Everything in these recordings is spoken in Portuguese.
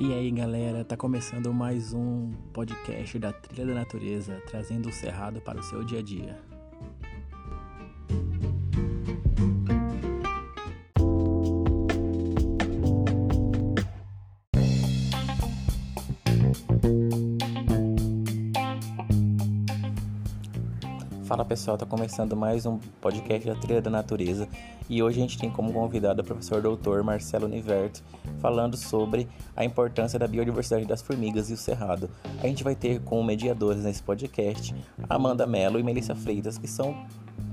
E aí galera, tá começando mais um podcast da Trilha da Natureza, trazendo o cerrado para o seu dia a dia. Fala pessoal, tá começando mais um podcast da Trilha da Natureza e hoje a gente tem como convidado o professor doutor Marcelo Niverto falando sobre a importância da biodiversidade das formigas e o cerrado. A gente vai ter como mediadores nesse podcast Amanda Mello e Melissa Freitas, que são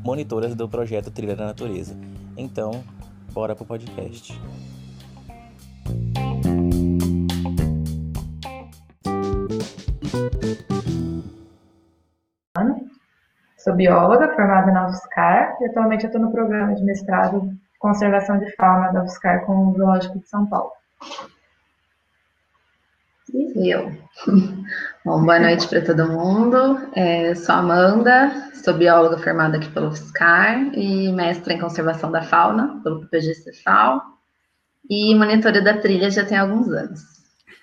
monitoras do projeto Trilha da Natureza. Então, bora pro podcast. Sou bióloga, formada na UFSCar, e atualmente estou no programa de mestrado Conservação de Fauna da UFSCar com o Zoológico de São Paulo. E eu. Bom, boa noite para todo mundo. É, sou Amanda, sou bióloga formada aqui pelo UFSCar e mestra em Conservação da Fauna pelo PPG Cefal e monitora da trilha já tem alguns anos.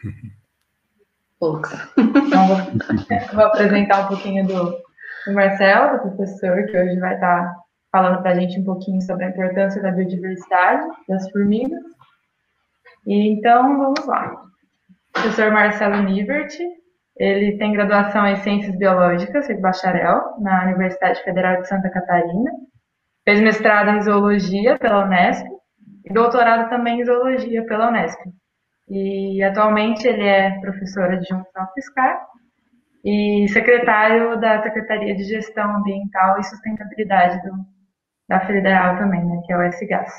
Poucos. Então, vou, vou apresentar um pouquinho do, o Marcelo, o professor, que hoje vai estar falando para a gente um pouquinho sobre a importância da biodiversidade das formigas. E então, vamos lá. O professor Marcelo Nivert, ele tem graduação em Ciências Biológicas, fez bacharel na Universidade Federal de Santa Catarina, fez mestrado em Zoologia pela Unesp e doutorado também em Zoologia pela Unesp. E atualmente ele é professor adjunto na UFSCar e secretário da Secretaria de Gestão Ambiental e Sustentabilidade do, da Federal também, né, que é o S-Gás.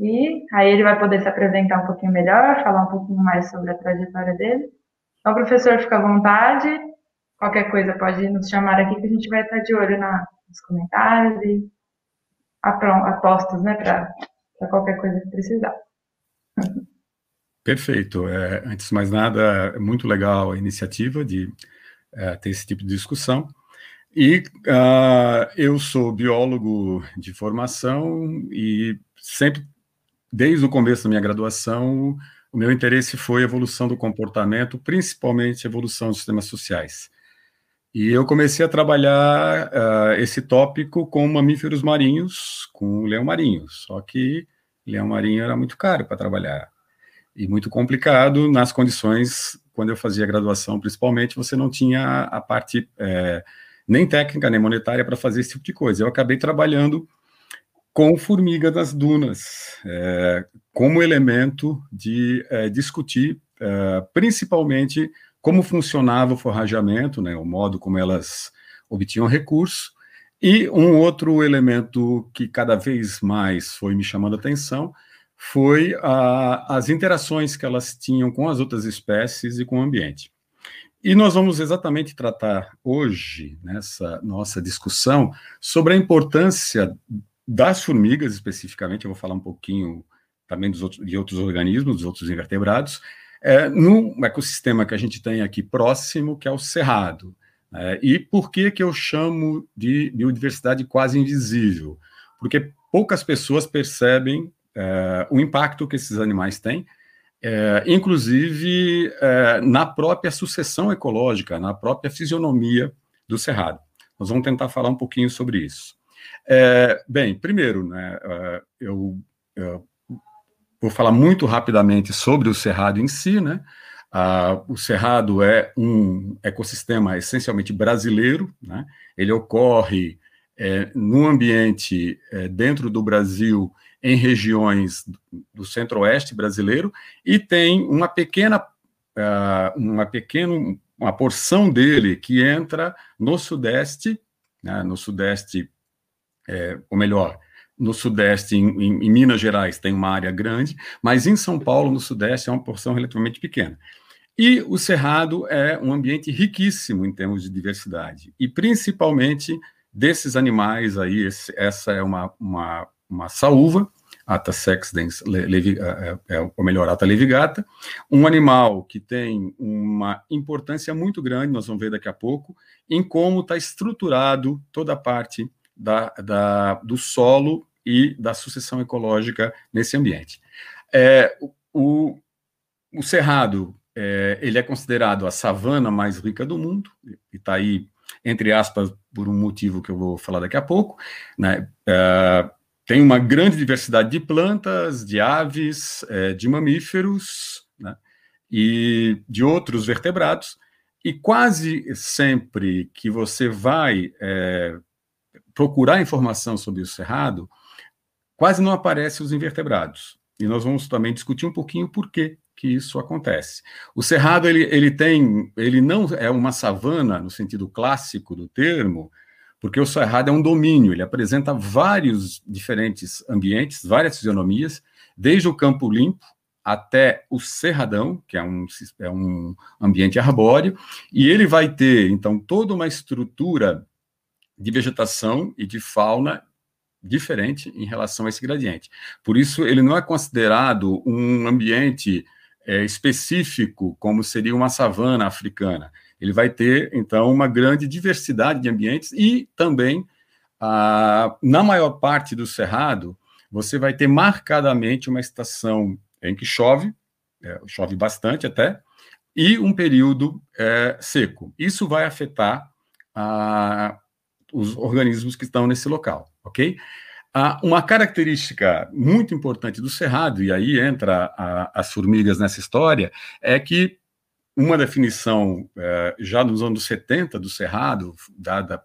E aí ele vai poder se apresentar um pouquinho melhor, falar um pouquinho mais sobre a trajetória dele. Então, professor, fica à vontade. Qualquer coisa pode nos chamar aqui que a gente vai estar de olho na, nos comentários e apostos, né, para qualquer coisa que precisar. Perfeito. É, antes de mais nada, é muito legal a iniciativa de é, ter esse tipo de discussão. E uh, eu sou biólogo de formação e sempre, desde o começo da minha graduação, o meu interesse foi evolução do comportamento, principalmente evolução dos sistemas sociais. E eu comecei a trabalhar uh, esse tópico com mamíferos marinhos, com leão marinho. Só que leão marinho era muito caro para trabalhar e muito complicado nas condições, quando eu fazia graduação, principalmente, você não tinha a parte é, nem técnica, nem monetária para fazer esse tipo de coisa. Eu acabei trabalhando com formiga das dunas, é, como elemento de é, discutir, é, principalmente, como funcionava o forrageamento, né, o modo como elas obtinham recurso, e um outro elemento que cada vez mais foi me chamando a atenção foi a, as interações que elas tinham com as outras espécies e com o ambiente. E nós vamos exatamente tratar hoje, nessa nossa discussão, sobre a importância das formigas, especificamente, eu vou falar um pouquinho também dos outros, de outros organismos, dos outros invertebrados, é, no ecossistema que a gente tem aqui próximo, que é o cerrado. É, e por que, que eu chamo de biodiversidade quase invisível? Porque poucas pessoas percebem é, o impacto que esses animais têm, é, inclusive é, na própria sucessão ecológica, na própria fisionomia do cerrado. Nós vamos tentar falar um pouquinho sobre isso. Bem, primeiro, né, eu, eu, vou falar muito rapidamente sobre o cerrado em si, né? Ah, o cerrado é um ecossistema essencialmente brasileiro, né? ele ocorre é, no ambiente é, dentro do Brasil em regiões do centro-oeste brasileiro e tem uma pequena, uh, uma pequena uma porção dele que entra no sudeste, né, no sudeste, é, ou melhor, no sudeste, em, em, em, Minas Gerais, tem uma área grande, mas em São Paulo, no sudeste, é uma porção relativamente pequena. E o Cerrado é um ambiente riquíssimo em termos de diversidade, e principalmente desses animais aí, esse, essa é uma, uma uma saúva, Ata sexdens, levi, é, é, é, ou melhor, Ata levigata, um animal que tem uma importância muito grande, nós vamos ver daqui a pouco, em como está estruturado toda a parte da, da, do solo e da sucessão ecológica nesse ambiente. É, o, o cerrado é, ele é considerado a savana mais rica do mundo, e está aí, entre aspas, por um motivo que eu vou falar daqui a pouco. Né? É, tem uma grande diversidade de plantas, de aves, é, de mamíferos né? e de outros vertebrados, e quase sempre que você vai é, procurar informação sobre o cerrado, quase não aparecem os invertebrados. E nós vamos também discutir um pouquinho por que que isso acontece. O cerrado ele, ele tem, ele não é uma savana no sentido clássico do termo, porque o cerrado é um domínio, ele apresenta vários diferentes ambientes, várias fisionomias, desde o campo limpo até o cerradão, que é um, é um ambiente arbóreo, e ele vai ter, então, toda uma estrutura de vegetação e de fauna diferente em relação a esse gradiente. Por isso, ele não é considerado um ambiente é, específico, como seria uma savana africana. Ele vai ter, então, uma grande diversidade de ambientes e também, na maior parte do cerrado, você vai ter marcadamente uma estação em que chove, é, chove bastante até, e um período é, seco. Isso vai afetar os organismos que estão nesse local, ok? Uma característica muito importante do cerrado, e aí entra a, as formigas nessa história, é que uma definição é, já nos anos 70 do cerrado, dada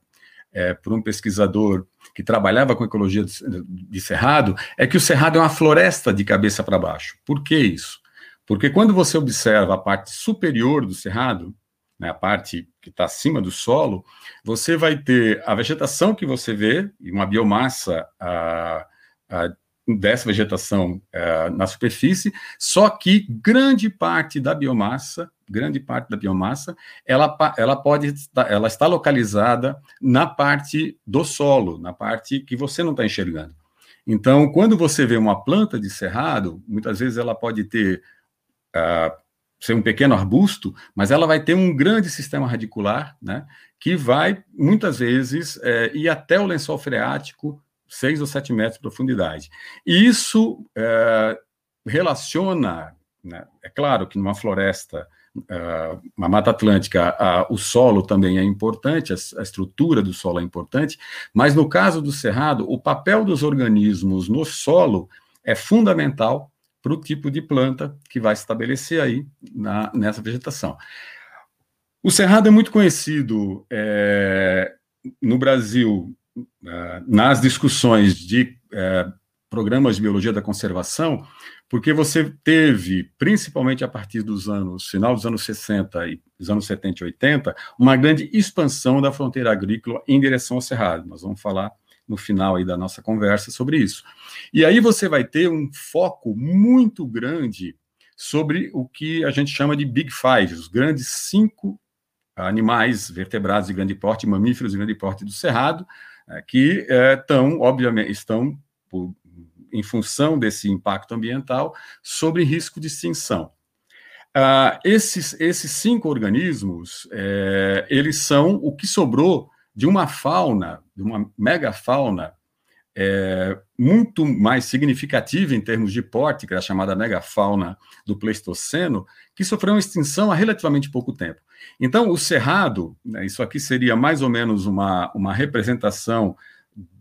é, por um pesquisador que trabalhava com ecologia de, cerrado, é que o cerrado é uma floresta de cabeça para baixo. Por que isso? Porque quando você observa a parte superior do cerrado, né, a parte que está acima do solo, você vai ter a vegetação que você vê, e uma biomassa dessa vegetação a, na superfície, só que grande parte da biomassa, grande parte da biomassa, ela, ela pode ela está localizada na parte do solo, na parte que você não está enxergando. Então, quando você vê uma planta de cerrado, muitas vezes ela pode ter uh, ser um pequeno arbusto, mas ela vai ter um grande sistema radicular, né, que vai, muitas vezes, é, ir até o lençol freático, 6 ou 7 metros de profundidade. E isso é, relaciona, né, é claro que numa floresta, é, uma mata atlântica, a, o solo também é importante, a, a estrutura do solo é importante, mas no caso do cerrado, o papel dos organismos no solo é fundamental para o tipo de planta que vai se estabelecer aí na, nessa vegetação. O cerrado é muito conhecido é, no Brasil nas discussões de é, programas de biologia da conservação, porque você teve, principalmente a partir dos anos, final dos anos 60 e dos anos 70 e 80, uma grande expansão da fronteira agrícola em direção ao cerrado. Nós vamos falar no final aí da nossa conversa sobre isso. E aí você vai ter um foco muito grande sobre o que a gente chama de Big Five, os grandes cinco animais vertebrados de grande porte, mamíferos de grande porte do cerrado, que estão, é, obviamente, estão por, em função desse impacto ambiental sobre risco de extinção. Uh, esses, esses cinco organismos, é, eles são o que sobrou de uma fauna, de uma megafauna é, muito mais significativa em termos de porte, que é a chamada megafauna do Pleistoceno, que sofreu uma extinção há relativamente pouco tempo. Então, o cerrado, né, isso aqui seria mais ou menos uma, uma representação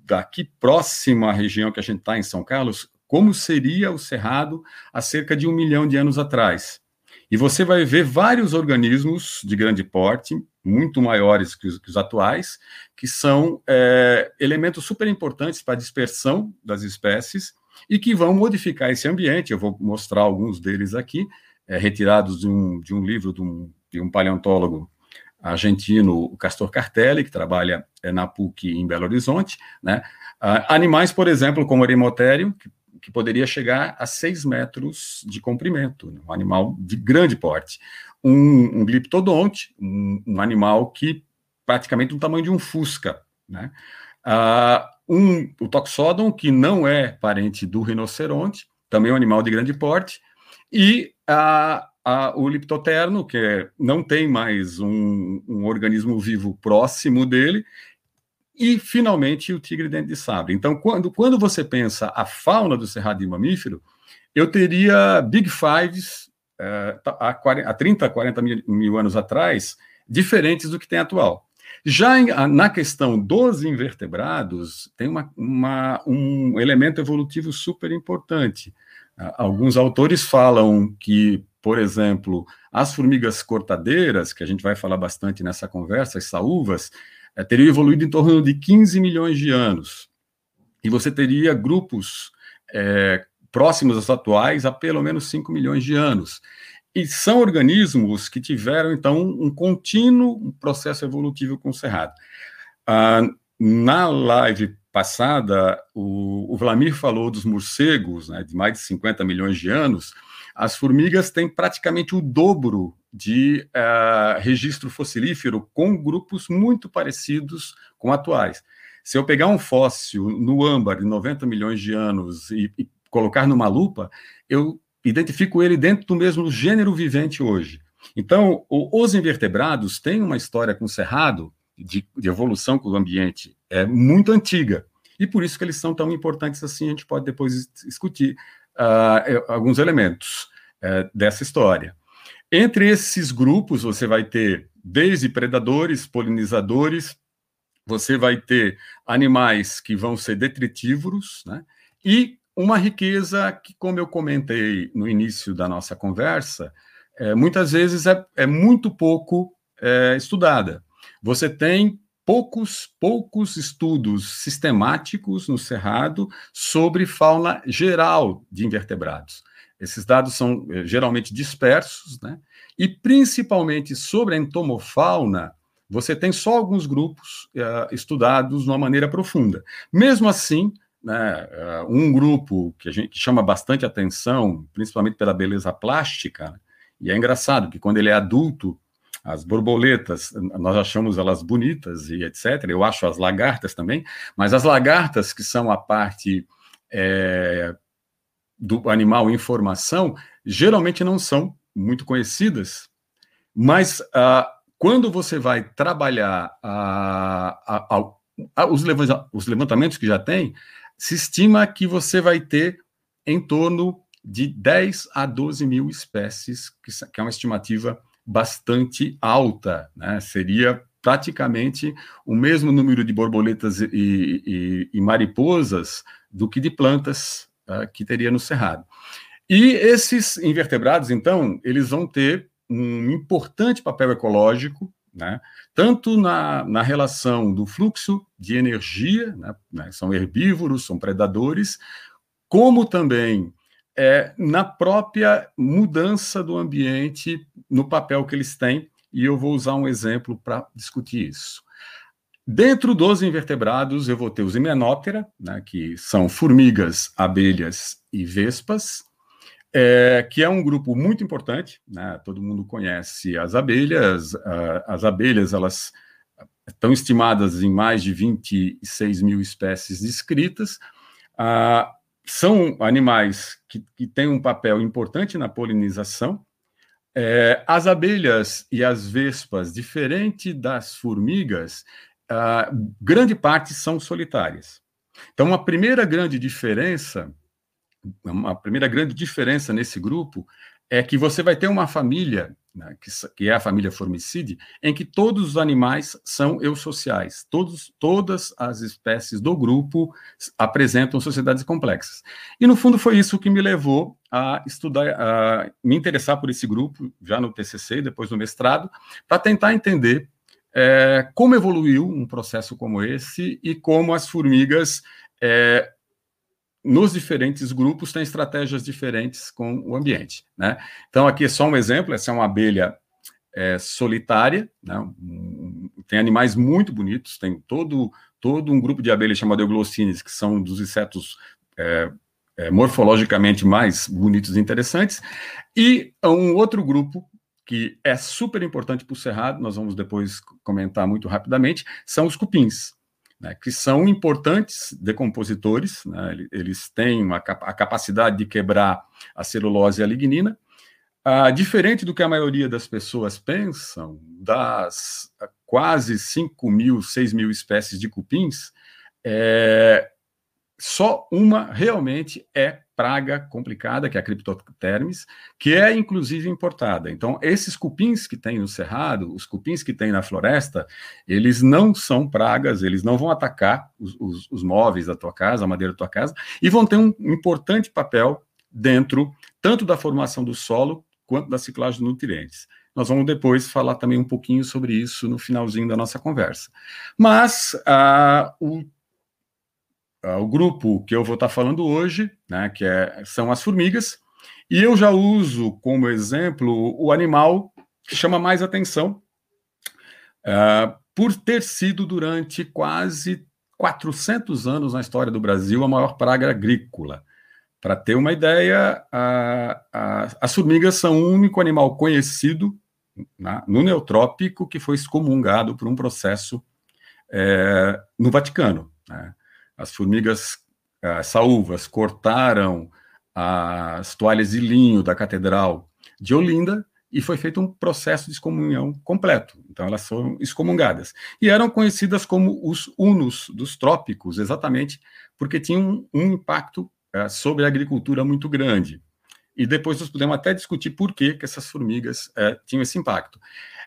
daqui próxima à região que a gente está, em São Carlos, como seria o cerrado há cerca de um milhão de anos atrás. E você vai ver vários organismos de grande porte, muito maiores que os, que os atuais, que são é, elementos super importantes para a dispersão das espécies e que vão modificar esse ambiente. Eu vou mostrar alguns deles aqui, é, retirados de um, de um livro de um, de um paleontólogo argentino, o Castor Cartelli, que trabalha é, na PUC em Belo Horizonte. Né? Ah, animais, por exemplo, como o Eremotério, que que poderia chegar a 6 metros de comprimento, né? um animal de grande porte. Um, um gliptodonte, um, um, animal que praticamente do tamanho de um fusca. Né? Uh, um, o toxodon, que não é parente do rinoceronte, também é um animal de grande porte, e uh, uh, o liptoterno, que é, não tem mais um, um organismo vivo próximo dele, e, finalmente, o tigre dente de sabre. Então, quando, quando você pensa a fauna do cerrado de mamífero, eu teria big fives há, 40, há 30, 40 mil, mil anos atrás, diferentes do que tem atual. Já em, na questão dos invertebrados, tem uma, uma, um elemento evolutivo super importante. Alguns autores falam que, por exemplo, as formigas cortadeiras, que a gente vai falar bastante nessa conversa, as saúvas, é, teriam evoluído em torno de 15 milhões de anos. E você teria grupos é, próximos aos atuais há pelo menos 5 milhões de anos. E são organismos que tiveram, então, um contínuo processo evolutivo com o cerrado. Ah, na live passada, o, o Vlamir falou dos morcegos, né, de mais de 50 milhões de anos. As formigas têm praticamente o dobro de uh, registro fossilífero com grupos muito parecidos com atuais. Se eu pegar um fóssil no âmbar de 90 milhões de anos e, e colocar numa lupa, eu identifico ele dentro do mesmo gênero vivente hoje. Então, o, os invertebrados têm uma história com o cerrado de, de, evolução com o ambiente é muito antiga. E por isso que eles são tão importantes assim, a gente pode depois discutir uh, alguns elementos uh, dessa história. Entre esses grupos, você vai ter desde predadores, polinizadores, você vai ter animais que vão ser detritívoros, né? E uma riqueza que, como eu comentei no início da nossa conversa, é, muitas vezes é, é muito pouco é, estudada. Você tem poucos, poucos estudos sistemáticos no Cerrado sobre fauna geral de invertebrados. Esses dados são é, geralmente dispersos, né? E principalmente sobre a entomofauna, você tem só alguns grupos uh, estudados de uma maneira profunda. Mesmo assim, né, uh, um grupo que a gente chama bastante atenção, principalmente pela beleza plástica, e é engraçado que quando ele é adulto, as borboletas, nós achamos elas bonitas e etc. Eu acho as lagartas também, mas as lagartas, que são a parte é, do animal em formação, geralmente não são muito conhecidas, mas uh, quando você vai trabalhar uh, os, os levantamentos que já tem, se estima que você vai ter em torno de 10 a 12 mil espécies, que é uma estimativa bastante alta, né? seria praticamente o mesmo número de borboletas e, e, e mariposas do que de plantas uh, que teria no cerrado. E esses invertebrados, então, eles vão ter um importante papel ecológico né? tanto na, na relação do fluxo de energia, né? né são herbívoros, são predadores, como também é, na própria mudança do ambiente, no papel que eles têm, e eu vou usar um exemplo para discutir isso. Dentro dos invertebrados, eu vou ter os Hymenoptera, né, que são formigas, abelhas e vespas, é, que é um grupo muito importante, né? todo mundo conhece as abelhas, as abelhas elas estão estimadas em mais de 26 mil espécies descritas, são animais que, que, têm um papel importante na polinização, é, as abelhas e as vespas, diferente das formigas, grande parte são solitárias. Então, a primeira grande diferença a primeira grande diferença nesse grupo é que você vai ter uma família, né, que, que, é a família Formicide, em que todos os animais são eusociais. Todos, todas as espécies do grupo apresentam sociedades complexas. E, no fundo, foi isso que me levou a estudar, a me interessar por esse grupo, já no TCC depois no mestrado, para tentar entender é, como evoluiu um processo como esse e como as formigas é, nos diferentes grupos têm estratégias diferentes com o ambiente. Né? Então, aqui é só um exemplo: essa é uma abelha é, solitária, né? um, tem animais muito bonitos, tem todo, todo um grupo de abelhas chamado Euglossines, que são dos insetos é, é, morfologicamente mais bonitos e interessantes, e um outro grupo que é super importante para o cerrado, nós vamos depois comentar muito rapidamente, são os cupins né, que são importantes decompositores, né, eles têm uma, a capacidade de quebrar a celulose e a lignina. Ah, diferente do que a maioria das pessoas pensam, das quase 5 mil, 6 mil espécies de cupins, é, só uma realmente é praga complicada, que é a Cryptotermis, que é inclusive importada. Então, esses cupins que tem no cerrado, os cupins que tem na floresta, eles não são pragas, eles não vão atacar os, os, os móveis da tua casa, a madeira da tua casa, e vão ter um importante papel dentro tanto da formação do solo quanto da ciclagem de nutrientes. Nós vamos depois falar também um pouquinho sobre isso no finalzinho da nossa conversa. Mas ah, o o grupo que eu vou estar falando hoje, né, que é, são as formigas, e eu já uso como exemplo o animal que chama mais atenção, uh, por ter sido durante quase 400 anos na história do Brasil a maior praga agrícola. Para ter uma ideia, as formigas são o único animal conhecido né, no neotrópico que foi excomungado por um processo é, no Vaticano. Né? As formigas as saúvas cortaram as toalhas de linho da catedral de Olinda e foi feito um processo de excomunhão completo. Então elas foram excomungadas. E eram conhecidas como os unos dos trópicos, exatamente porque tinham um, impacto é, sobre a agricultura muito grande. E depois nós podemos até discutir por que, que essas formigas é, tinham esse impacto.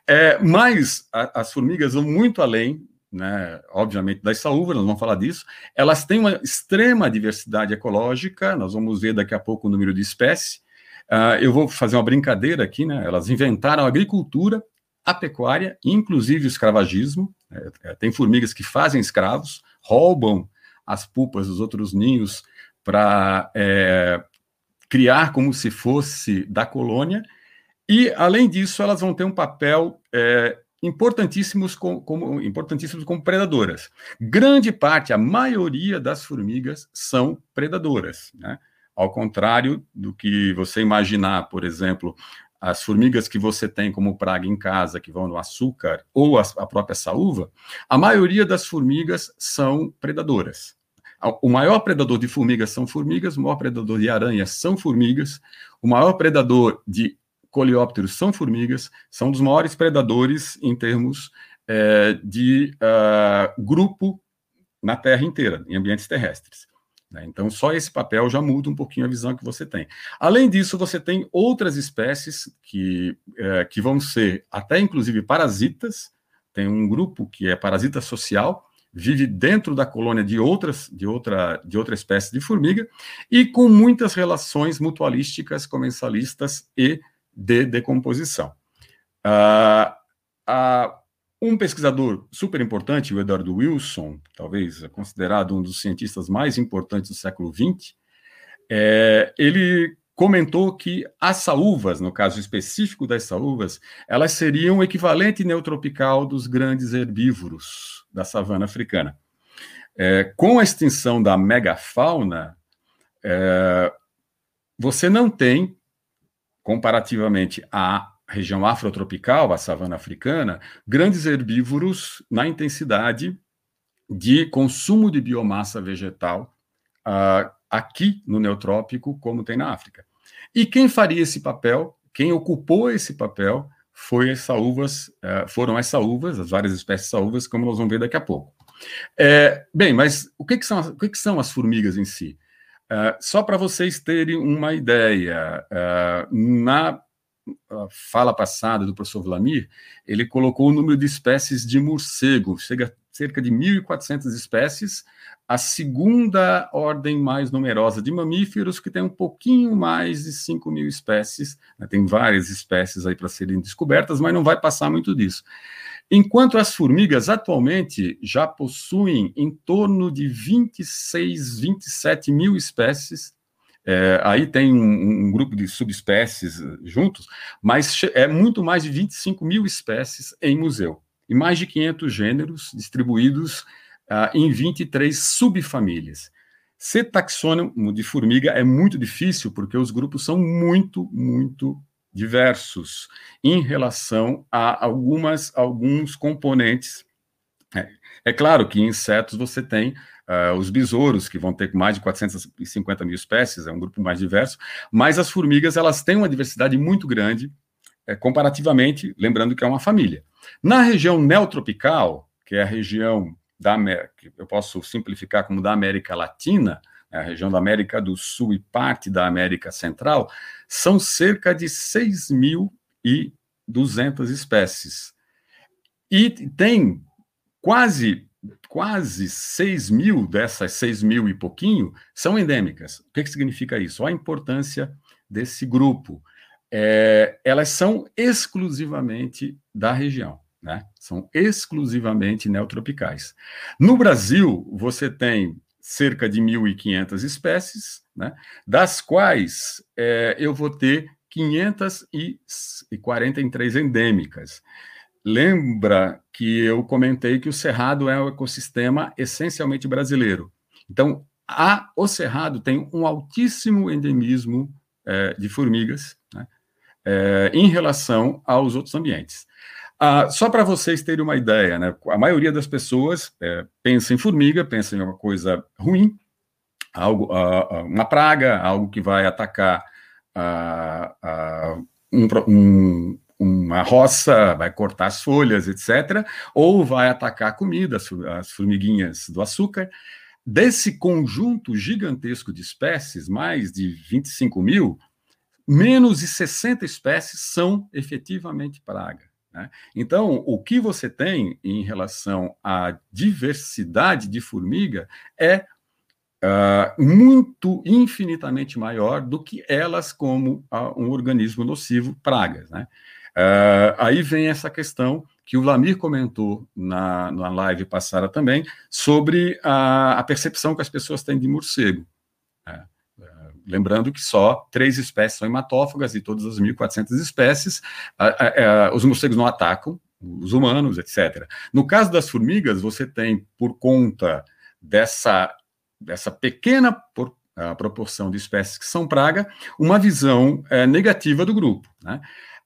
É, mas a, as formigas vão muito além né, obviamente das saúvas, nós vamos falar disso, elas têm uma extrema diversidade ecológica, nós vamos ver daqui a pouco o número de espécies. Uh, eu vou fazer uma brincadeira aqui, né? Elas inventaram a agricultura, a pecuária, inclusive o escravagismo. É, tem formigas que fazem escravos, roubam as pupas dos outros ninhos para é, criar como se fosse da colônia. E, além disso, elas vão ter um papel é, importantíssimos como, como, importantíssimos como predadoras. Grande parte, a maioria das formigas são predadoras, né? Ao contrário do que você imaginar, por exemplo, as formigas que você tem como praga em casa, que vão no açúcar, ou a, a própria saúva, a maioria das formigas são predadoras. O maior predador de formigas são formigas, o maior predador de aranhas são formigas, o maior predador de coleópteros são formigas, são dos maiores predadores em termos é, de uh, grupo na Terra inteira, em ambientes terrestres. Né? Então, só esse papel já muda um pouquinho a visão que você tem. Além disso, você tem outras espécies que, é, que vão ser até inclusive parasitas. Tem um grupo que é parasita social, vive dentro da colônia de outras de outra de outra espécie de formiga e com muitas relações mutualísticas, comensalistas e de decomposição. Uh, uh, um pesquisador super importante, o Edward Wilson, talvez considerado um dos cientistas mais importantes do século XX, é, ele comentou que as saúvas, no caso específico das saúvas, elas seriam o equivalente neotropical dos grandes herbívoros da savana africana. É, com a extinção da megafauna, é, você não tem comparativamente à região afrotropical, a savana africana, grandes herbívoros na intensidade de consumo de biomassa vegetal uh, aqui no neotrópico, como tem na África. E quem faria esse papel, quem ocupou esse papel, foi uh, foram as saúvas, as várias espécies de saúvas, como nós vamos ver daqui a pouco. É, bem, mas o que, que, são, o que, que são as formigas em si? Uh, só para vocês terem uma ideia, uh, na fala passada do professor Vlamir, ele colocou o número de espécies de morcego, chega cerca de 1.400 espécies, a segunda ordem mais numerosa de mamíferos, que tem um pouquinho mais de 5 mil espécies, né, tem várias espécies aí para serem descobertas, mas não vai passar muito disso. Enquanto as formigas atualmente já possuem em torno de 26, 27 mil espécies, é, aí tem um, um, grupo de subespécies juntos, mas é muito mais de 25 mil espécies em museu, e mais de 500 gêneros distribuídos uh, em 23 subfamílias. Ser taxônomo de formiga é muito difícil, porque os grupos são muito, muito diversos em relação a algumas alguns componentes. É, é claro que insetos você tem uh, os besouros, que vão ter mais de 450 mil espécies, é um grupo mais diverso, mas as formigas elas têm uma diversidade muito grande, é, comparativamente, lembrando que é uma família. Na região neotropical, que é a região da América, eu posso simplificar como da América Latina, a região da América do Sul e parte da América Central, são cerca de 6.200 espécies. E tem quase quase 6 mil dessas 6 mil e pouquinho são endêmicas. O que, que significa isso? A importância desse grupo. É, elas são exclusivamente da região, né? São exclusivamente neotropicais. No Brasil, você tem cerca de 1.500 espécies, né? das quais é, eu vou ter 543 endêmicas. Lembra que eu comentei que o Cerrado é um ecossistema essencialmente brasileiro. Então, a, o Cerrado tem um altíssimo endemismo é, de formigas né, é, em relação aos outros ambientes. Ah, só para vocês terem uma ideia, né, a maioria das pessoas é, pensa em formiga, pensa em uma coisa ruim, algo, uh, uma praga, algo que vai atacar uh, uh, um, um, uma roça, vai cortar as folhas, etc., ou vai atacar a comida, as formiguinhas do açúcar. Desse conjunto gigantesco de espécies, mais de 25 mil, menos de 60 espécies são efetivamente praga. Né? Então, o que você tem em relação à diversidade de formiga é uh, muito, infinitamente maior do que elas como uh, um organismo nocivo, pragas. Né? Uh, aí vem essa questão que o Lamir comentou na, na live passada também, sobre a, a percepção que as pessoas têm de morcego. Lembrando que só três espécies são hematófagas e todas as 1.400 espécies, os morcegos não atacam os humanos, etc. No caso das formigas, você tem, por conta dessa, dessa pequena por, proporção de espécies que são praga, uma visão é, negativa do grupo. Né?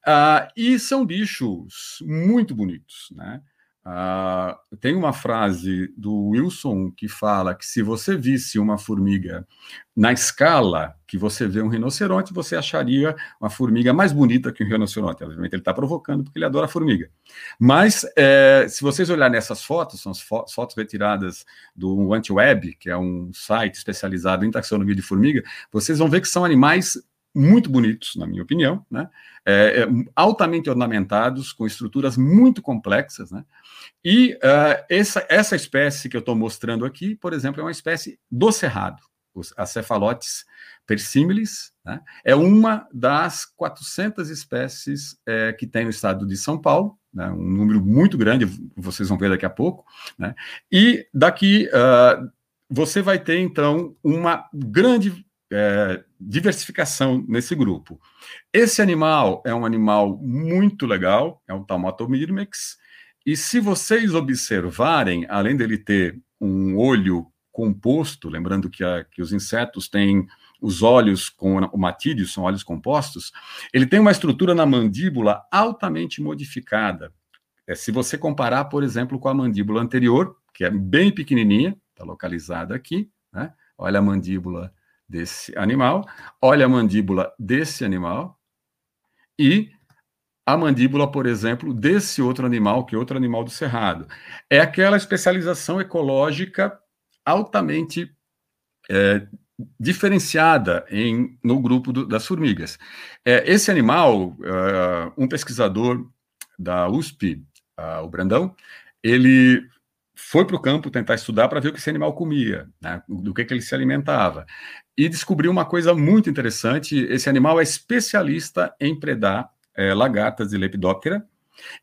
Uh, e são bichos muito bonitos, né? Uh, tem uma frase do Wilson que fala que se você visse uma formiga na escala que você vê um rinoceronte, você acharia uma formiga mais bonita que um rinoceronte. Obviamente ele está provocando porque ele adora formiga. Mas é, se vocês olharem nessas fotos, são as fo fotos retiradas do AntiWeb, que é um site especializado em taxonomia de formiga, vocês vão ver que são animais muito bonitos, na minha opinião, né? É, é, altamente ornamentados, com estruturas muito complexas, né? E uh, essa, essa espécie que eu estou mostrando aqui, por exemplo, é uma espécie do cerrado, os, a Cephalotes persimilis, né? é uma das 400 espécies é, que tem no estado de São Paulo, né? um número muito grande, vocês vão ver daqui a pouco, né? e daqui uh, você vai ter, então, uma grande é, diversificação nesse grupo. Esse animal é um animal muito legal, é um Taumatomyrmex, e se vocês observarem, além dele ter um olho composto, lembrando que, a, que os insetos têm os olhos com o matídeo, são olhos compostos, ele tem uma estrutura na mandíbula altamente modificada. É, se você comparar, por exemplo, com a mandíbula anterior, que é bem pequenininha, está localizada aqui, né? olha a mandíbula desse animal, olha a mandíbula desse animal e a mandíbula, por exemplo, desse outro animal, que é outro animal do cerrado. É aquela especialização ecológica altamente é, diferenciada em, no grupo do, das formigas. É, esse animal, uh, um pesquisador da USP, uh, o Brandão, ele foi para o campo tentar estudar para ver o que esse animal comia, né, do que, que ele se alimentava e descobriu uma coisa muito interessante. Esse animal é especialista em predar é, lagartas de Lepidoptera,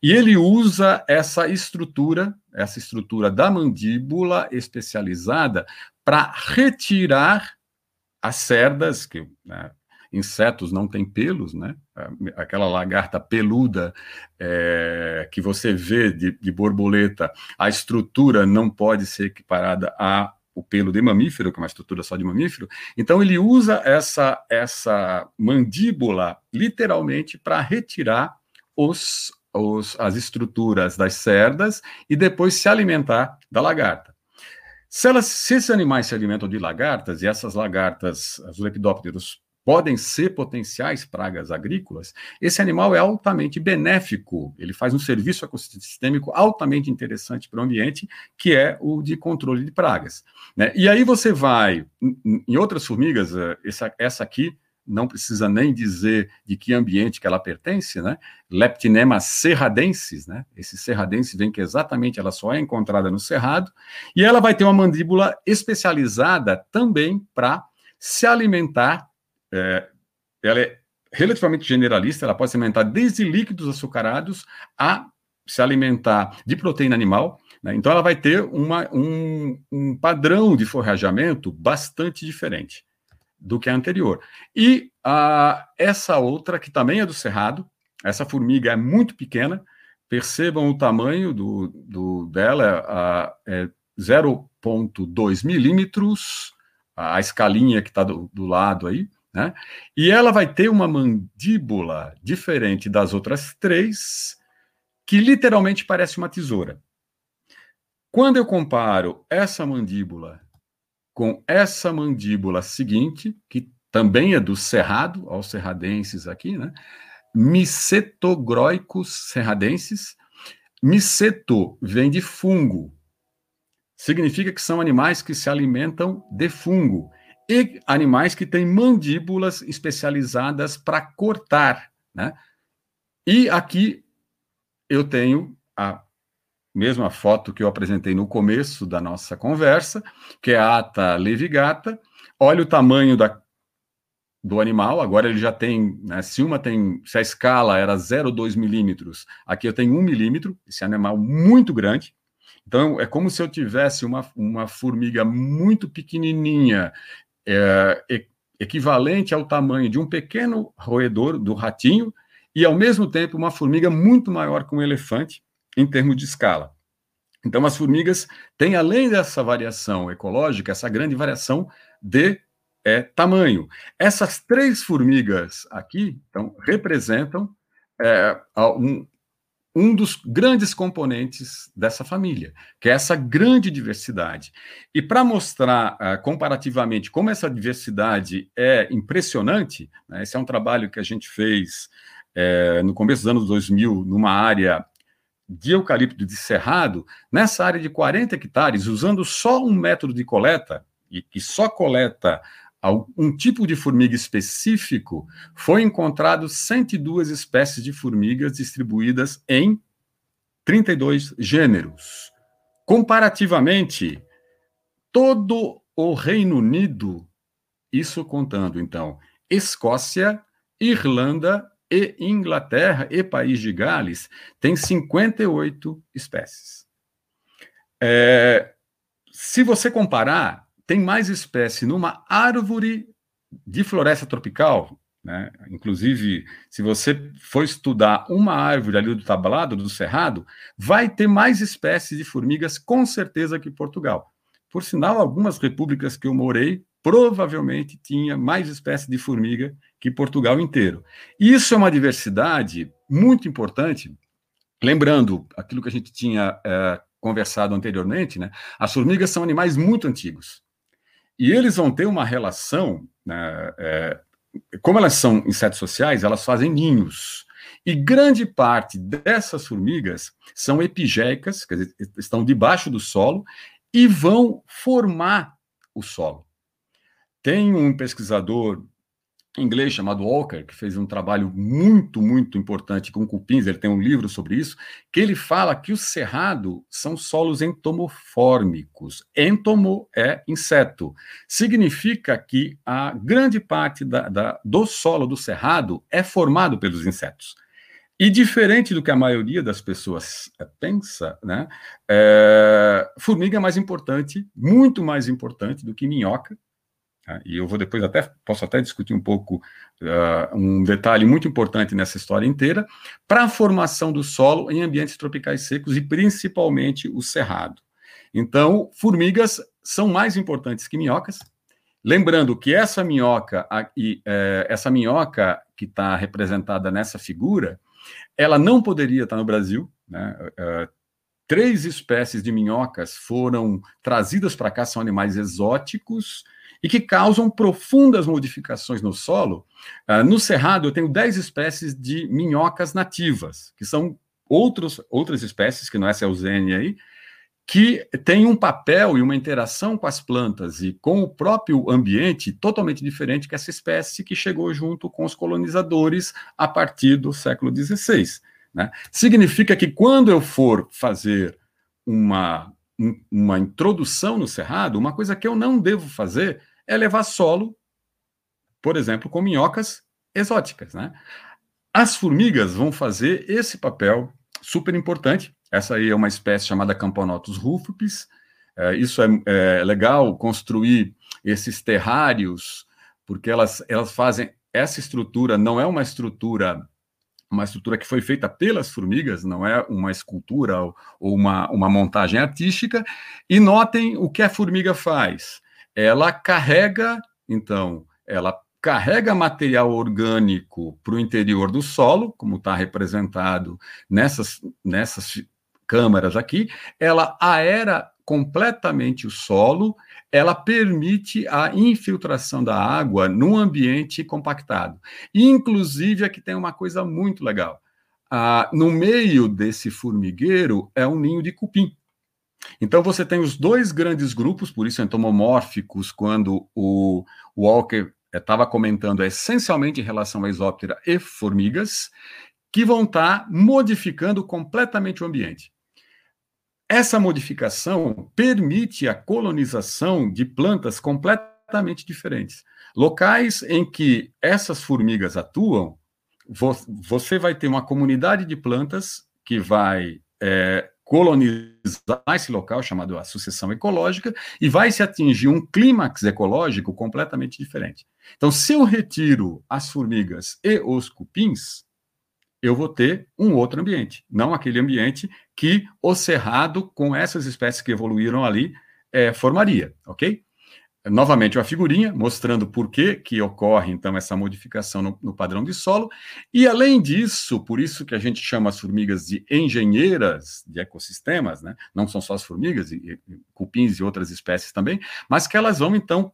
e ele usa essa estrutura, essa estrutura da mandíbula especializada para retirar as cerdas, que né, insetos não têm pelos, né? Aquela lagarta peluda é, que você vê de, de borboleta, a estrutura não pode ser equiparada a o pelo de mamífero, que é uma estrutura só de mamífero. Então ele usa essa essa mandíbula literalmente para retirar os, os, as estruturas das cerdas e depois se alimentar da lagarta. Se, elas, se esses animais se alimentam de lagartas e essas lagartas, os lepidópteros, podem ser potenciais pragas agrícolas, esse animal é altamente benéfico, ele faz um serviço ecossistêmico altamente interessante para o ambiente, que é o de controle de pragas. Né? E aí você vai, em outras formigas, eh, essa, essa aqui, não precisa nem dizer de que ambiente que ela pertence, né? Leptinema serradensis, né? Esse serradensis vem que exatamente ela só é encontrada no cerrado, e ela vai ter uma mandíbula especializada também para se alimentar. É, ela é relativamente generalista, ela pode se alimentar desde líquidos açucarados a se alimentar de proteína animal. Né? Então, ela vai ter uma, um, um padrão de forrajamento bastante diferente do que a anterior. E a, essa outra, que também é do cerrado, essa formiga é muito pequena, percebam o tamanho do, do dela, é 0,2 milímetros, a escalinha que está do, do lado aí, né? E ela vai ter uma mandíbula diferente das outras três, que literalmente parece uma tesoura. Quando eu comparo essa mandíbula com essa mandíbula seguinte, que também é do cerrado, aos serradenses aqui, né? Micetogroicos serradenses. Miceto vem de fungo. Significa que são animais que se alimentam de fungo. E animais que têm mandíbulas especializadas para cortar, né? E aqui eu tenho a mesma foto que eu apresentei no começo da nossa conversa, que é a ata levigata. Olha o tamanho da, do animal, agora ele já tem, né, se uma tem, se a escala era 0,2 milímetros, aqui eu tenho 1 milímetro, esse animal muito grande. Então, é como se eu tivesse uma, uma formiga muito pequenininha, é, equivalente ao tamanho de um pequeno roedor do ratinho, e ao mesmo tempo uma formiga muito maior que um elefante, em termos de escala. Então, as formigas têm, além dessa variação ecológica, essa grande variação de é, tamanho. Essas três formigas aqui então, representam é, um, um dos grandes componentes dessa família, que é essa grande diversidade. E para mostrar uh, comparativamente como essa diversidade é impressionante, né, esse é um trabalho que a gente fez é, no começo dos anos 2000, numa área de eucalipto de cerrado, nessa área de 40 hectares, usando só um método de coleta, e que só coleta um tipo de formiga específico, foi encontrado 102 espécies de formigas distribuídas em 32 gêneros. Comparativamente, todo o Reino Unido, isso contando então Escócia, Irlanda e Inglaterra e País de Gales tem 58 espécies. É, se você comparar, tem mais espécie numa árvore de floresta tropical, né? Inclusive, se você for estudar uma árvore ali do tablado, do cerrado, vai ter mais espécies de formigas, com certeza, que Portugal. Por sinal, algumas repúblicas que eu morei provavelmente tinha mais espécies de formiga que Portugal inteiro. Isso é uma diversidade muito importante. Lembrando aquilo que a gente tinha é, conversado anteriormente, né? As formigas são animais muito antigos e eles vão ter uma relação, né, é, como elas são insetos sociais, elas fazem ninhos. E grande parte dessas formigas são epigéicas, quer dizer, estão debaixo do solo e vão formar o solo. Tem um pesquisador inglês chamado Walker, que fez um trabalho muito, muito importante com cupins, ele tem um livro sobre isso, que ele fala que o cerrado são solos entomofórmicos. Entomo é inseto. Significa que a grande parte da, da, do solo do cerrado é formado pelos insetos. E diferente do que a maioria das pessoas eh, pensa, né, é, formiga é mais importante, muito mais importante do que minhoca, Tá? E eu vou depois até, posso até discutir um pouco, uh, um detalhe muito importante nessa história inteira, para a formação do solo em ambientes tropicais secos e principalmente o cerrado. Então, formigas são mais importantes que minhocas. Lembrando que essa minhoca, e, é, essa minhoca que está representada nessa figura, ela não poderia estar no Brasil, né? Uh, três espécies de minhocas foram trazidas para cá, são animais exóticos e que causam profundas modificações no solo. Uh, no Cerrado, eu tenho dez espécies de minhocas nativas, que são outros, outras espécies, que não é essa eusênia aí, que tem um papel e uma interação com as plantas e com o próprio ambiente totalmente diferente que essa espécie que chegou junto com os colonizadores a partir do século XVI. Né? Significa que quando eu for fazer uma, uma introdução no cerrado, uma coisa que eu não devo fazer é levar solo, por exemplo, com minhocas exóticas. Né? As formigas vão fazer esse papel super importante essa aí é uma espécie chamada Camponotus rufus. É, isso é, é, legal construir esses terrários, porque elas, elas fazem essa estrutura não é uma estrutura uma estrutura que foi feita pelas formigas, não é uma escultura ou, uma, uma montagem artística. E notem o que a formiga faz. Ela carrega, então, ela carrega material orgânico para o interior do solo, como está representado nessas, nessas câmaras aqui, ela aera completamente o solo, ela permite a infiltração da água num ambiente compactado. Inclusive, aqui tem uma coisa muito legal. Ah, no meio desse formigueiro é um ninho de cupim. Então você tem os dois grandes grupos, por isso entomomórficos, quando o Walker estava comentando é essencialmente em relação à isóptera e formigas, que vão estar tá modificando completamente o ambiente. Essa modificação permite a colonização de plantas completamente diferentes. Locais em que essas formigas atuam, você vai ter uma comunidade de plantas que vai é, colonizar esse local, chamado a sucessão ecológica, e vai se atingir um clímax ecológico completamente diferente. Então, se eu retiro as formigas e os cupins, eu vou ter um outro ambiente, não aquele ambiente que o cerrado, com essas espécies que evoluíram ali, é, formaria, ok? Novamente, uma figurinha mostrando por que, que ocorre, então, essa modificação no, no, padrão de solo. E, além disso, por isso que a gente chama as formigas de engenheiras de ecossistemas, né? não são só as formigas, e, e cupins e outras espécies também, mas que elas vão, então,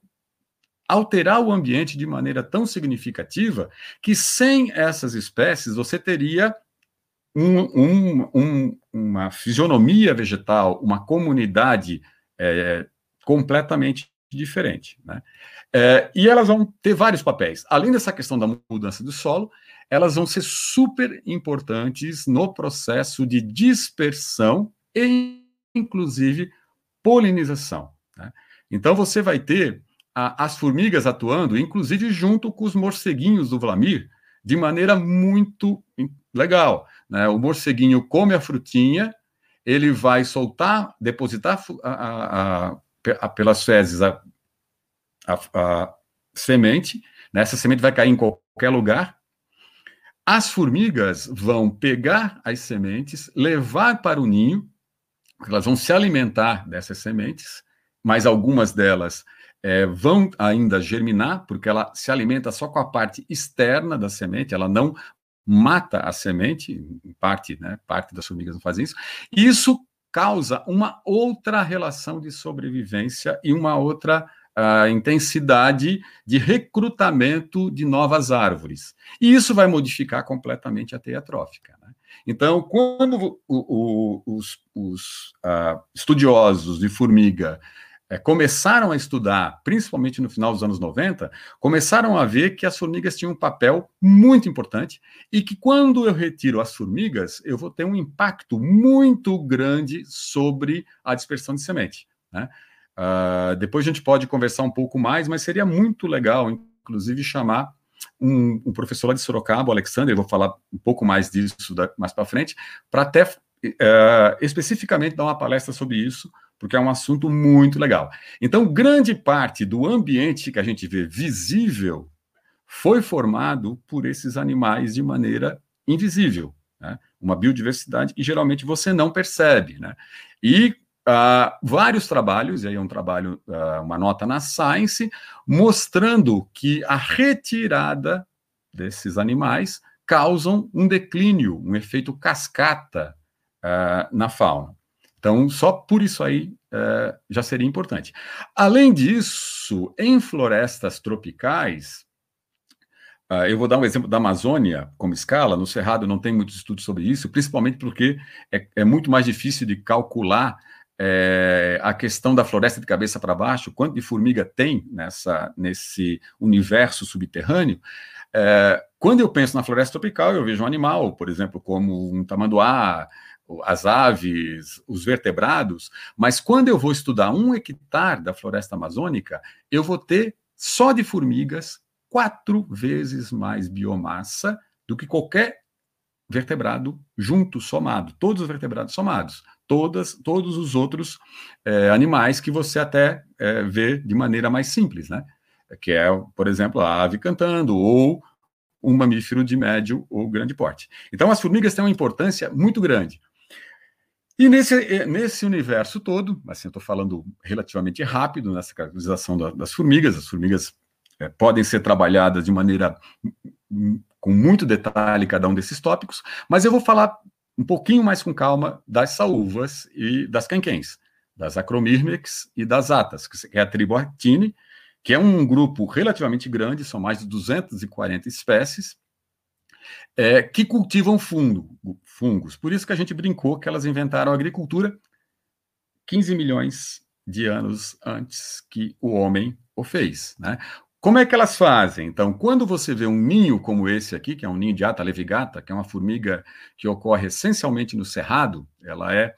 alterar o ambiente de maneira tão significativa que sem essas espécies você teria um, um, um, uma fisionomia vegetal, uma comunidade é, completamente diferente. Né? É, e elas vão ter vários papéis. Além dessa questão da mudança do solo, elas vão ser super importantes no processo de dispersão e, inclusive, polinização. Né? Então, você vai ter a, as formigas atuando, inclusive junto com os morceguinhos do Vlamir, de maneira muito legal. Né? O morceguinho come a frutinha, ele vai soltar, depositar a, a, pelas fezes a, semente, né? essa semente vai cair em qualquer lugar. As formigas vão pegar as sementes, levar para o ninho, elas vão se alimentar dessas sementes, mas algumas delas é, vão ainda germinar, porque ela se alimenta só com a parte externa da semente, ela não mata a semente, em parte, né, parte das formigas não fazem isso, isso causa uma outra relação de sobrevivência e uma outra uh, intensidade de recrutamento de novas árvores. E isso vai modificar completamente a teia trófica. Né? Então, quando o, o, os, os uh, estudiosos de formiga é, começaram a estudar, principalmente no final dos anos 90, começaram a ver que as formigas tinham um papel muito importante e que quando eu retiro as formigas, eu vou ter um impacto muito grande sobre a dispersão de semente. Né? Uh, depois a gente pode conversar um pouco mais, mas seria muito legal, inclusive, chamar um, um professor lá de Sorocaba, o Alexander, eu vou falar um pouco mais disso da, mais para frente, para até uh, especificamente dar uma palestra sobre isso, porque é um assunto muito legal. Então, grande parte do ambiente que a gente vê visível foi formado por esses animais de maneira invisível. Né? Uma biodiversidade que geralmente você não percebe. Né? E uh, vários trabalhos, e aí é um trabalho, uh, uma nota na Science, mostrando que a retirada desses animais causam um declínio, um efeito cascata uh, na fauna. Então, só por isso aí é, já seria importante. Além disso, em florestas tropicais, uh, eu vou dar um exemplo da Amazônia como escala, no Cerrado não tem muito estudo sobre isso, principalmente porque é, é muito mais difícil de calcular é, a questão da floresta de cabeça para baixo, quanto de formiga tem nessa, nesse universo subterrâneo. É, quando eu penso na floresta tropical, eu vejo um animal, por exemplo, como um tamanduá, as aves, os vertebrados, mas quando eu vou estudar um hectare da floresta amazônica, eu vou ter só de formigas quatro vezes mais biomassa do que qualquer vertebrado junto, somado, todos os vertebrados somados, todas, todos os outros é, animais que você até é, vê de maneira mais simples, né? Que é, por exemplo, a ave cantando ou um mamífero de médio ou grande porte. Então, as formigas têm uma importância muito grande. E nesse, eh, nesse universo todo, assim, eu estou falando relativamente rápido nessa caracterização da, das formigas, as formigas é, podem ser trabalhadas de maneira com muito detalhe cada um desses tópicos, mas eu vou falar um pouquinho mais com calma das saúvas e das canquens, das acromyrmex e das atas, que é a tribo Artine, que é um grupo relativamente grande, são mais de 240 espécies, é, que cultivam fundo, fungos. Por isso que a gente brincou que elas inventaram a agricultura 15 milhões de anos antes que o homem o fez. Né? Como é que elas fazem? Então, quando você vê um ninho como esse aqui, que é um ninho de ata levigata, que é uma formiga que ocorre essencialmente no cerrado, ela é,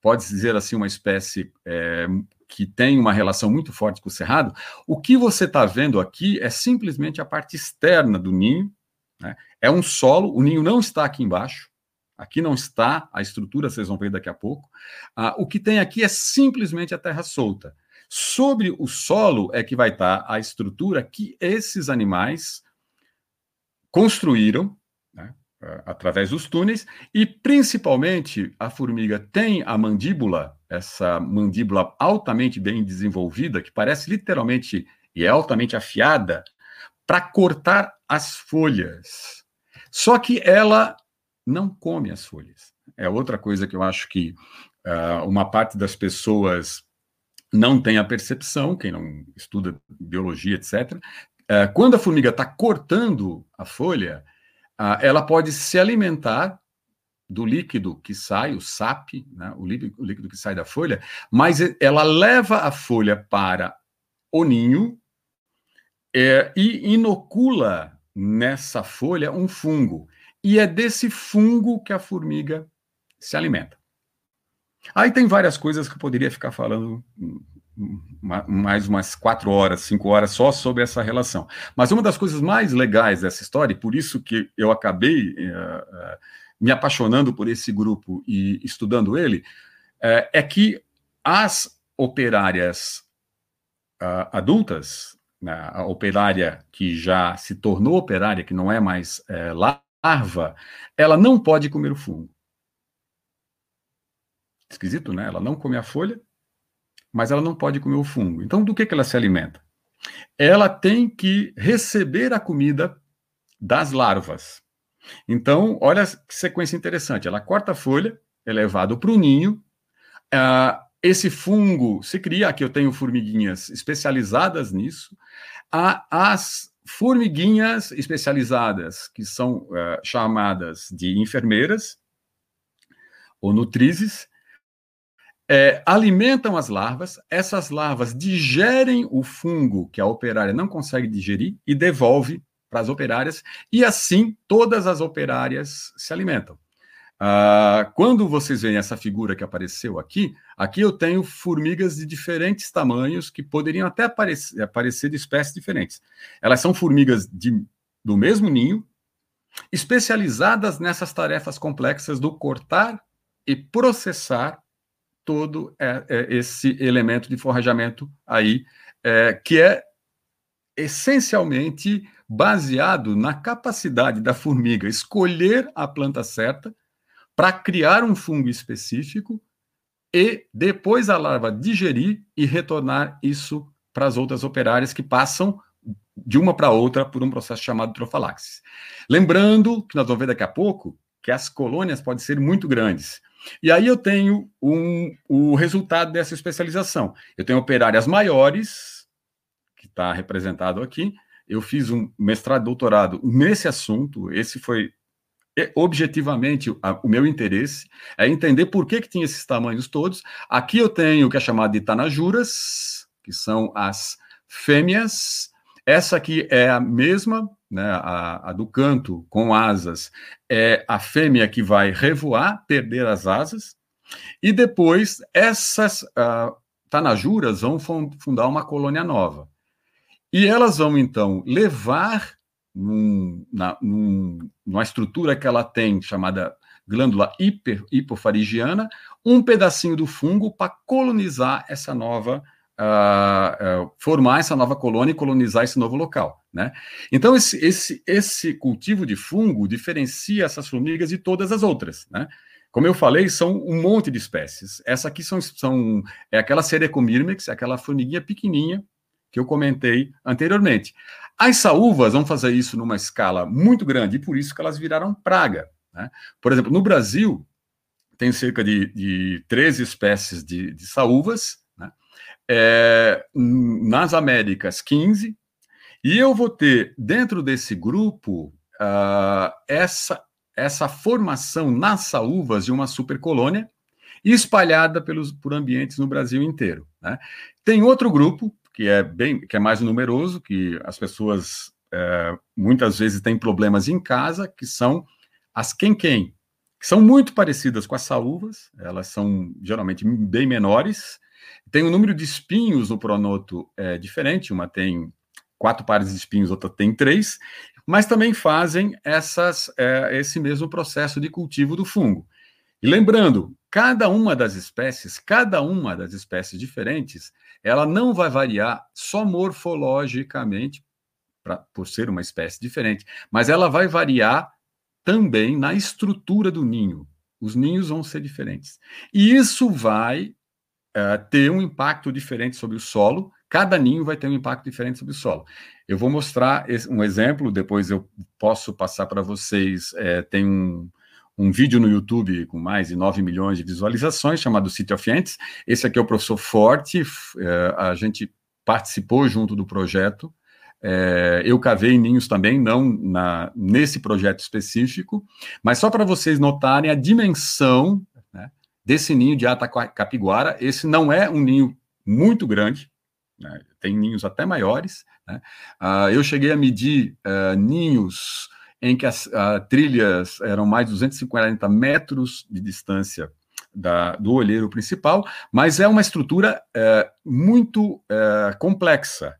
pode dizer assim, uma espécie é, que tem uma relação muito forte com o cerrado. O que você está vendo aqui é simplesmente a parte externa do ninho, né? É um solo, o ninho não está aqui embaixo, aqui não está a estrutura, vocês vão ver daqui a pouco. Ah, o que tem aqui é simplesmente a terra solta. Sobre o solo é que vai estar a estrutura que esses animais construíram né, através dos túneis e principalmente a formiga tem a mandíbula, essa mandíbula altamente bem desenvolvida que parece literalmente e é altamente afiada para cortar as folhas. Só que ela não come as folhas. É outra coisa que eu acho que uh, uma parte das pessoas não tem a percepção, quem não estuda biologia, etc. Uh, ah, quando a formiga está cortando a folha, uh, ela pode se alimentar do líquido que sai, o sap, né, o, líquido, o líquido que sai da folha, mas ela leva a folha para o ninho, é, e inocula nessa folha um fungo. E é desse fungo que a formiga se alimenta. Aí tem várias coisas que eu poderia ficar falando mais umas quatro horas, cinco horas só sobre essa relação. Mas uma das coisas mais legais dessa história, e por isso que eu acabei uh, me apaixonando por esse grupo e estudando ele, uh, é que as operárias uh, adultas, a operária que já se tornou operária, que não é mais é, larva, ela não pode comer o fungo. Esquisito, né? Ela não come a folha, mas ela não pode comer o fungo. Então, do que, que ela se alimenta? Ela tem que receber a comida das larvas. Então, olha que sequência interessante. Ela corta a folha, é levado para o ninho, uh, esse fungo se cria, aqui eu tenho formiguinhas especializadas nisso, as formiguinhas especializadas, que são uh, chamadas de enfermeiras ou nutrizes, é, alimentam as larvas, essas larvas digerem o fungo que a operária não consegue digerir e devolve para as operárias, e assim todas as operárias se alimentam. Uh, quando vocês veem essa figura que apareceu aqui, aqui eu tenho formigas de diferentes tamanhos que poderiam até aparecer, aparecer de espécies diferentes. Elas são formigas de, do mesmo ninho, especializadas nessas tarefas complexas do cortar e processar todo é, é, esse elemento de forrajamento aí, é, que é essencialmente baseado na capacidade da formiga escolher a planta certa para criar um fungo específico e depois a larva digerir e retornar isso para as outras operárias que passam de uma para outra por um processo chamado trofalaxis. Lembrando que nós vamos ver daqui a pouco que as colônias podem ser muito grandes. E aí eu tenho um, o resultado dessa especialização. Eu tenho operárias maiores, que está representado aqui. Eu fiz um mestrado, doutorado nesse assunto. Esse foi objetivamente o meu interesse é entender por que, que tinha esses tamanhos todos. Aqui eu tenho o que é chamado de tanajuras, que são as fêmeas. Essa aqui é a mesma, né, a, a, do canto com asas, é a fêmea que vai revoar, perder as asas, e depois essas uh, tanajuras vão fundar uma colônia nova. E elas vão, então, levar num, na, num, numa estrutura que ela tem, chamada glândula hiper, hipofarigiana, um pedacinho do fungo para colonizar essa nova uh, uh, formar essa nova colônia e colonizar esse novo local. Né? Então, esse, esse, esse cultivo de fungo diferencia essas formigas de todas as outras. Né? Como eu falei, são um monte de espécies. Essa aqui são, são é aquela Cerecomirmex, aquela formiguinha pequenininha que eu comentei anteriormente. As saúvas vão fazer isso numa escala muito grande e por isso que elas viraram praga. Né? Por exemplo, no Brasil, tem cerca de, de 13 espécies de, de saúvas, é, nas Américas 15, e eu vou ter dentro desse grupo uh, essa, essa formação nas saúvas de uma supercolônia espalhada pelos, por ambientes no Brasil inteiro. Né? Tem outro grupo que é bem que é mais numeroso, que as pessoas é, muitas vezes têm problemas em casa, que são as quem-quem, que são muito parecidas com as saúvas, elas são geralmente bem menores, tem um número de espinhos no pronoto é, diferente, uma tem quatro pares de espinhos, outra tem três, mas também fazem essas, é, esse mesmo processo de cultivo do fungo. E lembrando, cada uma das espécies, cada uma das espécies diferentes, ela não vai variar só morfologicamente, pra, por ser uma espécie diferente, mas ela vai variar também na estrutura do ninho. Os ninhos vão ser diferentes. E isso vai uh, ter um impacto diferente sobre o solo. Cada ninho vai ter um impacto diferente sobre o solo. Eu vou mostrar um exemplo, depois eu posso passar para vocês. É, tem um, um vídeo no YouTube com mais de 9 milhões de visualizações, chamado City of Ants. Esse aqui é o professor Forte, é, a gente participou junto do projeto. É, eu cavei ninhos também, não na, nesse projeto específico, mas só para vocês notarem a dimensão desse ninho de ata capiguara. Esse não é um ninho muito grande, né? tem ninhos até maiores. Né? Uh, eu cheguei a medir uh, ninhos em que as uh, trilhas eram mais de 240 metros de distância da, do olheiro principal, mas é uma estrutura eh, muito eh, complexa.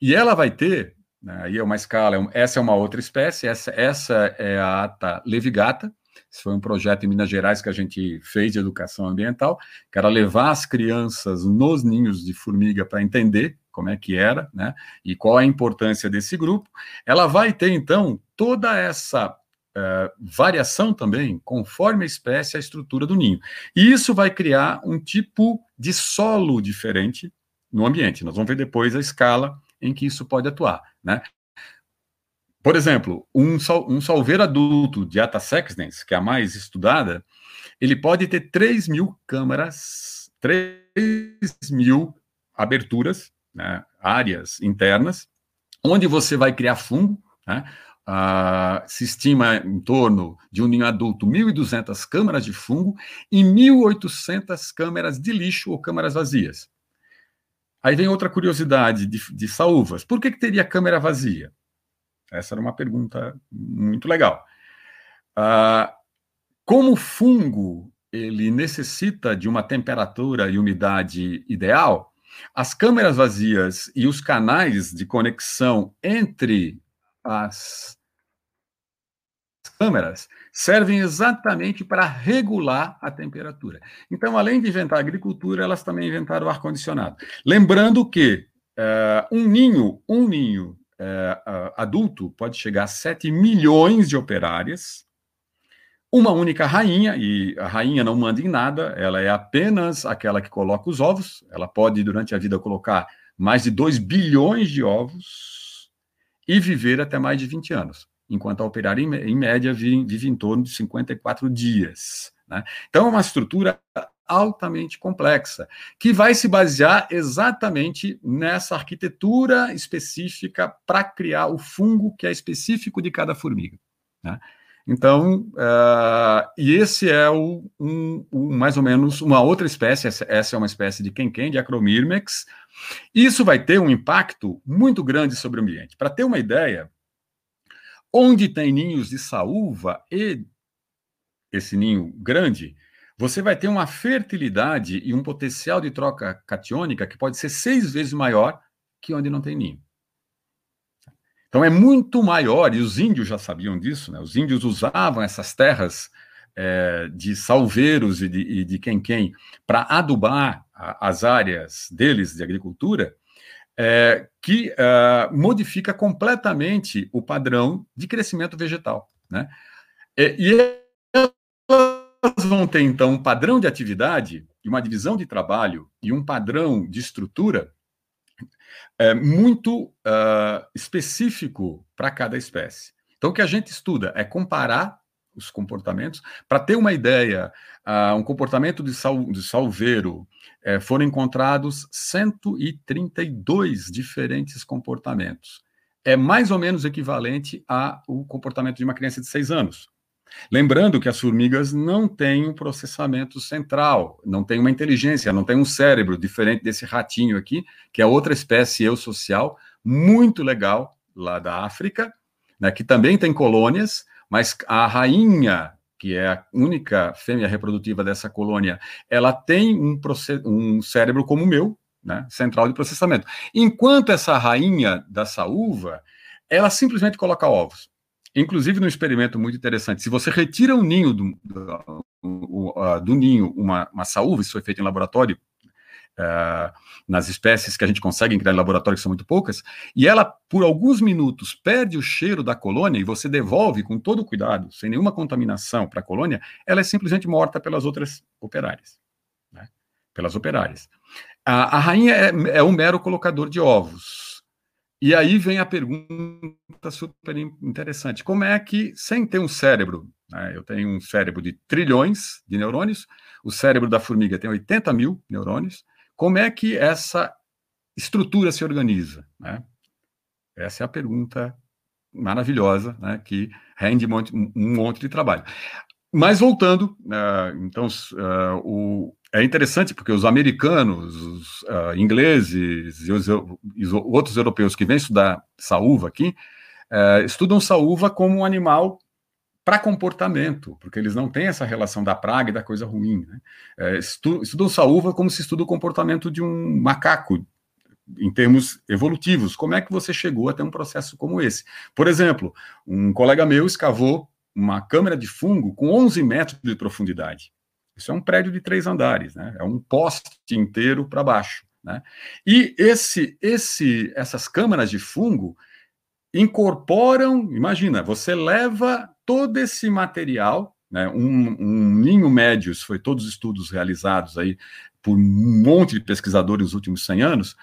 E ela vai ter, né, aí é uma escala, é essa é uma outra espécie, essa, essa é a ata levigata, esse foi um projeto em Minas Gerais que a gente fez de educação ambiental, que era levar as crianças nos ninhos de formiga para entender como é que era, né? E qual a importância desse grupo. Ela vai ter, então, toda essa uh, variação também, conforme a espécie, a estrutura do ninho. E isso vai criar um tipo de solo diferente no ambiente. Nós vamos ver depois a escala em que isso pode atuar, né? Por exemplo, um, sol, um solveiro adulto de Atasexdens, que é a mais estudada, ele pode ter 3 mil câmaras, 3 mil aberturas, né, áreas internas, onde você vai criar fungo, né, se estima em torno de um ninho adulto 1.200 câmaras de fungo e 1.800 câmaras de lixo ou câmaras vazias. Aí vem outra curiosidade de, de saúvas. Por que, que teria câmara vazia? Essa era uma pergunta muito legal. Como o fungo ele necessita de uma temperatura e umidade ideal, as câmeras vazias e os canais de conexão entre as câmeras servem exatamente para regular a temperatura. Então, além de inventar agricultura, elas também inventaram o ar-condicionado. Lembrando que uh, um ninho, um ninho é, adulto pode chegar a 7 milhões de operárias, uma única rainha, e a rainha não manda em nada, ela é apenas aquela que coloca os ovos, ela pode, durante a vida, colocar mais de 2 bilhões de ovos e viver até mais de 20 anos, enquanto a operária, em, média, vive, em torno de 54 dias. Né? Então, é uma estrutura altamente complexa, que vai se basear exatamente nessa arquitetura específica para criar o fungo que é específico de cada formiga. Né? Então, uh, e esse é o, um, mais ou menos uma outra espécie, essa, essa é uma espécie de quenquem, de Acromyrmex. Isso vai ter um impacto muito grande sobre o ambiente. Para ter uma ideia, onde tem ninhos de saúva e esse ninho grande, você vai ter uma fertilidade e um potencial de troca catiônica que pode ser seis vezes maior que onde não tem ninho. Então é muito maior, e os índios já sabiam disso, né? os índios usavam essas terras é, de salveiros e de, de quem-quem para adubar a, as áreas deles de agricultura, é, que é, modifica completamente o padrão de crescimento vegetal. Né? E, e elas vão ter, então, um padrão de atividade e uma divisão de trabalho e um padrão de estrutura é, muito uh, específico para cada espécie. Então, o que a gente estuda é comparar os comportamentos. Para ter uma ideia, uh, um comportamento de, sal, de salveiro é, foram encontrados 132 diferentes comportamentos. É mais ou menos equivalente ao comportamento de uma criança de seis anos. Lembrando que as formigas não têm um processamento central, não têm uma inteligência, não têm um cérebro diferente desse ratinho aqui, que é outra espécie eusocial, muito legal lá da África, né, que também tem colônias, mas a rainha, que é a única fêmea reprodutiva dessa colônia, ela tem um, um cérebro como o meu, né, central de processamento. Enquanto essa rainha da saúva, ela simplesmente coloca ovos. Inclusive, num experimento muito interessante, se você retira um ninho do, do, do ninho uma, uma saúva, isso foi feito em laboratório, Uh, nas espécies que a gente consegue criar em laboratório, que são muito poucas, e ela, por alguns minutos, perde o cheiro da colônia e você devolve com todo cuidado, sem nenhuma contaminação para a colônia, ela é simplesmente morta pelas outras operárias. Né? Pelas operárias. A, a rainha é, é um mero colocador de ovos. E aí vem a pergunta super interessante: como é que, sem ter um cérebro, né, eu tenho um cérebro de trilhões de neurônios, o cérebro da formiga tem 80 mil neurônios, como é que essa estrutura se organiza? Né? Essa é a pergunta maravilhosa, né, que rende um monte, de trabalho. Mas voltando, uh, então, uh, o, é interessante porque os americanos, os uh, ingleses e os, os, outros europeus que vêm estudar saúva aqui, uh, estudam saúva como um animal para comportamento, porque eles não têm essa relação da praga e da coisa ruim. Né? Uh, estu, estudam saúva como se estuda o comportamento de um macaco, em termos evolutivos. Como é que você chegou até um processo como esse? Por exemplo, um colega meu escavou uma câmara de fungo com 11 metros de profundidade. Isso é um prédio de três andares, né? É um poste inteiro para baixo, né? E esse, esse, essas câmaras de fungo incorporam, imagina, você leva todo esse material, né? Um, um ninho médio, isso foi todos os estudos realizados aí por um monte de pesquisadores nos últimos 100 anos,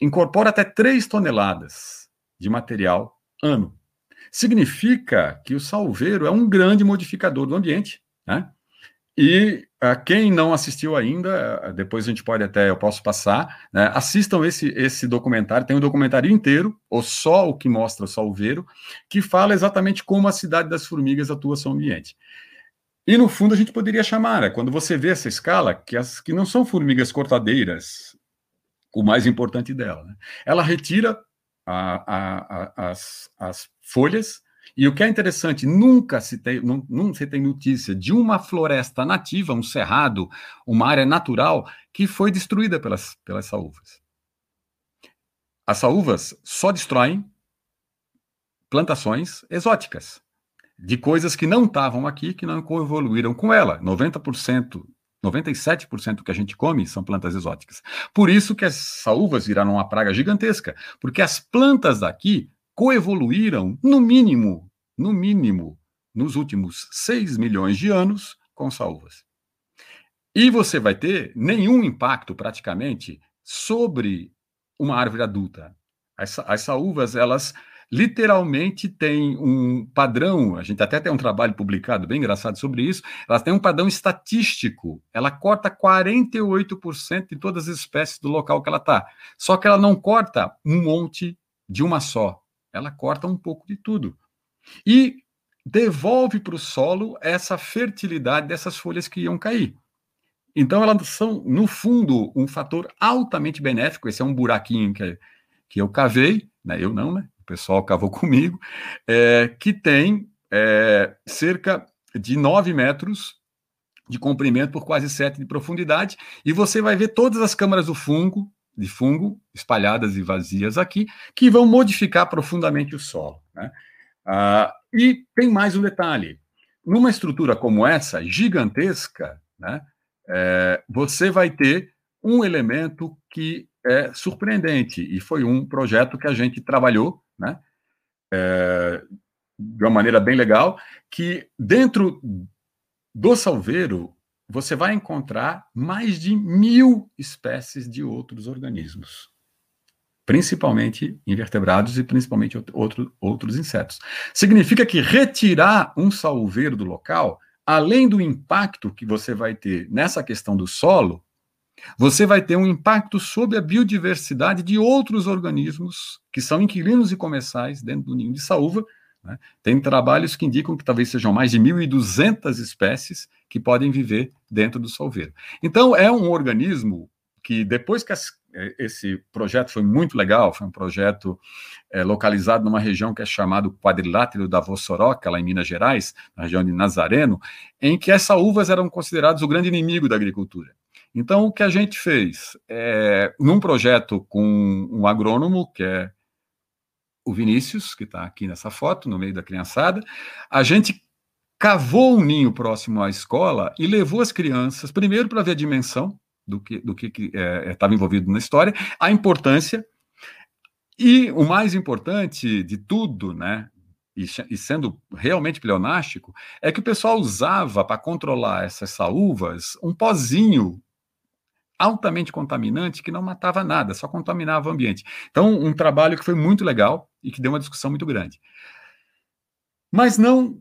incorpora até 3 toneladas de material ano. Significa que o salveiro é um grande modificador do ambiente, né? E uh, quem não assistiu ainda, depois a gente pode até, eu posso passar, né, assistam esse, esse documentário, tem um documentário inteiro, ou só o que mostra o salveiro, que fala exatamente como a cidade das formigas atua seu ambiente. E no fundo a gente poderia chamar, né, quando você vê essa escala, que, as, que não são formigas cortadeiras, o mais importante dela. Né? Ela retira a, a, a, as, as folhas, e o que é interessante, nunca se tem, não, não se tem notícia de uma floresta nativa, um cerrado, uma área natural que foi destruída pelas, pelas saúvas. As saúvas só destroem plantações exóticas, de coisas que não estavam aqui, que não evoluíram com ela. 90%, 97% do que a gente come são plantas exóticas. Por isso que as saúvas viraram uma praga gigantesca, porque as plantas daqui coevoluíram, no mínimo, no mínimo, nos últimos 6 milhões de anos com salvas. E você vai ter nenhum impacto, praticamente, sobre uma árvore adulta. As, as saúvas, elas literalmente tem um padrão, a gente até tem um trabalho publicado bem engraçado sobre isso, ela tem um padrão estatístico, ela corta 48% de todas as espécies do local que ela está. Só que ela não corta um monte de uma só, ela corta um pouco de tudo. E devolve para o solo essa fertilidade dessas folhas que iam cair. Então, elas são, no fundo, um fator altamente benéfico. Esse é um buraquinho que, que eu cavei, né? eu não, né? o pessoal cavou comigo, é, que tem é, cerca de 9 metros de comprimento por quase 7 de profundidade, e você vai ver todas as câmaras do fungo, de fungo, espalhadas e vazias aqui, que vão modificar profundamente o solo. Né? Ah, e tem mais um detalhe: numa estrutura como essa, gigantesca, né, é, você vai ter um elemento que é surpreendente, e foi um projeto que a gente trabalhou, né, é, de uma maneira bem legal, que dentro do salveiro você vai encontrar mais de mil espécies de outros organismos, principalmente invertebrados e principalmente outro, outros insetos. Significa que retirar um salveiro do local além do impacto que você vai ter nessa questão do solo, você vai ter um impacto sobre a biodiversidade de outros organismos que são inquilinos e comensais dentro do ninho de saúva. Né? Tem trabalhos que indicam que talvez sejam mais de 1.200 espécies que podem viver dentro do salveiro. Então, é um organismo que, depois que as, é, esse projeto foi muito legal, foi um projeto é, localizado numa região que é chamado Quadrilátero da Vossoroca, lá em Minas Gerais, na região de Nazareno, em que essas uvas eram consideradas o grande inimigo da agricultura. Então, o que a gente fez? É, num projeto com um agrônomo, que é o Vinícius, que está aqui nessa foto, no meio da criançada, a gente cavou um ninho próximo à escola e levou as crianças, primeiro para ver a dimensão, do que do que estava é, é envolvido na história, a importância e o mais importante de tudo, né? E, e sendo realmente pleonástico, é que o pessoal usava para controlar essas saúvas um pozinho altamente contaminante que não matava nada, só contaminava o ambiente. Então, um trabalho que foi muito legal e que deu uma discussão muito grande. Mas não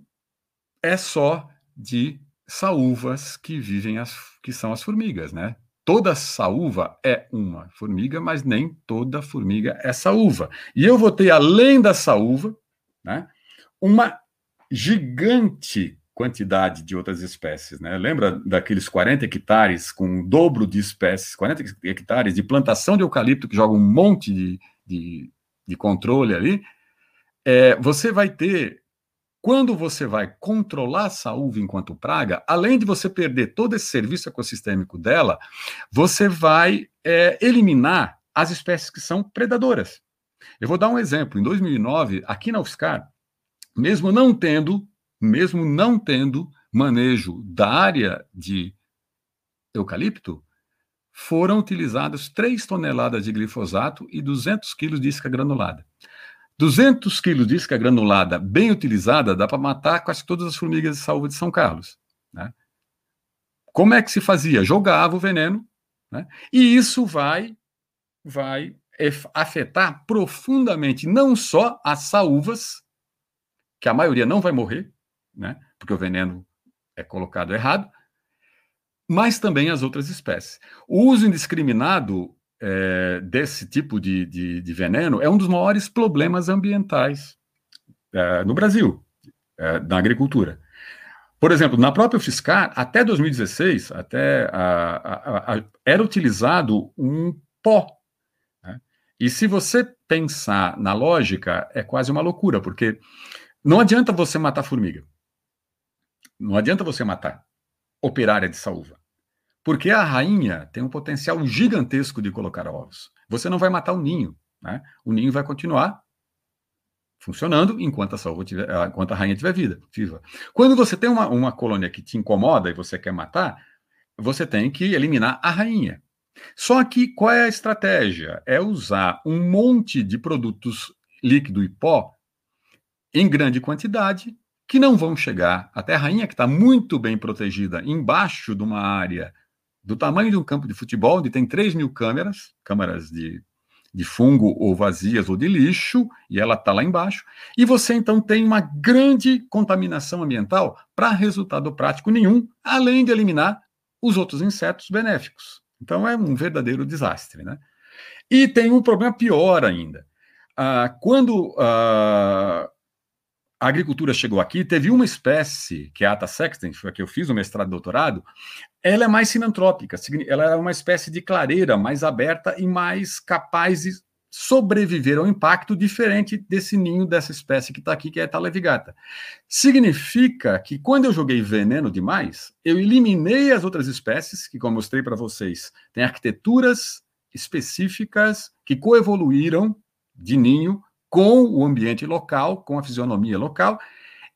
é só de saúvas que vivem as que são as formigas, né? toda saúva é uma formiga, mas nem toda formiga é saúva. E eu vou ter, além da saúva, né, uma gigante quantidade de outras espécies. Né? Lembra daqueles 40 hectares com o dobro de espécies, 40 hectares de plantação de eucalipto que joga um monte de, de, de controle ali? É, você vai ter quando você vai controlar essa uva enquanto praga, além de você perder todo esse serviço ecossistêmico dela, você vai é, eliminar as espécies que são predadoras. Eu vou dar um exemplo. Em 2009, aqui na UFSCar, mesmo não tendo, mesmo não tendo manejo da área de eucalipto, foram utilizadas 3 toneladas de glifosato e 200 quilos de isca granulada. 200 quilos de isca granulada bem utilizada dá para matar quase todas as formigas de salva de São Carlos. Né? Como é que se fazia? Jogava o veneno, né? e isso vai, vai afetar profundamente não só as saúvas, que a maioria não vai morrer, né? porque o veneno é colocado errado, mas também as outras espécies. O uso indiscriminado é, desse tipo de, de, de, veneno é um dos maiores problemas ambientais é, no Brasil, é, na agricultura. Por exemplo, na própria Fiscar, até 2016, até a, a, a, era utilizado um pó. Né? E se você pensar na lógica, é quase uma loucura, porque não adianta você matar formiga. Não adianta você matar operária de saúva. Porque a rainha tem um potencial gigantesco de colocar ovos. Você não vai matar o ninho, né? O ninho vai continuar funcionando enquanto a, tiver, ah, enquanto a rainha estiver vida, viva. Quando você tem uma, uma colônia que te incomoda e você quer matar, você tem que eliminar a rainha. Só que qual é a estratégia? É usar um monte de produtos líquido e pó em grande quantidade que não vão chegar a rainha, que está muito bem protegida embaixo de uma área do tamanho de um campo de futebol, onde tem 3 mil câmeras, câmeras de, de fungo ou vazias ou de lixo, e ela está lá embaixo, e você então tem uma grande contaminação ambiental para resultado prático nenhum, além de eliminar os outros insetos benéficos. Então é um verdadeiro desastre. Né? E tem um problema pior ainda. Ah, quando ah, a agricultura chegou aqui, teve uma espécie, que é a Ata sextens, foi a que eu fiz o mestrado e doutorado, ela é mais sinantrópica, ela é uma espécie de clareira mais aberta e mais capaz de sobreviver ao impacto diferente desse ninho dessa espécie que está aqui, que é a Talevigata. Significa que quando eu joguei veneno demais, eu eliminei as outras espécies, que como eu mostrei para vocês, têm arquiteturas específicas que coevoluíram de ninho com o ambiente local, com a fisionomia local,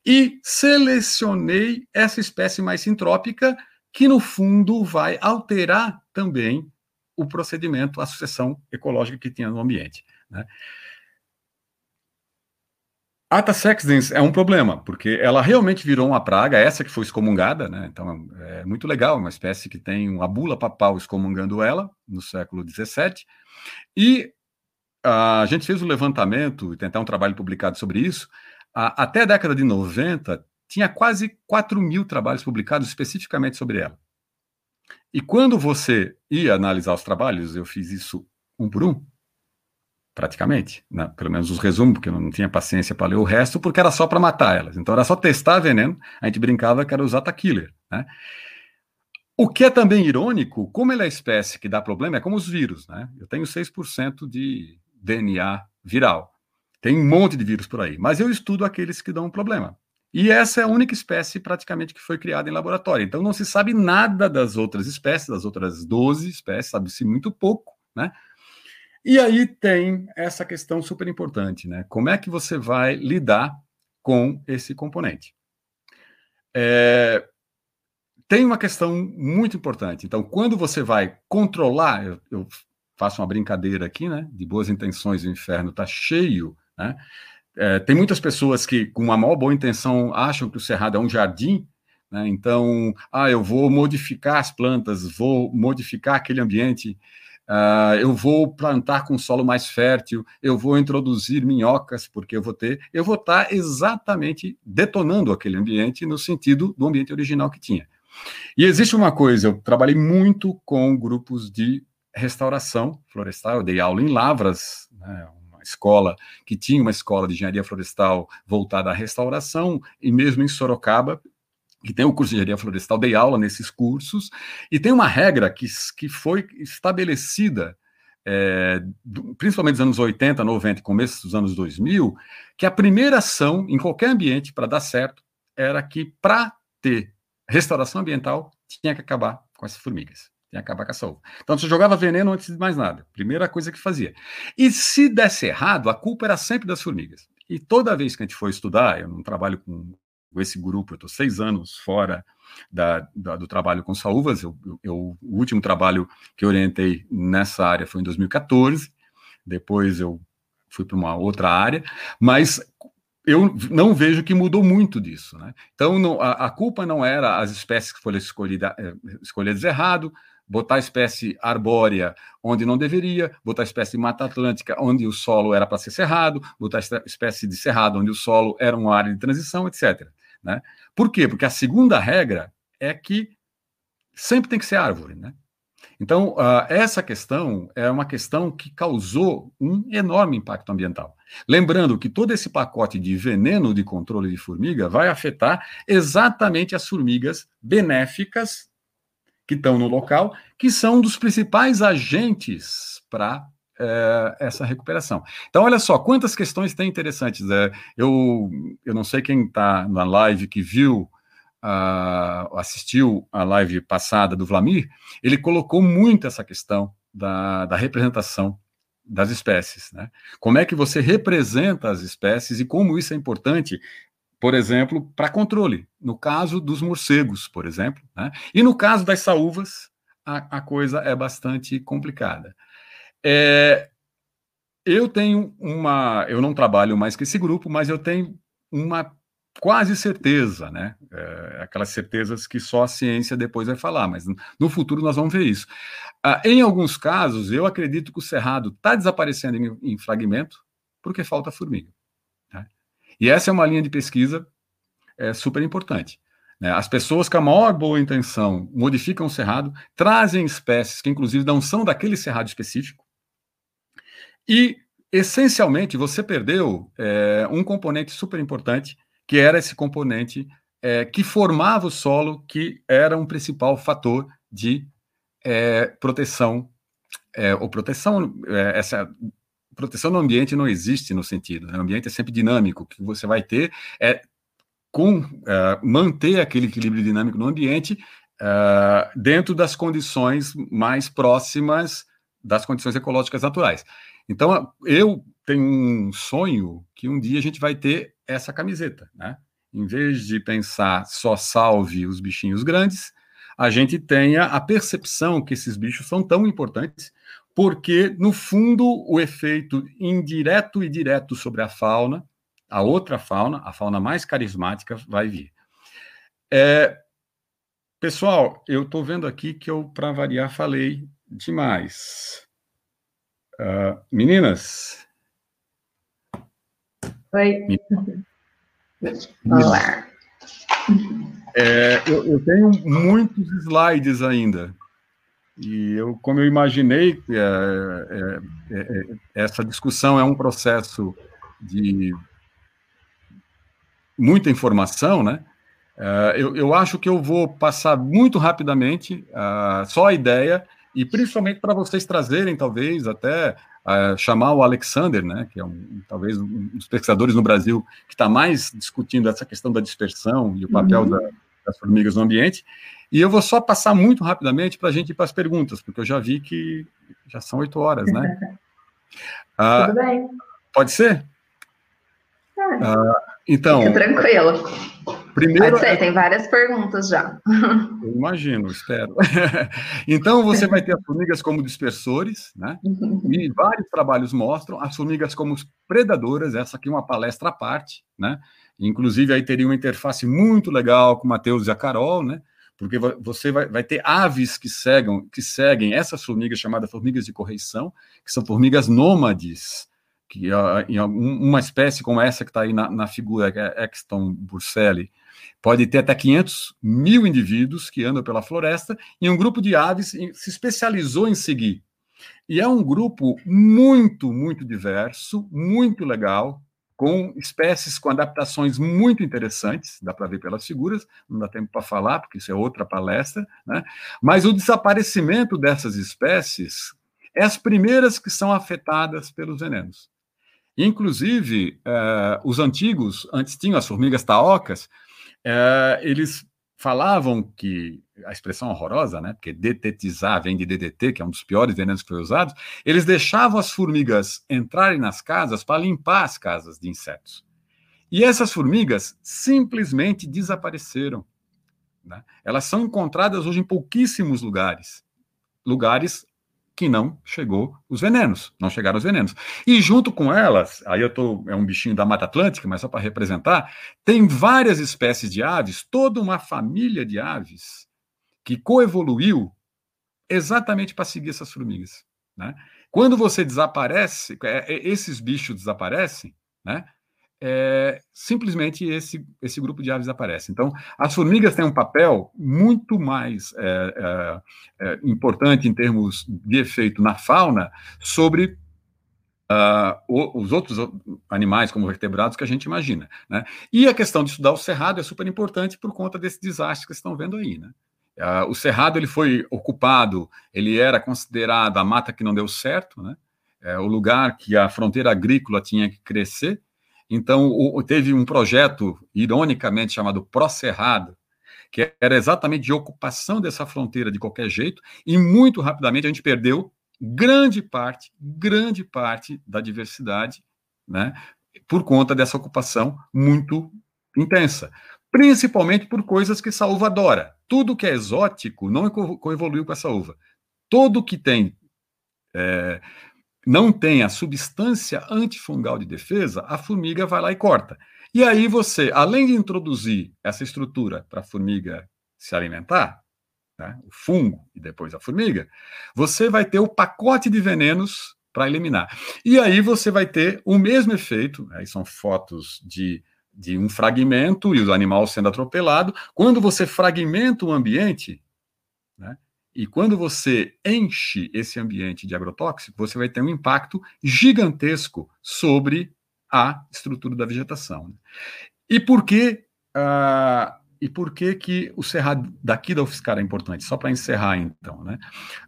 e selecionei essa espécie mais sintrópica, que no fundo vai alterar também o procedimento, a sucessão ecológica que tinha no ambiente. Né? Ata sexdens é um problema, porque ela realmente virou uma praga, essa que foi excomungada, né? Então é muito legal, uma espécie que tem uma bula papal excomungando ela no século XVII. E a gente fez um levantamento e tentar um trabalho publicado sobre isso. até a década de 90, tinha quase 4 mil trabalhos publicados especificamente sobre ela. E quando você ia analisar os trabalhos, eu fiz isso um por um, praticamente, né? pelo menos os resumos, porque eu não tinha paciência para ler o resto, porque era só para matar elas. Então era só testar veneno, a gente brincava que era usar killer. Né? O que é também irônico, como ela é a espécie que dá problema, é como os vírus. Né? Eu tenho 6% de DNA viral. Tem um monte de vírus por aí, mas eu estudo aqueles que dão um problema. E essa é a única espécie praticamente que foi criada em laboratório. Então não se sabe nada das outras espécies, das outras 12 espécies, sabe-se muito pouco, né? E aí tem essa questão super importante, né? Como é que você vai lidar com esse componente? É, tem uma questão muito importante. Então, quando você vai controlar, eu, eu faço uma brincadeira aqui, né? De boas intenções, o inferno está cheio, né? É, tem muitas pessoas que, com uma maior boa intenção, acham que o cerrado é um jardim, né? Então, ah, eu vou modificar as plantas, vou modificar aquele ambiente, uh, eu vou plantar com solo mais fértil, eu vou introduzir minhocas, porque eu vou ter, eu vou estar tá exatamente detonando aquele ambiente no sentido do ambiente original que tinha. E existe uma coisa, eu trabalhei muito com grupos de restauração florestal, eu dei aula em Lavras, né, uma escola que tinha uma escola de engenharia florestal voltada à restauração, e mesmo em Sorocaba, que tem o curso de engenharia florestal, dei aula nesses cursos, e tem uma regra que, que foi estabelecida, é, principalmente nos anos 80, 90 e começo dos anos 2000, que a primeira ação em qualquer ambiente para dar certo era que para ter restauração ambiental tinha que acabar com as formigas. Tem a saúde. Então, você jogava veneno antes de mais nada. Primeira coisa que fazia. E se desse errado, a culpa era sempre das formigas. E toda vez que a gente foi estudar, eu não trabalho com esse grupo, eu estou seis anos fora da, da, do trabalho com saúvas. Eu, eu, o último trabalho que orientei nessa área foi em 2014. Depois eu fui para uma outra área. Mas eu não vejo que mudou muito disso. Né? Então, não, a, a, culpa não era as espécies que foram eh, escolhidas errado, botar espécie arbórea onde não deveria, botar espécie de mata atlântica onde o solo era para ser cerrado, botar espécie de cerrado onde o solo era uma área de transição, etc. Né? Por quê? Porque a segunda regra é que sempre tem que ser árvore. Né? Então, uh, essa questão é uma questão que causou um enorme impacto ambiental. Lembrando que todo esse pacote de veneno de controle de formiga vai afetar exatamente as formigas benéficas que estão no local, que são um dos principais agentes para é, essa recuperação. Então, olha só, quantas questões tem interessantes. É, eu, eu não sei quem está na live que viu, uh, assistiu a live passada do Vlamir, ele colocou muito essa questão da, da representação das espécies. Né? Como é que você representa as espécies e como isso é importante por exemplo, para controle. No caso dos morcegos, por exemplo, né? e no caso das saúvas, a, a coisa é bastante complicada. É, eu tenho uma, eu não trabalho mais com esse grupo, mas eu tenho uma quase certeza, né? É, aquelas certezas que só a ciência depois vai falar, mas no futuro nós vamos ver isso. Ah, em alguns casos, eu acredito que o cerrado está desaparecendo em, em, fragmento porque falta formiga. E essa é uma linha de pesquisa é, super importante. Né? As pessoas com a maior boa intenção modificam o cerrado, trazem espécies que, inclusive, não são daquele cerrado específico, e, essencialmente, você perdeu é, um componente super importante, que era esse componente é, que formava o solo, que era um principal fator de é, proteção, é, ou proteção, é, essa proteção no ambiente não existe no sentido, né? o ambiente é sempre dinâmico, o que você vai ter é com uh, manter aquele equilíbrio dinâmico no ambiente uh, dentro das condições mais próximas das condições ecológicas naturais. Então, eu tenho um sonho que um dia a gente vai ter essa camiseta, né? Em vez de pensar só salve os bichinhos grandes, a gente tenha a percepção que esses bichos são tão importantes, porque, no fundo, o efeito indireto e direto sobre a fauna a outra fauna, a fauna mais carismática, vai vir. É, pessoal, eu estou vendo aqui que eu, para variar, falei demais. Uh, meninas? Oi. Olá. É, eu, eu, tenho muitos slides ainda. E eu, como eu imaginei, é, é, é, é essa discussão é um processo de muita informação, né? Uh, eu, eu, acho que eu vou passar muito rapidamente só a ideia, e principalmente para vocês trazerem, talvez, até uh, chamar o Alexander, né, que é um, talvez um dos pesquisadores no Brasil que está mais discutindo essa questão da dispersão e o papel uhum. da, das formigas no ambiente. E eu vou só passar muito rapidamente para a gente ir para as perguntas, porque eu já vi que já são oito horas, né? Tudo bem. Pode ser? Ah, então. Fica tranquilo. Primeiro, Pode ser, tem várias perguntas já. Eu imagino, espero. então, você vai ter as formigas como dispersores, né? E vários trabalhos mostram as formigas como predadoras, essa aqui é uma palestra à parte, né? Inclusive, aí teria uma interface muito legal com o Matheus e a Carol, né? Porque você vai, vai ter aves que seguem, que seguem essas formigas chamadas formigas de correição, que são formigas nômades, que em uma espécie como essa que está aí na, na, figura, que é Exton burselli, pode ter até 500 mil indivíduos que andam pela floresta, e um grupo de aves se especializou em seguir. E é um grupo muito, muito diverso, muito legal, com espécies com adaptações muito interessantes, dá para ver pelas figuras, não dá tempo para falar, porque isso é outra palestra, né? mas o desaparecimento dessas espécies é as primeiras que são afetadas pelos venenos. Inclusive, uh, os antigos, antes tinham as formigas taocas, uh, eles falavam que, a expressão horrorosa, né, porque detetizar vem de DDT, que é um dos piores venenos que foi usado, eles deixavam as formigas entrarem nas casas para limpar as casas de insetos. E essas formigas simplesmente desapareceram. Né? Elas são encontradas hoje em pouquíssimos lugares. Lugares que não chegou os venenos, não chegaram os venenos. E junto com elas, aí eu tô é um bichinho da Mata Atlântica, mas só para representar, tem várias espécies de aves, toda uma família de aves que coevoluiu exatamente para seguir essas formigas, né? Quando você desaparece, é, é, esses bichos desaparecem, né? É, simplesmente esse, esse grupo de aves aparece. Então, as formigas têm um papel muito mais é, é, é importante em termos de efeito na fauna sobre uh, os outros animais, como vertebrados, que a gente imagina. Né? E a questão de estudar o cerrado é super importante por conta desse desastre que estão vendo aí. Né? Uh, o cerrado ele foi ocupado, ele era considerado a mata que não deu certo, né? É, o lugar que a fronteira agrícola tinha que crescer, então, o, teve um projeto, ironicamente, chamado Pró-Cerrado, que era exatamente de ocupação dessa fronteira de qualquer jeito, e muito rapidamente a gente perdeu grande parte, grande parte da diversidade, né, por conta dessa ocupação muito intensa, principalmente por coisas que essa uva adora. Tudo que é exótico não coevoluiu com essa uva. Todo que tem é, não tem a substância antifungal de defesa, a formiga vai lá e corta. E aí você, além de introduzir essa estrutura para a formiga se alimentar, né, o fungo e depois a formiga, você vai ter o pacote de venenos para eliminar. E aí você vai ter o mesmo efeito, aí são fotos de, de um fragmento e o animal sendo atropelado. Quando você fragmenta o ambiente, né, e quando você enche esse ambiente de agrotóxico, você vai ter um impacto gigantesco sobre a estrutura da vegetação. Né. E por que uh, e por que, que o cerrado daqui da UFSCar é importante? Só para encerrar, então. Né?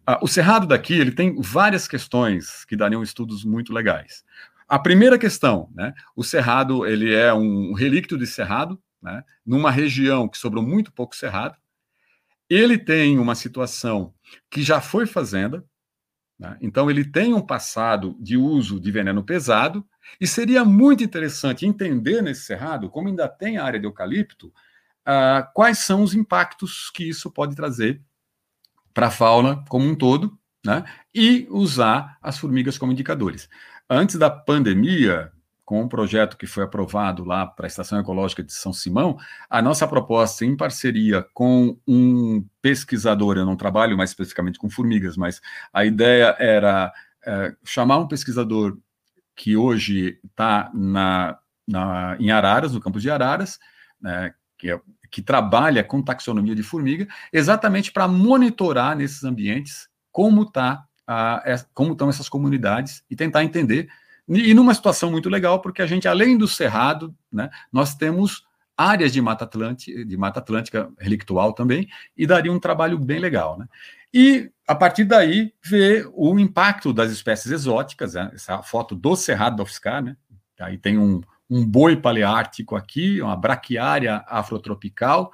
Ah, o cerrado daqui ele tem várias questões que dariam estudos muito legais. A primeira questão, né? o cerrado ele é um relíquio de cerrado, né? numa região que sobrou muito pouco cerrado. Ele tem uma situação que já foi fazenda, né? então ele tem um passado de uso de veneno pesado, e seria muito interessante entender nesse cerrado, como ainda tem a área de eucalipto, uh, quais são os impactos que isso pode trazer para a fauna como um todo, né? E usar as formigas como indicadores. Antes da pandemia, com um projeto que foi aprovado lá para a Estação Ecológica de São Simão, a nossa proposta, em parceria com um pesquisador, eu não trabalho mais especificamente com formigas, mas a ideia era é, chamar um pesquisador que hoje está na, na, em Araras, no campus de Araras, né, que, é, que trabalha com taxonomia de formiga, exatamente para monitorar nesses ambientes como tá é, como estão essas comunidades e tentar entender. E numa situação muito legal, porque a gente, além do cerrado, né, nós temos áreas de Mata Atlântica, de Mata Atlântica relictual também, e daria um trabalho bem legal. Né? E, a partir daí, ver o impacto das espécies exóticas, né? essa foto do Cerrado do UFSCar, né? aí tem um, um boi paleártico aqui, uma braquiária afrotropical,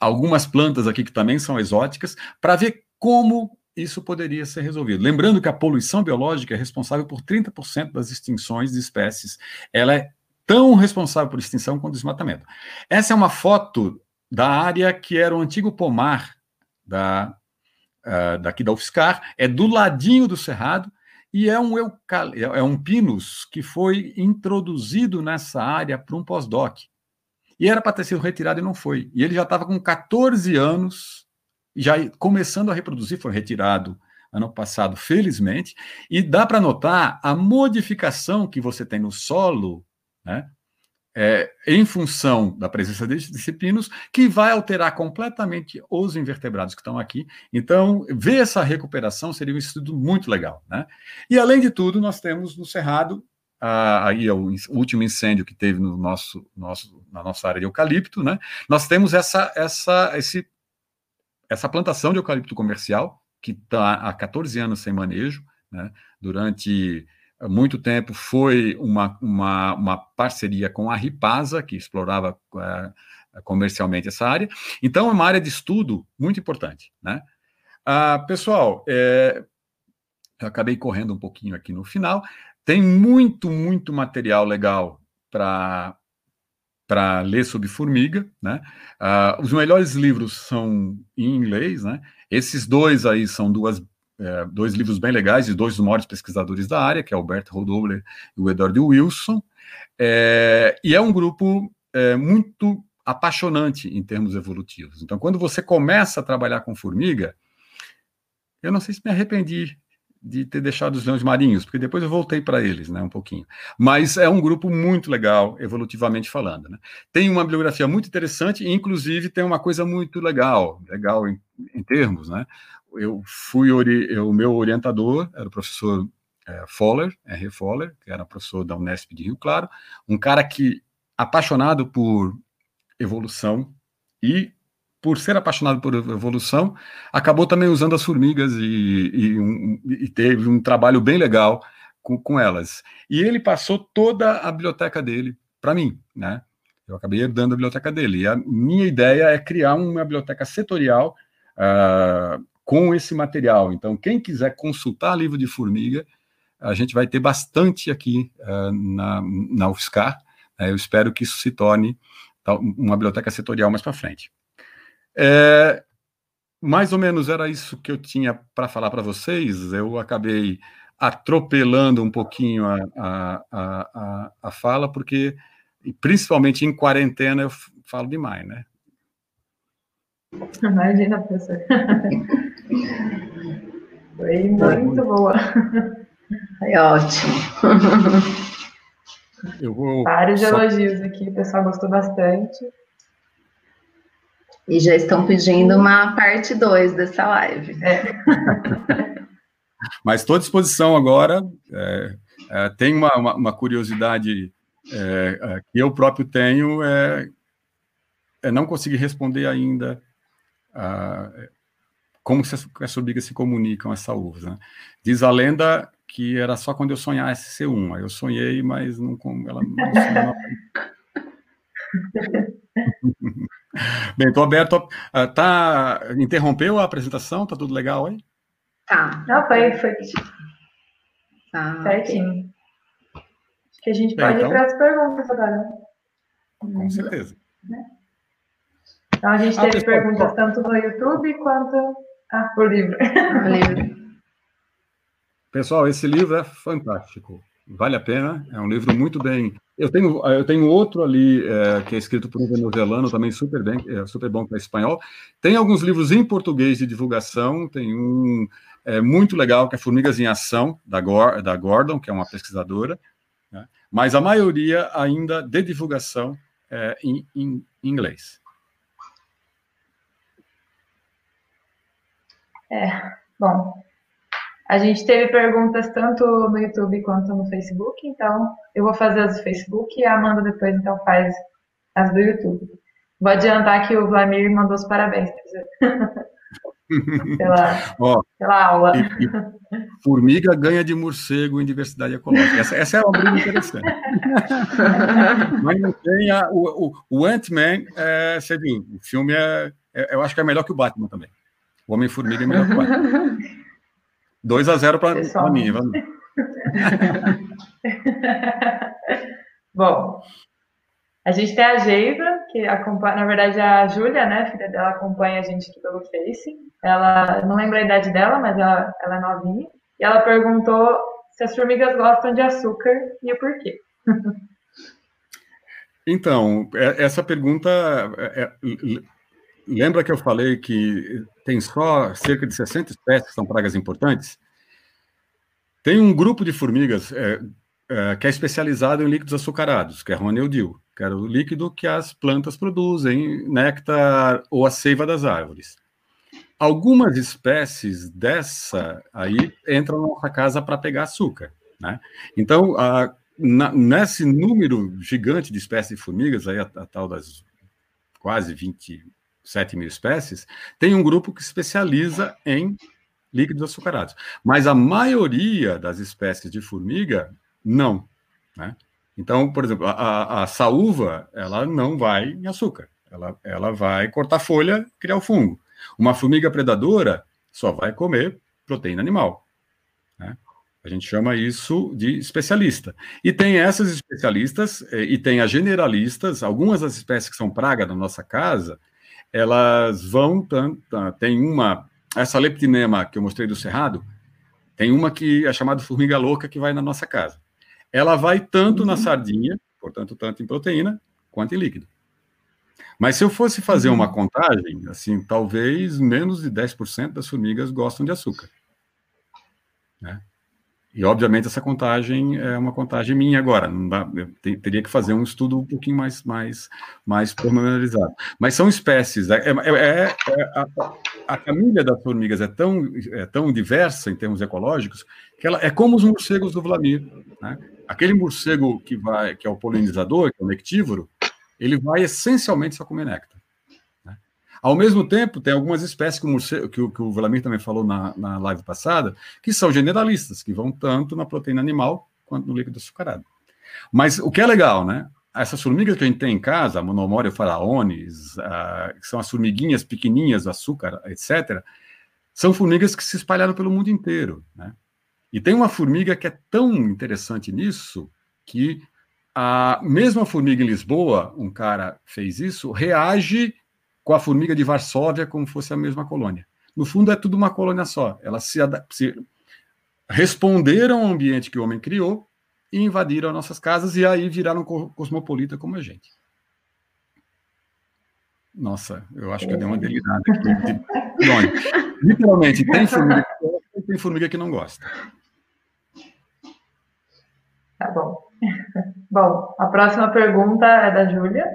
algumas plantas aqui que também são exóticas, para ver como isso poderia ser resolvido. Lembrando que a poluição biológica é responsável por 30% das extinções de espécies. Ela é tão responsável por extinção quanto desmatamento. Essa é uma foto da área que era o antigo pomar da, uh, daqui da UFSCar, é do ladinho do cerrado, e é um, eucal... É, é um pinus que foi introduzido nessa área para um pós-doc. E era para ter sido retirado e não foi. E ele já estava com 14 anos, já começando a reproduzir, foi retirado ano passado, felizmente, e dá para notar a modificação que você tem no solo, né, é, em função da presença desses disciplinos, que vai alterar completamente os invertebrados que estão aqui. Então, ver essa recuperação seria um estudo muito legal. Né? E, além de tudo, nós temos no Cerrado, ah, aí é o último incêndio que teve no nosso, nosso, na nossa área de eucalipto, né? nós temos essa, essa, esse, essa plantação de eucalipto comercial, que está há 14 anos sem manejo, né? durante muito tempo foi uma, uma, uma parceria com a Ripasa, que explorava uh, comercialmente essa área. Então, é uma área de estudo muito importante. Né? Uh, pessoal, é, eu acabei correndo um pouquinho aqui no final. Tem muito, muito material legal para para ler sobre formiga, né? Uh, os melhores livros são em inglês, né? Esses dois aí são duas é, dois livros bem legais de dois dos maiores pesquisadores da área, que é o Bert Rodobler e o Edward Wilson. É, e é um grupo é, muito apaixonante em termos evolutivos. Então, quando você começa a trabalhar com formiga, eu não sei se me arrependi de ter deixado os leões marinhos, porque depois eu voltei para eles, né, um pouquinho. Mas é um grupo muito legal, evolutivamente falando. Né? Tem uma bibliografia muito interessante, e inclusive tem uma coisa muito legal, legal em, em termos, né? eu fui o meu orientador era o professor é, Foller, R. Foller, que era professor da Unesp de Rio Claro, um cara que apaixonado por evolução e por ser apaixonado por evolução, acabou também usando as formigas e, e, um, e teve um trabalho bem legal com, com, elas. E ele passou toda a biblioteca dele para mim, né? Eu acabei herdando a biblioteca dele. E a minha ideia é criar uma biblioteca setorial uh, com esse material. Então, quem quiser consultar livro de formiga, a gente vai ter bastante aqui uh, na, na UFSCar. Uh, eu espero que isso se torne uma biblioteca setorial mais para frente. É, mais ou menos era isso que eu tinha para falar para vocês. Eu acabei atropelando um pouquinho a, a, a, a, fala, porque, principalmente em quarentena, eu falo demais, né? Imagina, professor. Foi muito boa. Foi ótimo. Eu vou Vários elogios aqui, o pessoal gostou bastante. E já estão pedindo uma parte 2 dessa live. É. Mas estou à disposição agora. É, é, tem uma, uma, uma curiosidade é, é, que eu próprio tenho, é, é não conseguir responder ainda a, como as formigas se comunicam, essa uva. Né? Diz a lenda que era só quando eu sonhasse ser uma. Eu sonhei, mas não ela não Bem, estou aberto. A, tá, interrompeu a apresentação? Tá tudo legal aí? Tá. Não, foi, foi. Tá. Certinho. Acho que a gente pode então, ir para as perguntas agora. Né? Com certeza. Então, a gente ah, teve pessoal, perguntas tanto no YouTube quanto ah, por livro. livro. Pessoal, esse livro é fantástico. Vale a pena. É um livro muito bem. Eu tenho, eu tenho outro ali é, que é escrito por um venezuelano também super bem, é, super bom para espanhol. Tem alguns livros em português de divulgação. Tem um é, muito legal, que é Formigas em Ação, da, Gor da Gordon, que é uma pesquisadora, né? mas a maioria ainda de divulgação é, em, em inglês. É, bom, a gente teve perguntas tanto no YouTube quanto no Facebook, então eu vou fazer as do Facebook e a Amanda depois então faz as do YouTube. Vou adiantar que o Vladimir mandou os parabéns. pela, oh, pela aula. E, e formiga ganha de morcego em diversidade ecológica. Essa, essa é uma briga interessante. Mas não tem a, o, o, o Ant-Man, é, você viu, o filme é, é, eu acho que é melhor que o Batman também. O Homem-Formiga é melhor que o Batman. 2 a 0 para mim, vamos. Bom, a gente tem a Geisa, que acompanha, na verdade, a Júlia, né, filha dela, acompanha a gente aqui pelo Face. Ela, não lembro a idade dela, mas ela, ela é novinha. E ela perguntou se as formigas gostam de açúcar e o porquê. Então, é, essa pergunta. É, é, lembra que eu falei que tem só cerca de 60 espécies que são pragas importantes? Tem um grupo de formigas é, é, que é especializado em líquidos açucarados, que é Ronildil, que era o líquido que as plantas produzem, néctar ou a seiva das árvores. Algumas espécies dessa aí entram na nossa casa para pegar açúcar, né? Então, a, na, nesse número gigante de espécies de formigas, aí a, a tal das quase 27 mil espécies, tem um grupo que especializa em líquidos açucarados. Mas a maioria das espécies de formiga, não. Né? Então, por exemplo, a, a saúva, ela não vai em açúcar. Ela, ela vai cortar folha, criar o fungo. Uma formiga predadora só vai comer proteína animal. Né? A gente chama isso de especialista. E tem essas especialistas eh, e tem as generalistas, algumas das espécies que são praga na nossa casa, elas vão, tem uma, essa leptinema que eu mostrei do cerrado, tem uma que é chamada formiga louca que vai na nossa casa. Ela vai tanto uhum. na sardinha, portanto, tanto em proteína, quanto em líquido. Mas se eu fosse fazer uma uhum. contagem, assim, talvez menos de 10% das formigas gostam de açúcar. Né? E, obviamente, essa contagem é uma contagem minha agora. Não dá, eu teria que fazer um estudo um pouquinho mais, mais, mais pormenorizado. Mas são espécies. É, é, é, é a, a, família das formigas é tão, é tão diversa em termos ecológicos que ela é como os morcegos do Vlamir. Né? Aquele morcego que, vai, que é o polinizador, que é o nectívoro, ele vai essencialmente só comer néctar. Ao mesmo tempo, tem algumas espécies que o, morcego, que o, que o Vladimir também falou na, na live passada, que são generalistas, que vão tanto na proteína animal quanto no líquido açucarado. Mas o que é legal, né? Essas formigas que a gente tem em casa, a faraones, que são as formiguinhas pequenininhas, açúcar, etc., são formigas que se espalharam pelo mundo inteiro, né? E tem uma formiga que é tão interessante nisso que a mesma formiga em Lisboa, um cara fez isso, reage com a formiga de Varsóvia como fosse a mesma colônia. No fundo, é tudo uma colônia só. Ela se, se responderam ao ambiente que o homem criou e invadiram nossas casas e aí viraram cosmopolita como a gente. Nossa, eu acho que eu dei uma delirada aqui. De... Literalmente, tem formiga que tem formiga que não gosta. Tá bom. Bom, a próxima pergunta é da Júlia,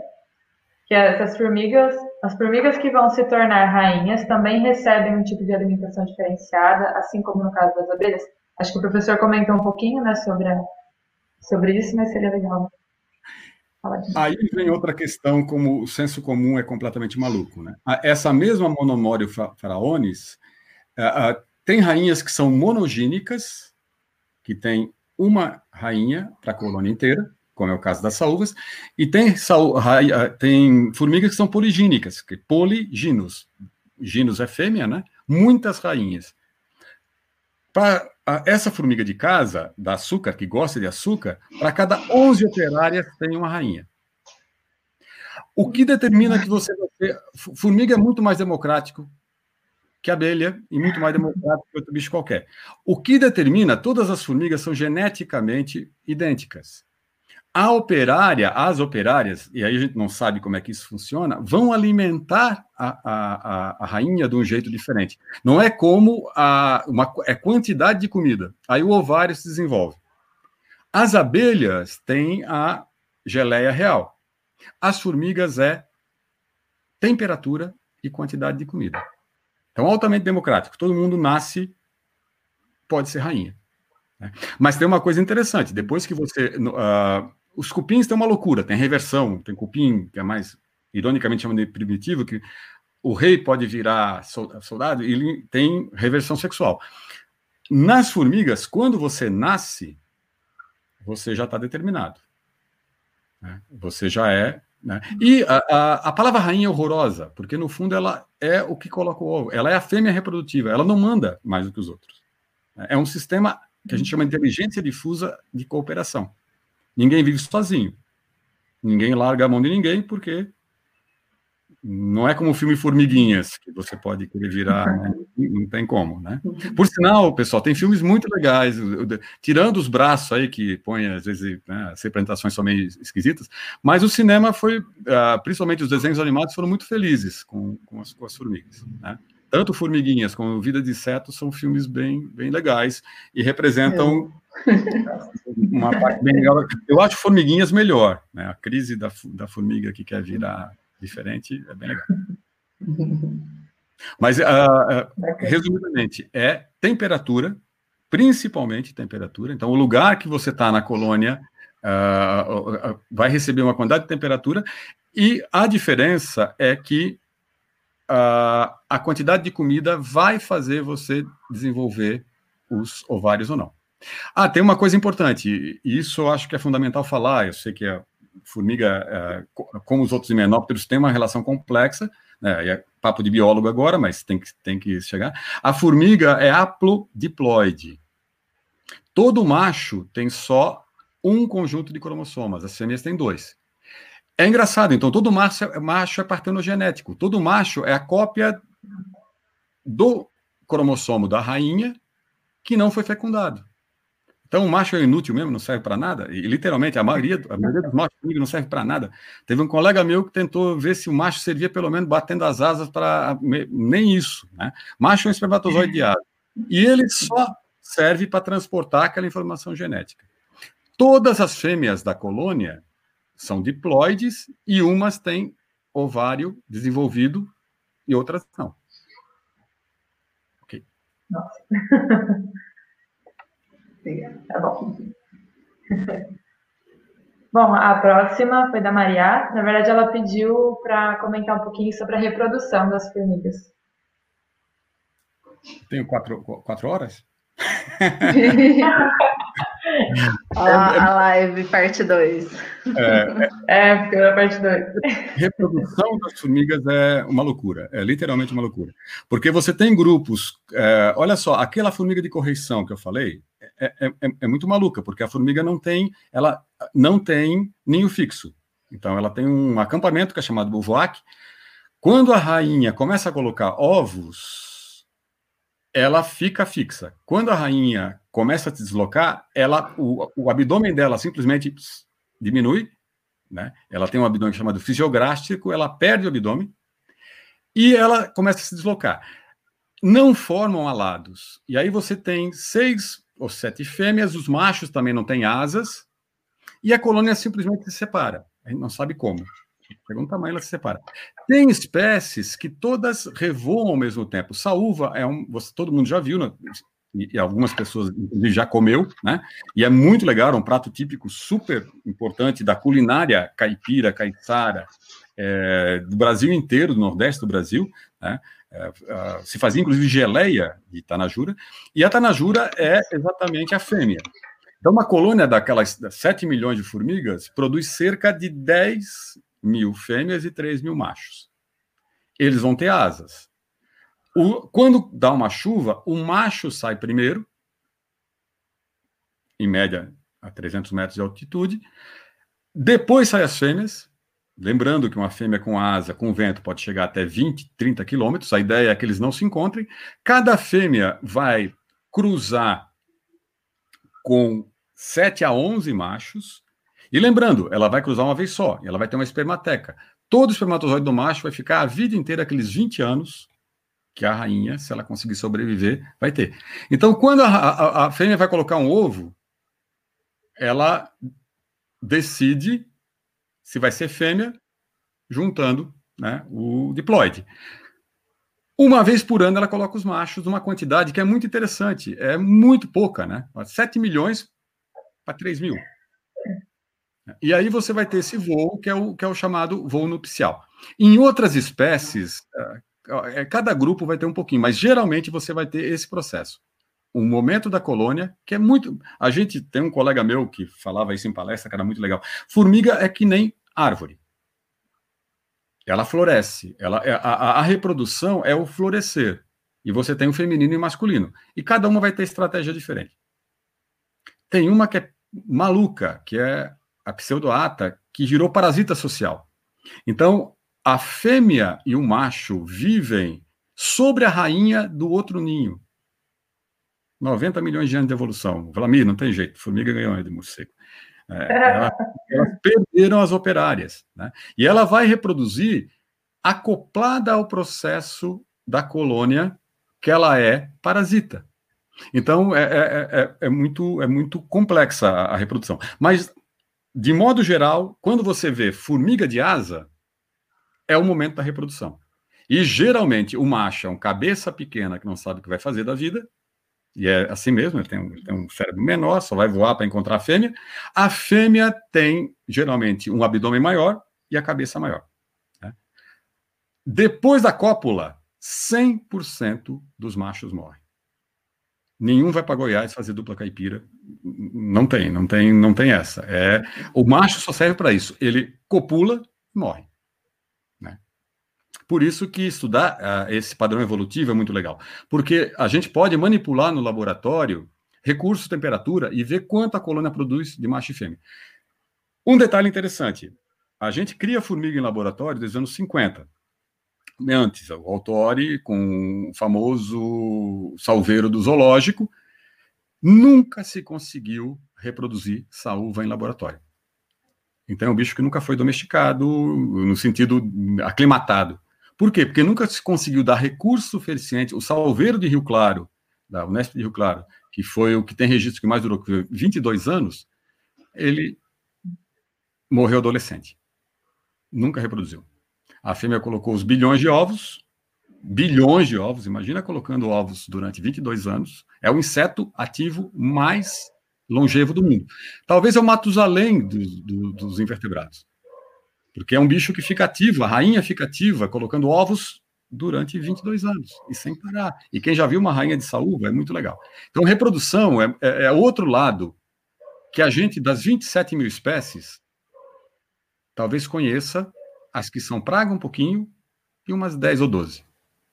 que é essas formigas, as formigas que vão se tornar rainhas também recebem um tipo de alimentação diferenciada, assim como no caso das abelhas. Acho que o professor comentou um pouquinho, né, sobre, a, sobre isso, mas seria legal Aí vem outra questão, como o senso comum é completamente maluco. Né? Essa mesma monomório faraones tem rainhas que são monogênicas, que tem uma rainha para a colônia inteira, como é o caso das saúvas, e tem, tem formigas que são poligínicas, que poliginos. Ginos é fêmea, né? Muitas rainhas. Para essa formiga de casa, da açúcar, que gosta de açúcar, para cada 11 operárias tem uma rainha. O que determina que você vai ter. Formiga é muito mais democrático que abelha e muito mais democrático que outro bicho qualquer. O que determina, todas as formigas são geneticamente idênticas. A operária, as operárias, e aí a gente não sabe como é que isso funciona, vão alimentar a, a, a rainha de um jeito diferente. Não é como a uma, é quantidade de comida. Aí o ovário se desenvolve. As abelhas têm a geleia real. As formigas é temperatura e quantidade de comida. Então, altamente democrático. Todo mundo nasce, pode ser rainha. Né? Mas tem uma coisa interessante: depois que você. Uh, os cupins têm uma loucura, tem reversão, tem cupim, que é mais, ironicamente chamado de primitivo, que o rei pode virar soldado e ele tem reversão sexual. Nas formigas, quando você nasce, você já está determinado. Né? Você já é. Né? E a, a, a, palavra rainha é horrorosa, porque no fundo ela é o que coloca o ovo. Ela é a fêmea reprodutiva, ela não manda mais do que os outros. É um sistema que a gente chama de inteligência difusa de cooperação. Ninguém vive sozinho. Ninguém larga a mão de ninguém, porque não é como o filme Formiguinhas, que você pode querer virar, né? não tem como, né? Por sinal, pessoal, tem filmes muito legais, tirando os braços aí, que põem, às vezes, né, as representações são meio esquisitas, mas o cinema foi, ah, principalmente os desenhos animados, foram muito felizes com, com, as, com as formigas, né? Tanto Formiguinhas como Vida de Inseto são filmes bem, bem legais e representam uma parte bem legal. Eu acho Formiguinhas melhor, né? A crise da, da formiga que quer virar diferente é bem legal. Mas, uh, uh, resumidamente, é temperatura, principalmente temperatura. Então, o lugar que você está na colônia uh, vai receber uma quantidade de temperatura, e a diferença é que a quantidade de comida vai fazer você desenvolver os ovários ou não. Ah, tem uma coisa importante, e isso eu acho que é fundamental falar. Eu sei que a formiga, é, como os outros himenópteros, tem uma relação complexa, né, é papo de biólogo agora, mas tem que, tem que chegar. A formiga é haplodiploide. Todo macho tem só um conjunto de cromossomas, as fêmeas têm dois. É engraçado, então, todo macho, é, macho é partenogenético, todo macho é a cópia do cromossomo da rainha que não foi fecundado. Então o macho é inútil mesmo, não serve para nada. E literalmente a maioria, a maioria dos machos não serve para nada. Teve um colega meu que tentou ver se o macho servia pelo menos batendo as asas para nem isso, né? Macho é um espermatozoide diário. E ele só serve para transportar aquela informação genética. Todas as fêmeas da colônia são diploides e umas têm ovário desenvolvido e outras não. Ok. Nossa. Tá bom. Bom, a próxima foi da Maria. Na verdade, ela pediu para comentar um pouquinho sobre a reprodução das formigas. Tenho quatro, quatro horas? a, a live, parte 2. É, é, porque era parte 2. Reprodução das formigas é uma loucura, é literalmente uma loucura. Porque você tem grupos, é, olha só, aquela formiga de correição que eu falei, é, é, é, é, muito maluca, porque a formiga não tem, ela não tem ninho fixo. Então, ela tem um acampamento que é chamado bivouac. Quando a rainha começa a colocar ovos, ela fica fixa. Quando a rainha começa a se deslocar, ela, o, o abdômen dela simplesmente diminui, né? Ela tem um abdômen chamado fisiográstico, ela perde o abdômen e ela começa a se deslocar. Não formam alados. E aí você tem seis ou sete fêmeas, os machos também não têm asas, e a colônia simplesmente se separa. A gente não sabe como. Segundo tamanho, ela se separa. Tem espécies que todas revoam ao mesmo tempo. Saúva é um. Você, todo mundo já viu, né? e, algumas pessoas já comeu, né? E é muito legal, é um prato típico super importante da culinária caipira, caiçara, é, do Brasil inteiro, do Nordeste do Brasil, né? É, se fazia inclusive geleia de tanajura, e a tanajura é exatamente a fêmea. Então, uma colônia daquelas 7 milhões de formigas produz cerca de 10 mil fêmeas e 3 mil machos. Eles vão ter asas. O, quando dá uma chuva, o macho sai primeiro, em média a 300 metros de altitude, depois sai as fêmeas, lembrando que uma fêmea com asa, com vento, pode chegar até 20, 30 quilômetros, a ideia é que eles não se encontrem, cada fêmea vai cruzar com 7 a 11 machos, e lembrando, ela vai cruzar uma vez só, ela vai ter uma espermateca. Todo espermatozoide do macho vai ficar a vida inteira, aqueles 20 anos, que a rainha, se ela conseguir sobreviver, vai ter. Então, quando a, a, a fêmea vai colocar um ovo, ela decide se vai ser fêmea, juntando né, o diploide. Uma vez por ano ela coloca os machos numa quantidade que é muito interessante, é muito pouca, né? 7 milhões para 3 mil. E aí você vai ter esse voo, que é o, que é o chamado voo nupcial. Em outras espécies, é, cada grupo vai ter um pouquinho, mas geralmente você vai ter esse processo. Um momento da colônia, que é muito. A gente tem um colega meu que falava isso em palestra, que era muito legal. Formiga é que nem árvore. Ela floresce. Ela, é, a, a reprodução é o florescer. E você tem o feminino e o masculino. E cada uma vai ter estratégia diferente. Tem uma que é maluca, que é a pseudoata, que girou parasita social. Então, a fêmea e o macho vivem sobre a rainha do outro ninho. 90 milhões de anos de evolução. Vlamir, não tem jeito, formiga ganhou de morcego. É, ela, elas perderam as operárias. Né? E ela vai reproduzir acoplada ao processo da colônia que ela é parasita. Então, é, é, é, é muito, é muito complexa a, a reprodução. Mas, de modo geral, quando você vê formiga de asa, é o momento da reprodução. E geralmente o macho é um cabeça pequena que não sabe o que vai fazer da vida, e é assim mesmo, ele tem um, tem um cérebro menor, só vai voar para encontrar a fêmea. A fêmea tem geralmente um abdômen maior e a cabeça maior. Né? Depois da cópula, 100% dos machos morrem. Nenhum vai para Goiás fazer dupla caipira. Não tem, não tem, não tem essa. É, o macho só serve para isso. Ele copula e morre. Por isso que estudar uh, esse padrão evolutivo é muito legal, porque a gente pode manipular no laboratório recursos, temperatura e ver quanto a colônia produz de macho e fêmea. Um detalhe interessante: a gente cria formiga em laboratório desde os anos 50. Antes, o Autori, com o famoso salveiro do zoológico, nunca se conseguiu reproduzir saúva em laboratório. Então, é um bicho que nunca foi domesticado, no sentido aclimatado. Por quê? Porque nunca se conseguiu dar recurso suficiente. O salveiro de Rio Claro, da Unesp de Rio Claro, que foi o que tem registro que mais durou 22 anos, ele morreu adolescente. Nunca reproduziu. A fêmea colocou os bilhões de ovos, bilhões de ovos, imagina colocando ovos durante 22 anos. É o inseto ativo mais longevo do mundo. Talvez é o Matusalém dos, dos invertebrados. Porque é um bicho que fica ativo, a rainha fica ativa, colocando ovos durante 22 anos, e sem parar. E quem já viu uma rainha de saúva é muito legal. Então, reprodução é, é, é outro lado que a gente, das 27 mil espécies, talvez conheça as que são praga um pouquinho e umas 10 ou 12.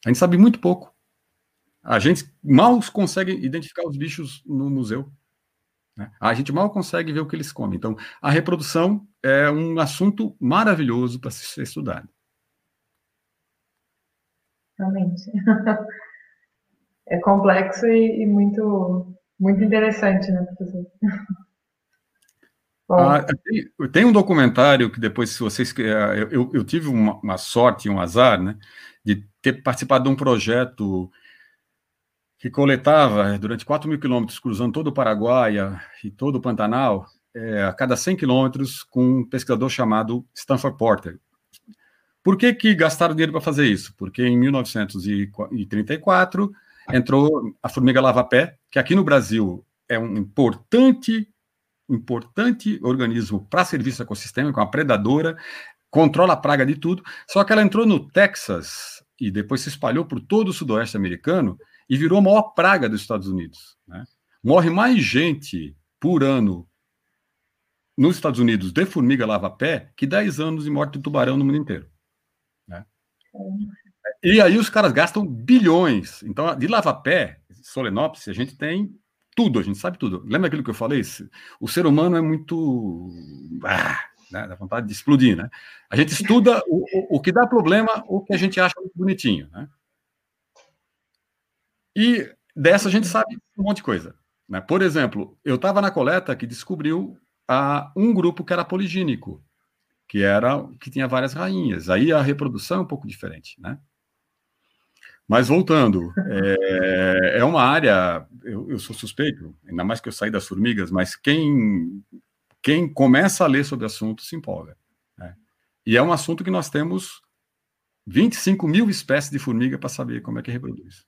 A gente sabe muito pouco. A gente mal consegue identificar os bichos no museu. Né? A gente mal consegue ver o que eles comem. Então, a reprodução é um assunto maravilhoso para ser estudado. Realmente. é complexo e, e muito, muito interessante, né, professor? Ah, tem, tem, um documentário que depois, se vocês. Eh, eu, eu tive uma, uma sorte, um azar, né, de ter participado de um projeto que coletava durante 4 mil quilômetros, cruzando todo o Paraguai e todo o Pantanal, é, a cada 100 quilômetros, com um pesquisador chamado Stanford Porter. Por que, que gastaram dinheiro para fazer isso? Porque em 1934 entrou a formiga lava-pé, que aqui no Brasil é um importante, importante organismo para serviço ecossistêmico, uma predadora, controla a praga de tudo, só que ela entrou no Texas e depois se espalhou por todo o sudoeste americano e virou a maior praga dos Estados Unidos. Né? Morre mais gente por ano nos Estados Unidos de formiga lava-pé que 10 anos de morte de tubarão no mundo inteiro. Né? E aí os caras gastam bilhões. Então, de lava-pé, Solenopsis, a gente tem tudo, a gente sabe tudo. Lembra aquilo que eu falei? O ser humano é muito. Ah, né? dá vontade de explodir, né? A gente estuda o, o, o que dá problema, o que a gente acha bonitinho, né? E dessa a gente sabe um monte de coisa. Né? Por exemplo, eu estava na coleta que descobriu a, um grupo que era poligínico, que era que tinha várias rainhas. Aí a reprodução é um pouco diferente, né? Mas voltando, é, é uma área, eu, eu, sou suspeito, ainda mais que eu saí das formigas, mas quem, quem começa a ler sobre o assunto se empolga. Né? E é um assunto que nós temos 25 mil espécies de formiga para saber como é que reproduz.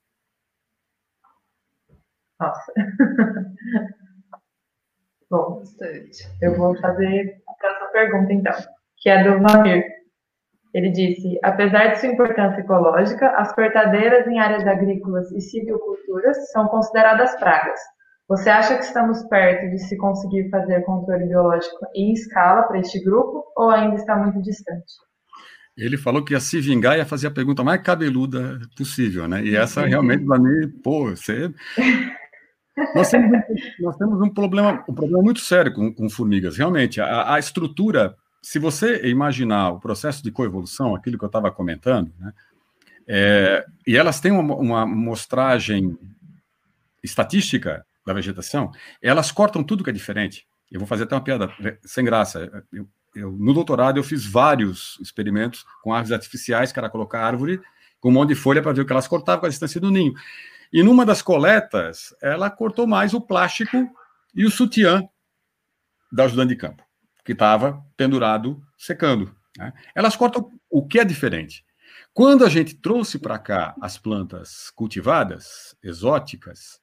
Nossa. Bom, Bastante. eu vou fazer a próxima pergunta, então, que é do Mamir. Ele disse: apesar de sua importância ecológica, as cortadeiras em áreas agrícolas e silviculturas são consideradas pragas. Você acha que estamos perto de se conseguir fazer controle biológico em escala para este grupo ou ainda está muito distante? Ele falou que ia se vingar e ia fazer a pergunta mais cabeluda possível, né? E essa realmente, para mim, pô, você nós temos, nós temos um problema, um problema muito sério com, com formigas. Realmente, a, a, estrutura, se você imaginar o processo de coevolução, aquilo que eu estava comentando, né, é, e elas têm uma, uma mostragem estatística da vegetação, elas cortam tudo que é diferente. Eu vou fazer até uma piada sem graça. Eu, eu, no doutorado, eu fiz vários experimentos com árvores artificiais, que era colocar árvore com um monte de folha para ver o que elas cortavam com a distância do ninho. E numa das coletas, ela cortou mais o plástico e o sutiã da ajudante de campo, que estava pendurado, secando. Né? Elas cortam o que é diferente. Quando a gente trouxe para cá as plantas cultivadas, exóticas,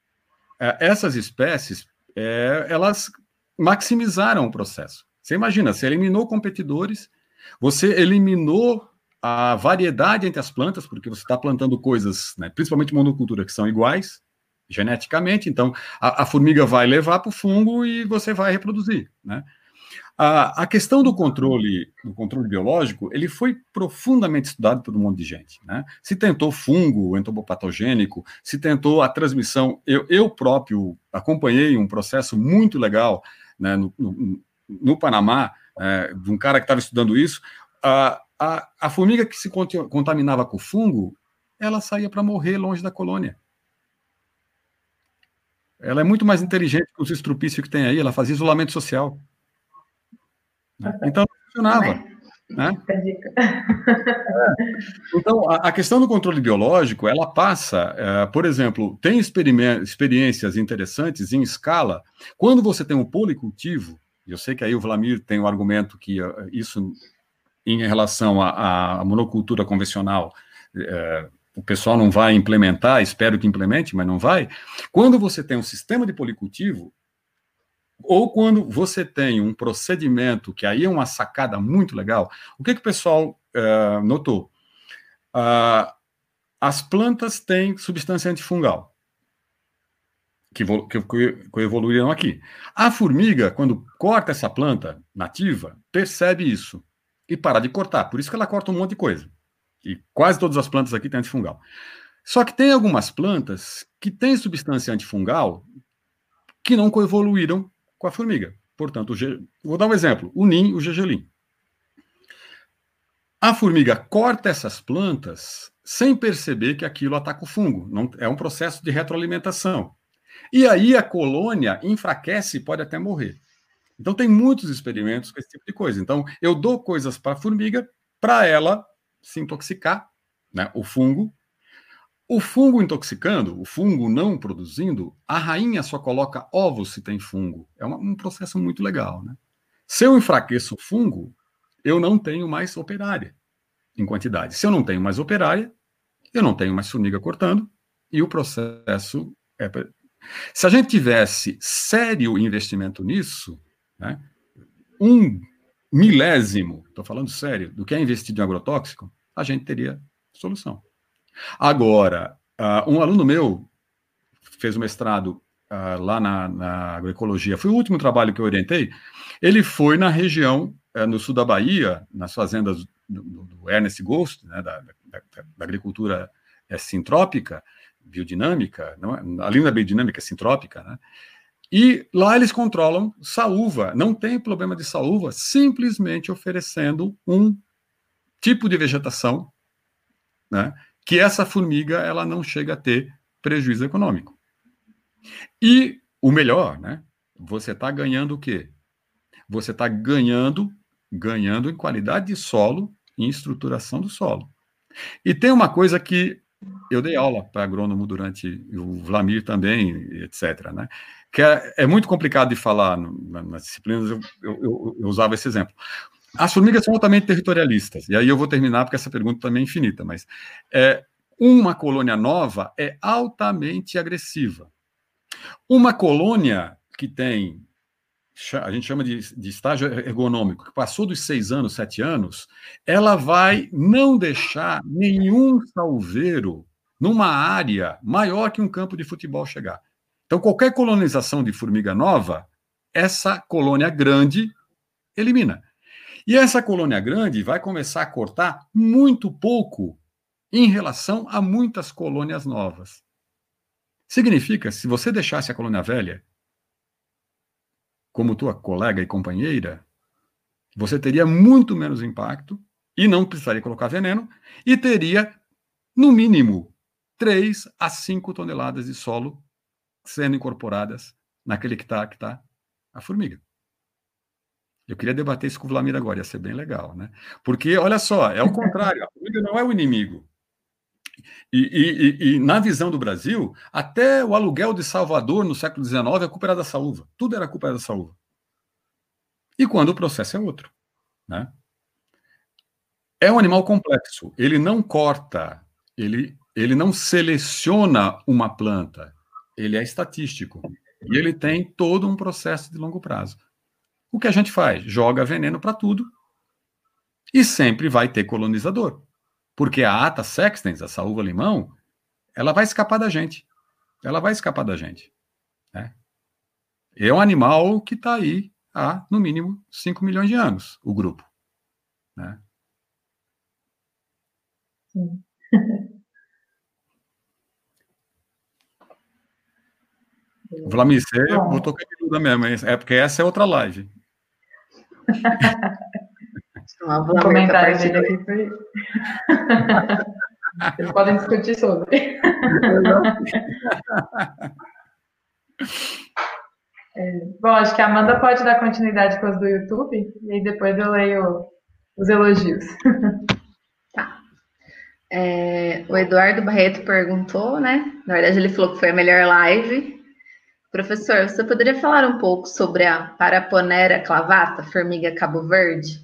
é, essas espécies, é, elas maximizaram o processo. Você imagina, você eliminou competidores, você eliminou a variedade entre as plantas, porque você está plantando coisas, né, principalmente monocultura, que são iguais geneticamente, então a, a formiga vai levar para o fungo e você vai reproduzir. Né? A, a, questão do controle, do controle biológico, ele foi profundamente estudado por um monte de gente. Né? Se tentou fungo entopopatogênico, se tentou a transmissão. Eu, eu próprio acompanhei um processo muito legal né, no, no, no Panamá, é, de um cara que estava estudando isso. Uh, a, a formiga que se contaminava com fungo, ela saía para morrer longe da colônia. Ela é muito mais inteligente que os estrupícios que tem aí, ela fazia isolamento social. Né? Então, não funcionava. Né? É. Então, a, a, questão do controle biológico, ela passa, é, por exemplo, tem experiências interessantes em escala. Quando você tem um policultivo, eu sei que aí o Vlamir tem o argumento que uh, isso em relação à, monocultura convencional, é, o pessoal não vai implementar, espero que implemente, mas não vai. Quando você tem um sistema de policultivo, ou quando você tem um procedimento, que aí é uma sacada muito legal, o que, que o pessoal é, notou? As plantas têm substância antifungal, que, que, que evoluíram aqui. A formiga, quando corta essa planta nativa, percebe isso e parar de cortar. Por isso que ela corta um monte de coisa. E quase todas as plantas aqui têm antifungal. Só que tem algumas plantas que têm substância antifungal que não coevoluíram com a formiga. Portanto, vou dar um exemplo: o NIM, o gergelim. A formiga corta essas plantas sem perceber que aquilo ataca o fungo. Não, é um processo de retroalimentação. E aí a colônia enfraquece e pode até morrer. Então tem muitos experimentos com esse tipo de coisa. Então eu dou coisas para a formiga para ela se intoxicar, né, o fungo. O fungo intoxicando, o fungo não produzindo, a rainha só coloca ovos se tem fungo. É uma, um processo muito legal, né? Se eu enfraqueço o fungo, eu não tenho mais operária em quantidade. Se eu não tenho mais operária, eu não tenho mais formiga cortando e o processo é. Se a gente tivesse sério investimento nisso, né, um milésimo, estou falando sério, do que é investido em agrotóxico, a gente teria solução. Agora, uh, um aluno meu fez o mestrado uh, lá na, na, agroecologia, foi o último trabalho que eu orientei. Ele foi na região, uh, no sul da Bahia, nas fazendas do, do Ernest Ghost, né, da, da, da, agricultura é, sintrópica, biodinâmica, não é, ali é biodinâmica, é sintrópica, né? E lá eles controlam saúva, não tem problema de saúva, simplesmente oferecendo um tipo de vegetação, né, que essa formiga ela não chega a ter prejuízo econômico. E o melhor, né, você está ganhando o quê? Você está ganhando, ganhando em qualidade de solo em estruturação do solo. E tem uma coisa que eu dei aula para agrônomo durante o Vlamir também, etc. Né? Que é, é muito complicado de falar nas disciplinas, eu, eu, eu, usava esse exemplo. As formigas são altamente territorialistas, e aí eu vou terminar porque essa pergunta também é infinita, mas é, uma colônia nova é altamente agressiva. Uma colônia que tem, a gente chama de, de estágio ergonômico, que passou dos seis anos, sete anos, ela vai não deixar nenhum salveiro numa área maior que um campo de futebol chegar. Então, qualquer colonização de formiga nova, essa colônia grande elimina. E essa colônia grande vai começar a cortar muito pouco em relação a muitas colônias novas. Significa, se você deixasse a colônia velha como tua colega e companheira, você teria muito menos impacto e não precisaria colocar veneno e teria, no mínimo, 3 a 5 toneladas de solo sendo incorporadas naquele que está que tá a formiga. Eu queria debater isso com o Vlamir agora, ia ser bem legal, né? Porque, olha só, é o contrário, a formiga não é o inimigo. E, e, e, e, na visão do Brasil, até o aluguel de Salvador no século XIX é culpa era da saúva. Tudo era culpa da saúva. E quando o processo é outro. Né? É um animal complexo. Ele não corta, ele ele não seleciona uma planta, ele é estatístico. E ele tem todo um processo de longo prazo. O que a gente faz? Joga veneno para tudo e sempre vai ter colonizador. Porque a ata sextens, a saúva limão, ela vai escapar da gente. Ela vai escapar da gente. Né? É um animal que está aí há, no mínimo, 5 milhões de anos, o grupo. Né? Sim. Vlamir, você Bom. botou cabeluda mesmo, é porque essa é outra live. o comentário dele aqui foi. Vocês podem discutir sobre. é, bom, acho que a Amanda pode dar continuidade com as do YouTube, e aí depois eu leio os elogios. Tá. É, o Eduardo Barreto perguntou, né? Na verdade, ele falou que foi a melhor live. Professor, você poderia falar um pouco sobre a Paraponera clavata, formiga Cabo Verde?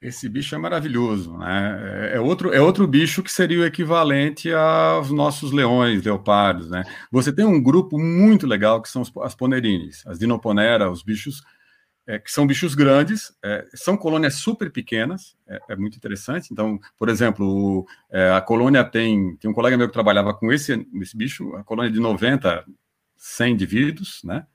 Esse bicho é maravilhoso, né? É, é outro, é outro bicho que seria o equivalente aos nossos leões, leopardos, né? Você tem um grupo muito legal que são as ponerines, as dinoponera, os bichos é, que são bichos grandes, é, são colônias super pequenas, é, é muito interessante. Então, por exemplo, é, a colônia tem, tem um colega meu que trabalhava com esse, esse bicho, a colônia de 90, 100 indivíduos, né?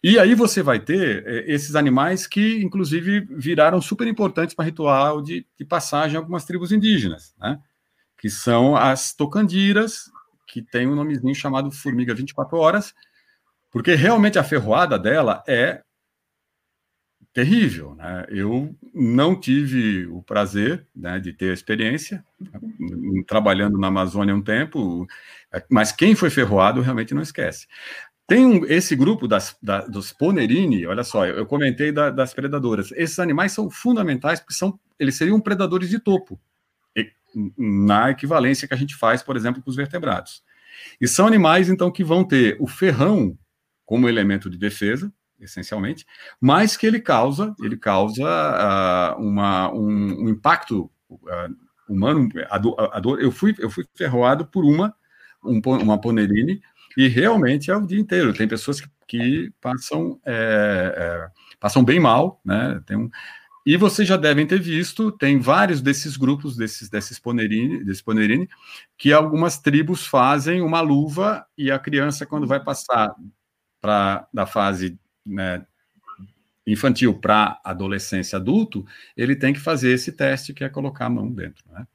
E aí você vai ter é, esses animais que, inclusive, viraram super importantes para ritual de, de passagem em algumas tribos indígenas, né? Que são as tocandiras, que tem um nomezinho chamado formiga 24 horas, porque realmente a ferroada dela é terrível. Né? Eu não tive o prazer né, de ter a experiência, trabalhando na Amazônia um tempo, mas quem foi ferroado realmente não esquece. Tem um, esse grupo das, da, dos Ponerini, olha só, eu comentei da, das predadoras. Esses animais são fundamentais porque são, eles seriam predadores de topo, na equivalência que a gente faz, por exemplo, com os vertebrados. E são animais, então, que vão ter o ferrão como elemento de defesa, essencialmente, mas que ele causa, ele causa uh, uma, um, um impacto uh, humano. A, do, a, eu fui, eu fui ferroado por uma, um, uma Ponerine e realmente é o dia inteiro. Tem pessoas que, que passam, é, é, passam bem mal, né? Tem um, e vocês já devem ter visto, tem vários desses grupos, desses, desses Ponerine, desse Ponerine, que algumas tribos fazem uma luva e a criança, quando vai passar para da fase né, infantil para adolescência adulto, ele tem que fazer esse teste que é colocar a mão dentro. Né?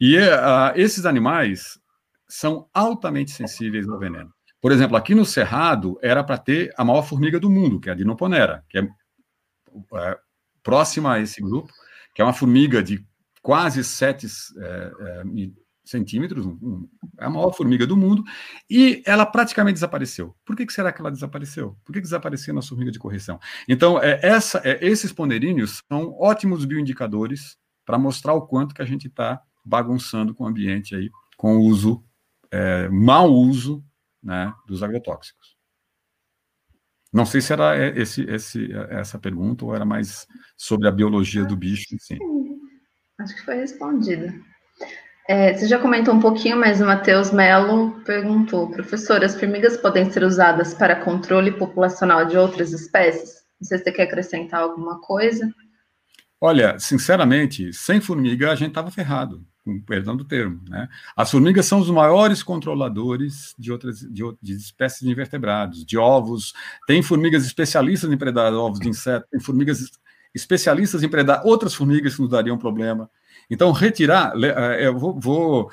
E uh, esses animais são altamente sensíveis ao veneno. Por exemplo, aqui no Cerrado era para ter a maior formiga do mundo, que é a Dinoponera, que é, é próxima a esse grupo, que é uma formiga de quase 7 é, é, centímetros, um, é a maior formiga do mundo, e ela praticamente desapareceu. Por que, que será que ela desapareceu? Por que, que desapareceu na formiga de correção? Então, é, essa, é, esses poneríneos são ótimos bioindicadores para mostrar o quanto que a gente está bagunçando com o ambiente aí, com o uso, é, mau uso né, dos agrotóxicos. Não sei se era esse, esse, essa pergunta ou era mais sobre a biologia do bicho. Sim. Acho que foi respondida. É, você já comentou um pouquinho, mas o Matheus Melo perguntou, professor, as formigas podem ser usadas para controle populacional de outras espécies? Não sei se você quer acrescentar alguma coisa. Olha, sinceramente, sem formiga a gente estava ferrado, com perdão do termo. Né? As formigas são os maiores controladores de outras de, de espécies de invertebrados, de ovos. Tem formigas especialistas em predar ovos de insetos, tem formigas especialistas em predar outras formigas que nos dariam problema. Então, retirar, eh, eu vou, vou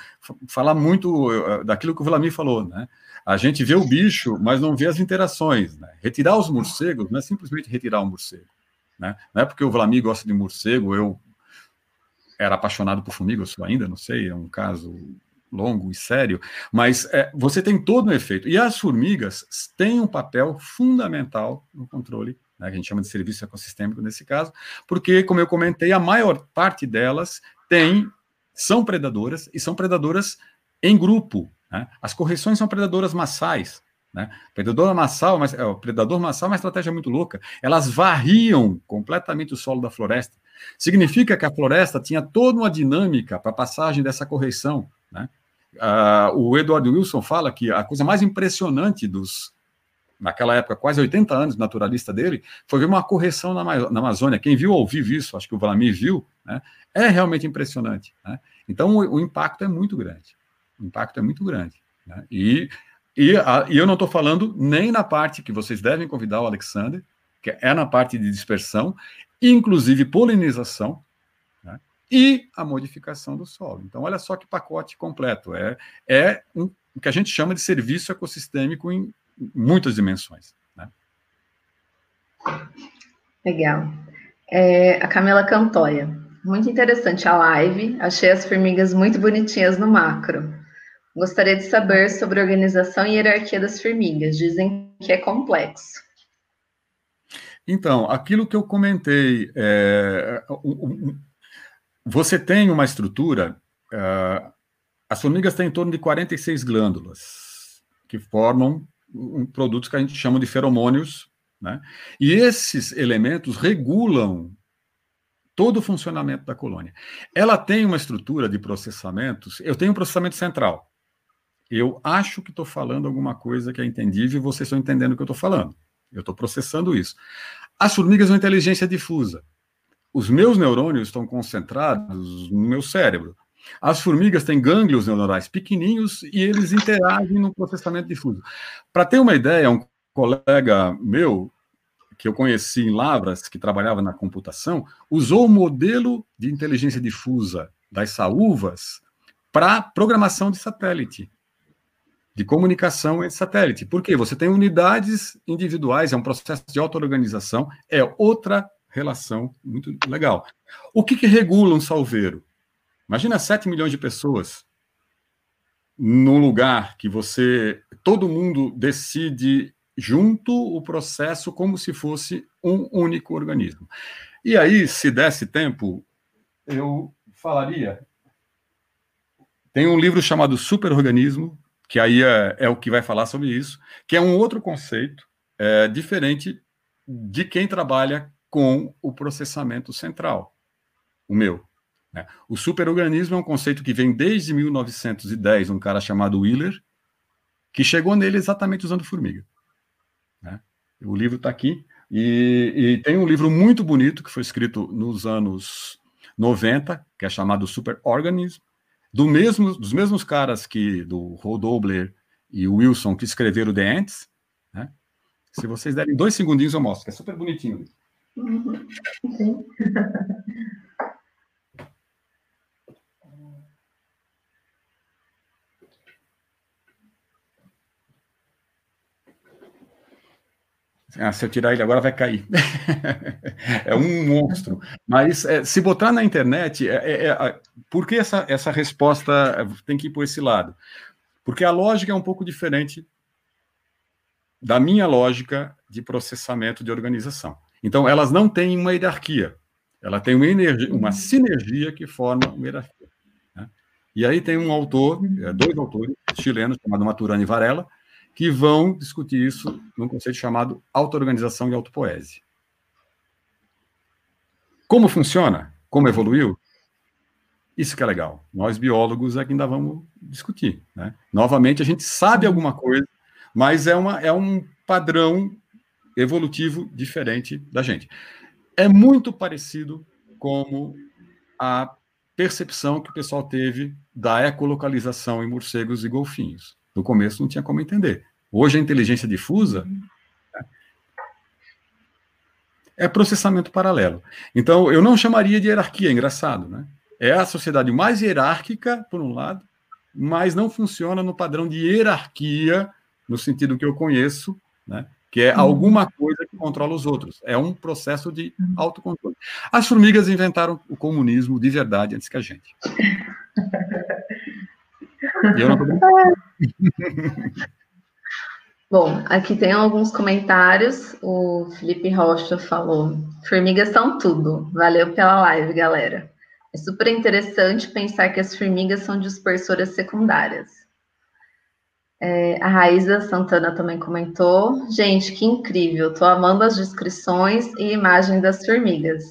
falar muito eh, daquilo que o Vladimir falou, né? A gente vê o bicho, mas não vê as interações. Né? Retirar os morcegos não é simplesmente retirar o um morcego. Né? Não é porque o Vladimir gosta de morcego, eu era apaixonado por formiga, eu sou ainda, não sei, é um caso longo e sério, mas é, você tem todo um efeito. E as formigas têm um papel fundamental no controle, né, que a gente chama de serviço ecossistêmico nesse caso, porque, como eu comentei, a maior parte delas tem, são predadoras e são predadoras em grupo. Né? As correções são predadoras massais. Né? Predador massal, mas, é, o predador massal é uma estratégia muito louca. Elas varriam completamente o solo da floresta. Significa que a floresta tinha toda uma dinâmica para a passagem dessa correção. Né? Uh, o Edward Wilson fala que a coisa mais impressionante dos, naquela época, quase 80 anos naturalista dele, foi ver uma correção na, na Amazônia. Quem viu ou ouviu isso, acho que o Vladimir viu, né? é realmente impressionante. Né? Então, o, o, impacto é muito grande. O impacto é muito grande. Né? E, e, a, e eu não estou falando nem na parte que vocês devem convidar o Alexander, que é na parte de dispersão, inclusive polinização, né? e a modificação do solo. Então, olha só que pacote completo. É, é um, o que a gente chama de serviço ecossistêmico em muitas dimensões. Né? Legal. É, a Camila Cantoia. Muito interessante a live. Achei as formigas muito bonitinhas no macro. Gostaria de saber sobre a organização e hierarquia das formigas. Dizem que é complexo. Então, aquilo que eu comentei, é, você tem uma estrutura. É, as formigas têm em torno de 46 glândulas que formam produtos que a gente chama de feromônios, né? E esses elementos regulam todo o funcionamento da colônia. Ela tem uma estrutura de processamentos. Eu tenho um processamento central. Eu acho que estou falando alguma coisa que é entendível e vocês estão entendendo o que eu estou falando. Eu estou processando isso. As formigas são inteligência difusa. Os meus neurônios estão concentrados no meu cérebro. As formigas têm gânglios neuronais pequenininhos e eles interagem no processamento difuso. Para ter uma ideia, um colega meu que eu conheci em Lavras, que trabalhava na computação, usou o modelo de inteligência difusa das saúvas para programação de satélite, de comunicação entre satélite. Por quê? Você tem unidades individuais, é um processo de auto-organização, é outra relação muito legal. O que, que regula um salveiro? Imagina 7 milhões de pessoas num lugar que você. Todo mundo decide junto o processo como se fosse um único organismo. E aí, se desse tempo, eu falaria. Tem um livro chamado Superorganismo, que aí é, é, o que vai falar sobre isso, que é um outro conceito é, diferente de quem trabalha com o processamento central, o meu. Né? O superorganismo é um conceito que vem desde 1910, um cara chamado Wheeler, que chegou nele exatamente usando formiga. Né? O livro está aqui, e, e, tem um livro muito bonito que foi escrito nos anos 90, que é chamado Superorganism, do mesmo, dos mesmos caras que do Rodobler e Wilson que escreveram The Ants. Né? Se vocês derem dois segundinhos, eu mostro, que é super bonitinho. Uhum. Ah, se eu tirar ele agora vai cair. é um monstro. Mas é, se botar na internet, é, é, é, por que essa, essa resposta tem que ir por esse lado? Porque a lógica é um pouco diferente da minha lógica de processamento de organização. Então, elas não têm uma hierarquia. Ela tem uma, energia, uma sinergia que forma uma hierarquia. Né? E aí tem um autor, é, dois autores chilenos, chamado Maturana e Varela, que vão discutir isso num conceito chamado auto-organização e autopoese. Como funciona? Como evoluiu? Isso que é legal. Nós, biólogos, é que ainda vamos discutir. Né? Novamente, a gente sabe alguma coisa, mas é, uma, é um padrão evolutivo diferente da gente. É muito parecido como a percepção que o pessoal teve da ecolocalização em morcegos e golfinhos. No começo não tinha como entender. Hoje a inteligência difusa é processamento paralelo. Então, eu não chamaria de hierarquia, é engraçado, né? É a sociedade mais hierárquica, por um lado, mas não funciona no padrão de hierarquia, no sentido que eu conheço, né? que é alguma coisa que controla os outros. É um processo de autocontrole. As formigas inventaram o comunismo de verdade antes que a gente. E eu não tô Bom, aqui tem alguns comentários. O Felipe Rocha falou: formigas são tudo. Valeu pela live, galera. É super interessante pensar que as formigas são dispersoras secundárias. É, a Raíza Santana também comentou: gente, que incrível! Tô amando as descrições e imagem das formigas.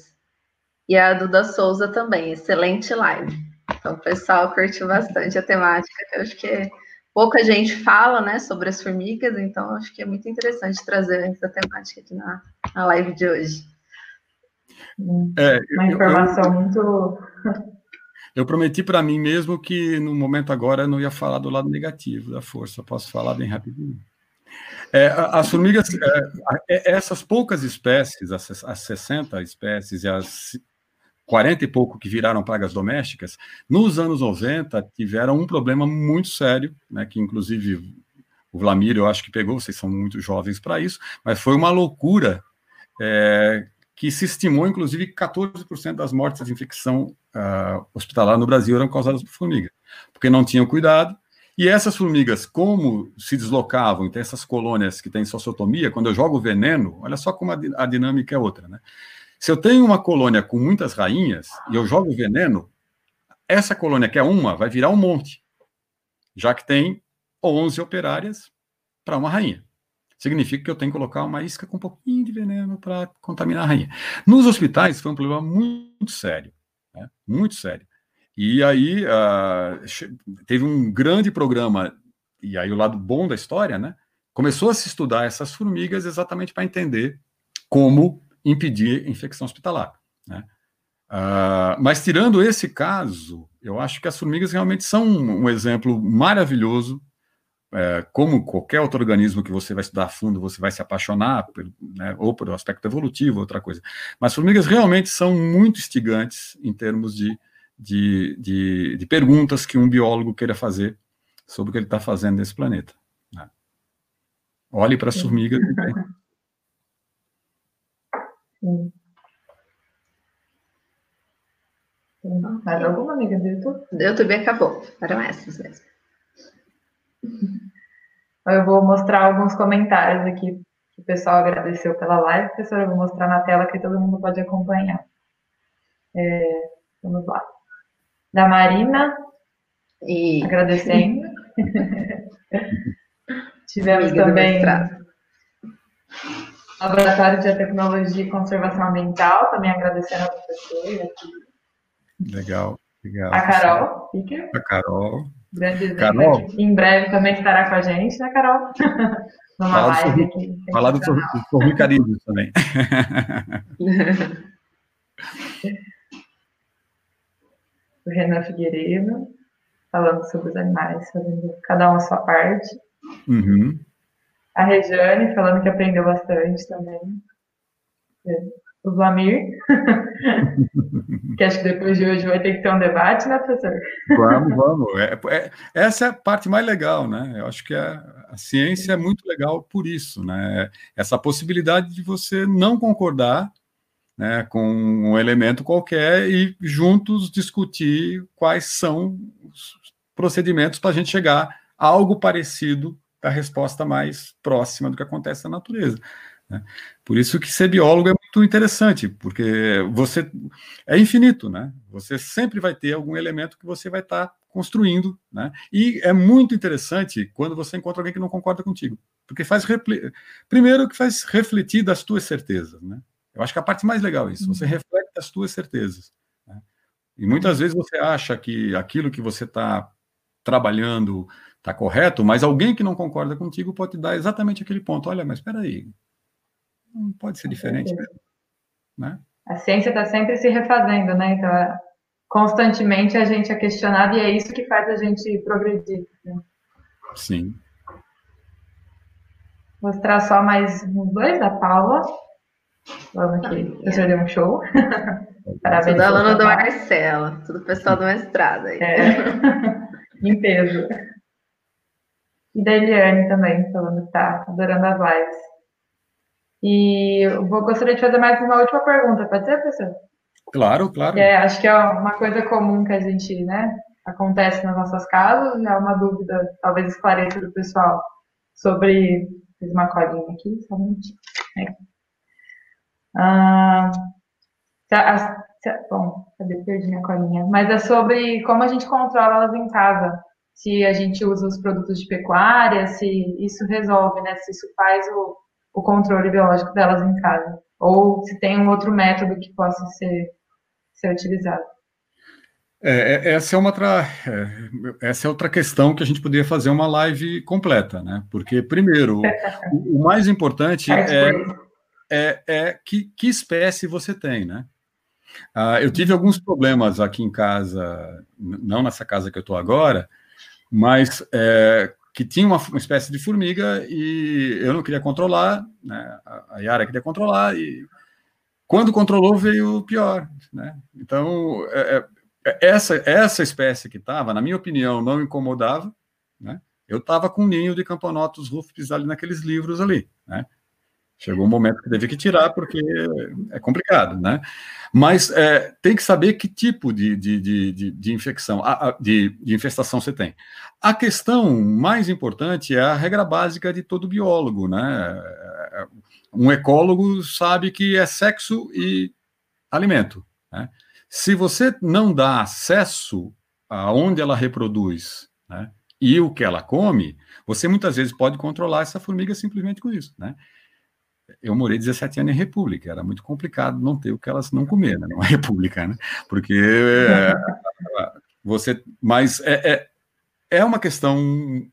E a Duda Souza também, excelente live. Então, o pessoal curtiu bastante a temática, que eu acho que é pouca gente fala né, sobre as formigas, então acho que é muito interessante trazer essa temática aqui na, na live de hoje. É, Uma informação eu, muito. Eu prometi para mim mesmo que no momento agora eu não ia falar do lado negativo da força, posso falar bem rapidinho. É, as formigas, é, é essas poucas espécies, as, as 60 espécies e as 40 e pouco que viraram pragas domésticas, nos anos 90 tiveram um problema muito sério, né, que inclusive o Vlamir, eu acho que pegou, vocês são muito jovens para isso, mas foi uma loucura é, que se estimou, inclusive, 14% das mortes de infecção uh, hospitalar no Brasil eram causadas por formiga, porque não tinham cuidado, e essas formigas, como se deslocavam, então essas colônias que têm sociotomia, quando eu jogo veneno, olha só como a, a dinâmica é outra, né? Se eu tenho uma colônia com muitas rainhas e eu jogo veneno, essa colônia que é uma vai virar um monte, já que tem 11 operárias para uma rainha. Significa que eu tenho que colocar uma isca com um pouquinho de veneno para contaminar a rainha. Nos hospitais foi um problema muito sério, né? muito sério. E aí uh, teve um grande programa, e aí o lado bom da história, né? Começou a se estudar essas formigas exatamente para entender como impedir infecção hospitalar. Né? Uh, mas tirando esse caso, eu acho que as formigas realmente são um exemplo maravilhoso. É, como qualquer outro organismo que você vai estudar a fundo, você vai se apaixonar, por, né, ou pelo aspecto evolutivo, outra coisa. Mas formigas realmente são muito instigantes em termos de, de, de, de perguntas que um biólogo queira fazer sobre o que ele está fazendo nesse planeta. Né? Olhe para as formigas Mais alguma amiga do YouTube? Do YouTube acabou. Foram essas mesmo. Eu vou mostrar alguns comentários aqui que o pessoal agradeceu pela live. Professora, eu vou mostrar na tela que todo mundo pode acompanhar. É, vamos lá. Da Marina, e... agradecendo. Tivemos Amiga também Laboratório de Tecnologia e Conservação Ambiental, também agradecendo a professora. Legal, legal. A Carol, fica. A Carol. Grande Carol. Em breve também estará com a gente, né, Carol? Numa Fala live do, aqui. Falar do Formicarismo também. o Renan Figueiredo, falando sobre os animais, fazendo cada um a sua parte. Uhum. A Rejane, falando que aprendeu bastante também. É. O Vlamir, que acho que depois de hoje vai ter que ter um debate, né, professor? Vamos, vamos. É, é, essa é a parte mais legal, né? Eu acho que a, a ciência é muito legal por isso, né? Essa possibilidade de você não concordar né, com um elemento qualquer e juntos discutir quais são os procedimentos para a gente chegar a algo parecido da resposta mais próxima do que acontece na natureza. Né? Por isso que ser biólogo é muito interessante, porque você é infinito, né? Você sempre vai ter algum elemento que você vai estar tá construindo, né? E é muito interessante quando você encontra alguém que não concorda contigo, porque faz primeiro que faz refletir das tuas certezas, né? Eu acho que a parte mais legal é isso. Você uhum. reflete as suas certezas. Né? E muitas vezes você acha que aquilo que você está trabalhando está correto, mas alguém que não concorda contigo pode te dar exatamente aquele ponto. Olha, mas espera aí, não pode ser diferente mesmo. Né? A ciência está sempre se refazendo, né? Então, é, constantemente a gente é questionado e é isso que faz a gente progredir. Né? Sim. Mostrar só mais uns dois da Paula. Vamos aqui. O senhor deu um show. Parabéns. Tudo aluno do Marcelo, tudo pessoal do mestrado aí. É. em peso. E da Eliane também, falando que tá adorando as lives. E eu vou, gostaria de fazer mais uma última pergunta, pode ser, professor? Claro, claro. É, acho que é uma coisa comum que a gente, né, acontece nas nossas casas, é uma dúvida, talvez esclareça do pessoal, sobre. Fiz uma colinha aqui, só um minutinho. É. Ah, bom, cadê? Perdi minha colinha. Mas é sobre como a gente controla elas em casa. Se a gente usa os produtos de pecuária, se isso resolve, né? Se isso faz o, o controle biológico delas em casa. Ou se tem um outro método que possa ser, ser utilizado. É, é essa é uma outra, é, essa é outra questão que a gente poderia fazer uma live completa, né? Porque primeiro, o, o mais importante é é, é que, que espécie você tem, né? Ah, eu tive alguns problemas aqui em casa, não nessa casa que eu estou agora, mas é, que tinha uma, uma, espécie de formiga e eu não queria controlar, né? A Yara queria controlar e quando controlou veio o pior, né? Então é, é, é essa essa espécie que estava, na minha opinião, não incomodava, né? Eu estava com um ninho de camponotus rufus ali naqueles livros ali, né? Chegou um momento que teve que tirar, porque é complicado, né? Mas é, tem que saber que tipo de, de, de, de infecção, de, de, infestação você tem. A questão mais importante é a regra básica de todo biólogo, né? Um ecólogo sabe que é sexo e alimento. Né? Se você não dá acesso aonde ela reproduz né, e o que ela come, você muitas vezes pode controlar essa formiga simplesmente com isso, né? Eu morei 17 anos em república, era muito complicado não ter o que elas não comer, né? Uma república, né? Porque é, você. Mas é, é, é, uma questão,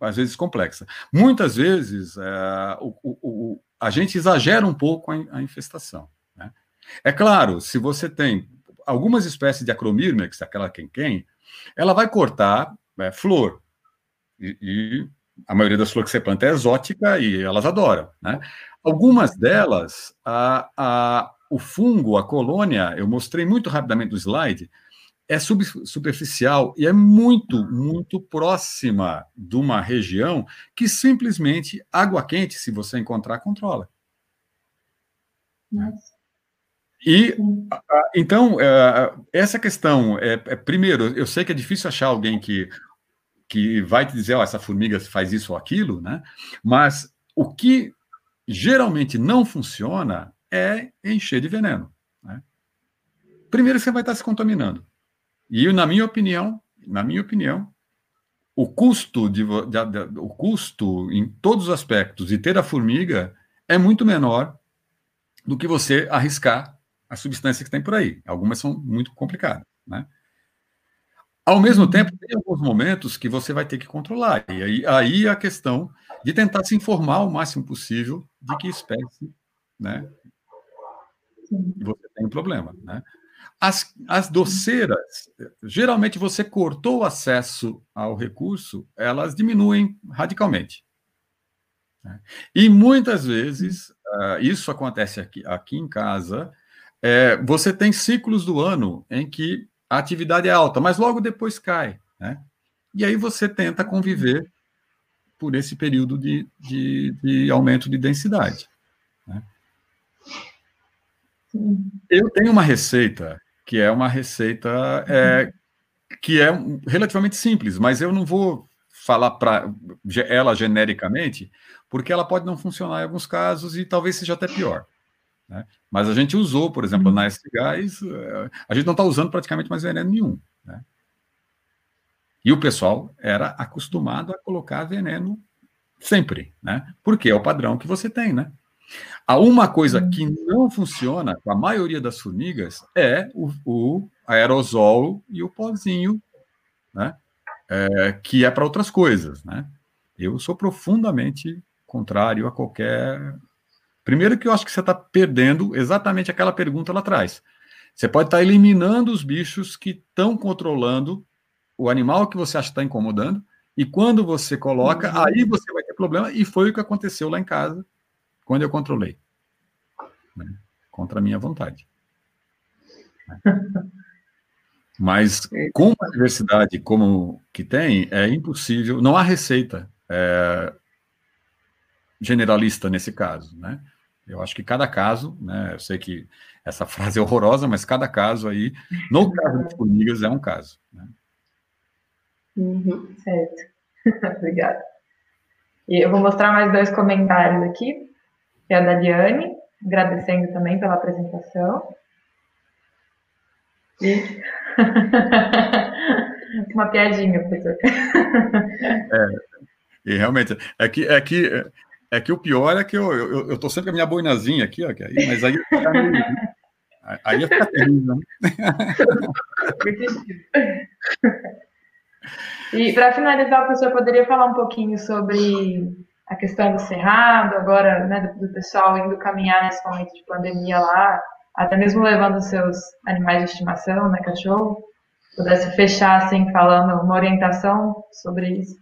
às vezes, complexa. Muitas vezes é, o, o, a gente exagera um pouco a, a infestação. Né? É claro, se você tem algumas espécies de acromírmex, aquela quem-quem, ela vai cortar é, flor. E, e, a maioria das flores que você planta é exótica e elas adoram. Né? Algumas delas, a, a, o fungo, a colônia, eu mostrei muito rapidamente no slide, é sub, superficial e é muito, muito próxima de uma região que simplesmente água quente, se você encontrar, controla. Nossa. E então é, essa questão é, é, primeiro, eu sei que é difícil achar alguém que que vai te dizer, ó, oh, essa formiga faz isso ou aquilo, né? Mas o que geralmente não funciona é encher de veneno. Né? Primeiro você vai estar se contaminando. E na minha opinião, na minha opinião, o custo de, de, de, o custo em todos os aspectos de ter a formiga é muito menor do que você arriscar as substâncias que tem por aí. Algumas são muito complicadas, né? Ao mesmo tempo, tem alguns momentos que você vai ter que controlar. E aí, aí a questão de tentar se informar o máximo possível de que espécie né, você tem um problema. Né? As, as doceiras, geralmente você cortou o acesso ao recurso, elas diminuem radicalmente. Né? E muitas vezes, uh, isso acontece aqui, aqui em casa, é, você tem ciclos do ano em que a atividade é alta, mas logo depois cai. Né? E aí você tenta conviver por esse período de, de, de aumento de densidade. Né? Eu tenho uma receita que é uma receita é, que é relativamente simples, mas eu não vou falar para ela genericamente, porque ela pode não funcionar em alguns casos e talvez seja até pior. Né? Mas a gente usou, por exemplo, na S-Gás, eh, a gente não está usando praticamente mais veneno nenhum. Né? E o pessoal era acostumado a colocar veneno sempre, né? Porque é o padrão que você tem, né? Há uma coisa que não funciona com a maioria das formigas é o, o aerosol e o pozinho, né? É, que é para outras coisas, né? Eu sou profundamente contrário a qualquer Primeiro que eu acho que você está perdendo exatamente aquela pergunta lá atrás. Você pode estar tá eliminando os bichos que estão controlando o animal que você acha que está incomodando, e quando você coloca, uhum. aí você vai ter problema, e foi o que aconteceu lá em casa, quando eu controlei. Né? Contra a minha vontade. Mas com uma diversidade como que tem, é impossível, não há receita é, generalista nesse caso, né? Eu acho que cada caso, né, eu sei que essa frase é horrorosa, mas cada caso aí, no caso das formigas, é um caso. Né? Uhum, certo. Obrigada. E eu vou mostrar mais dois comentários aqui, que é a da Diane, agradecendo também pela apresentação. E... Uma piadinha, professor. É, e realmente, é que, é que é que o pior é que eu, eu, eu tô sempre com a minha boinazinha aqui, ó, aí, mas aí aí ia ficar terrível. Né? e para finalizar, o professor poderia falar um pouquinho sobre a questão do cerrado, agora, né, do, do pessoal indo caminhar nesse momento de pandemia lá, até mesmo levando seus animais de estimação, né, cachorro, pudesse fechar assim falando uma orientação sobre isso.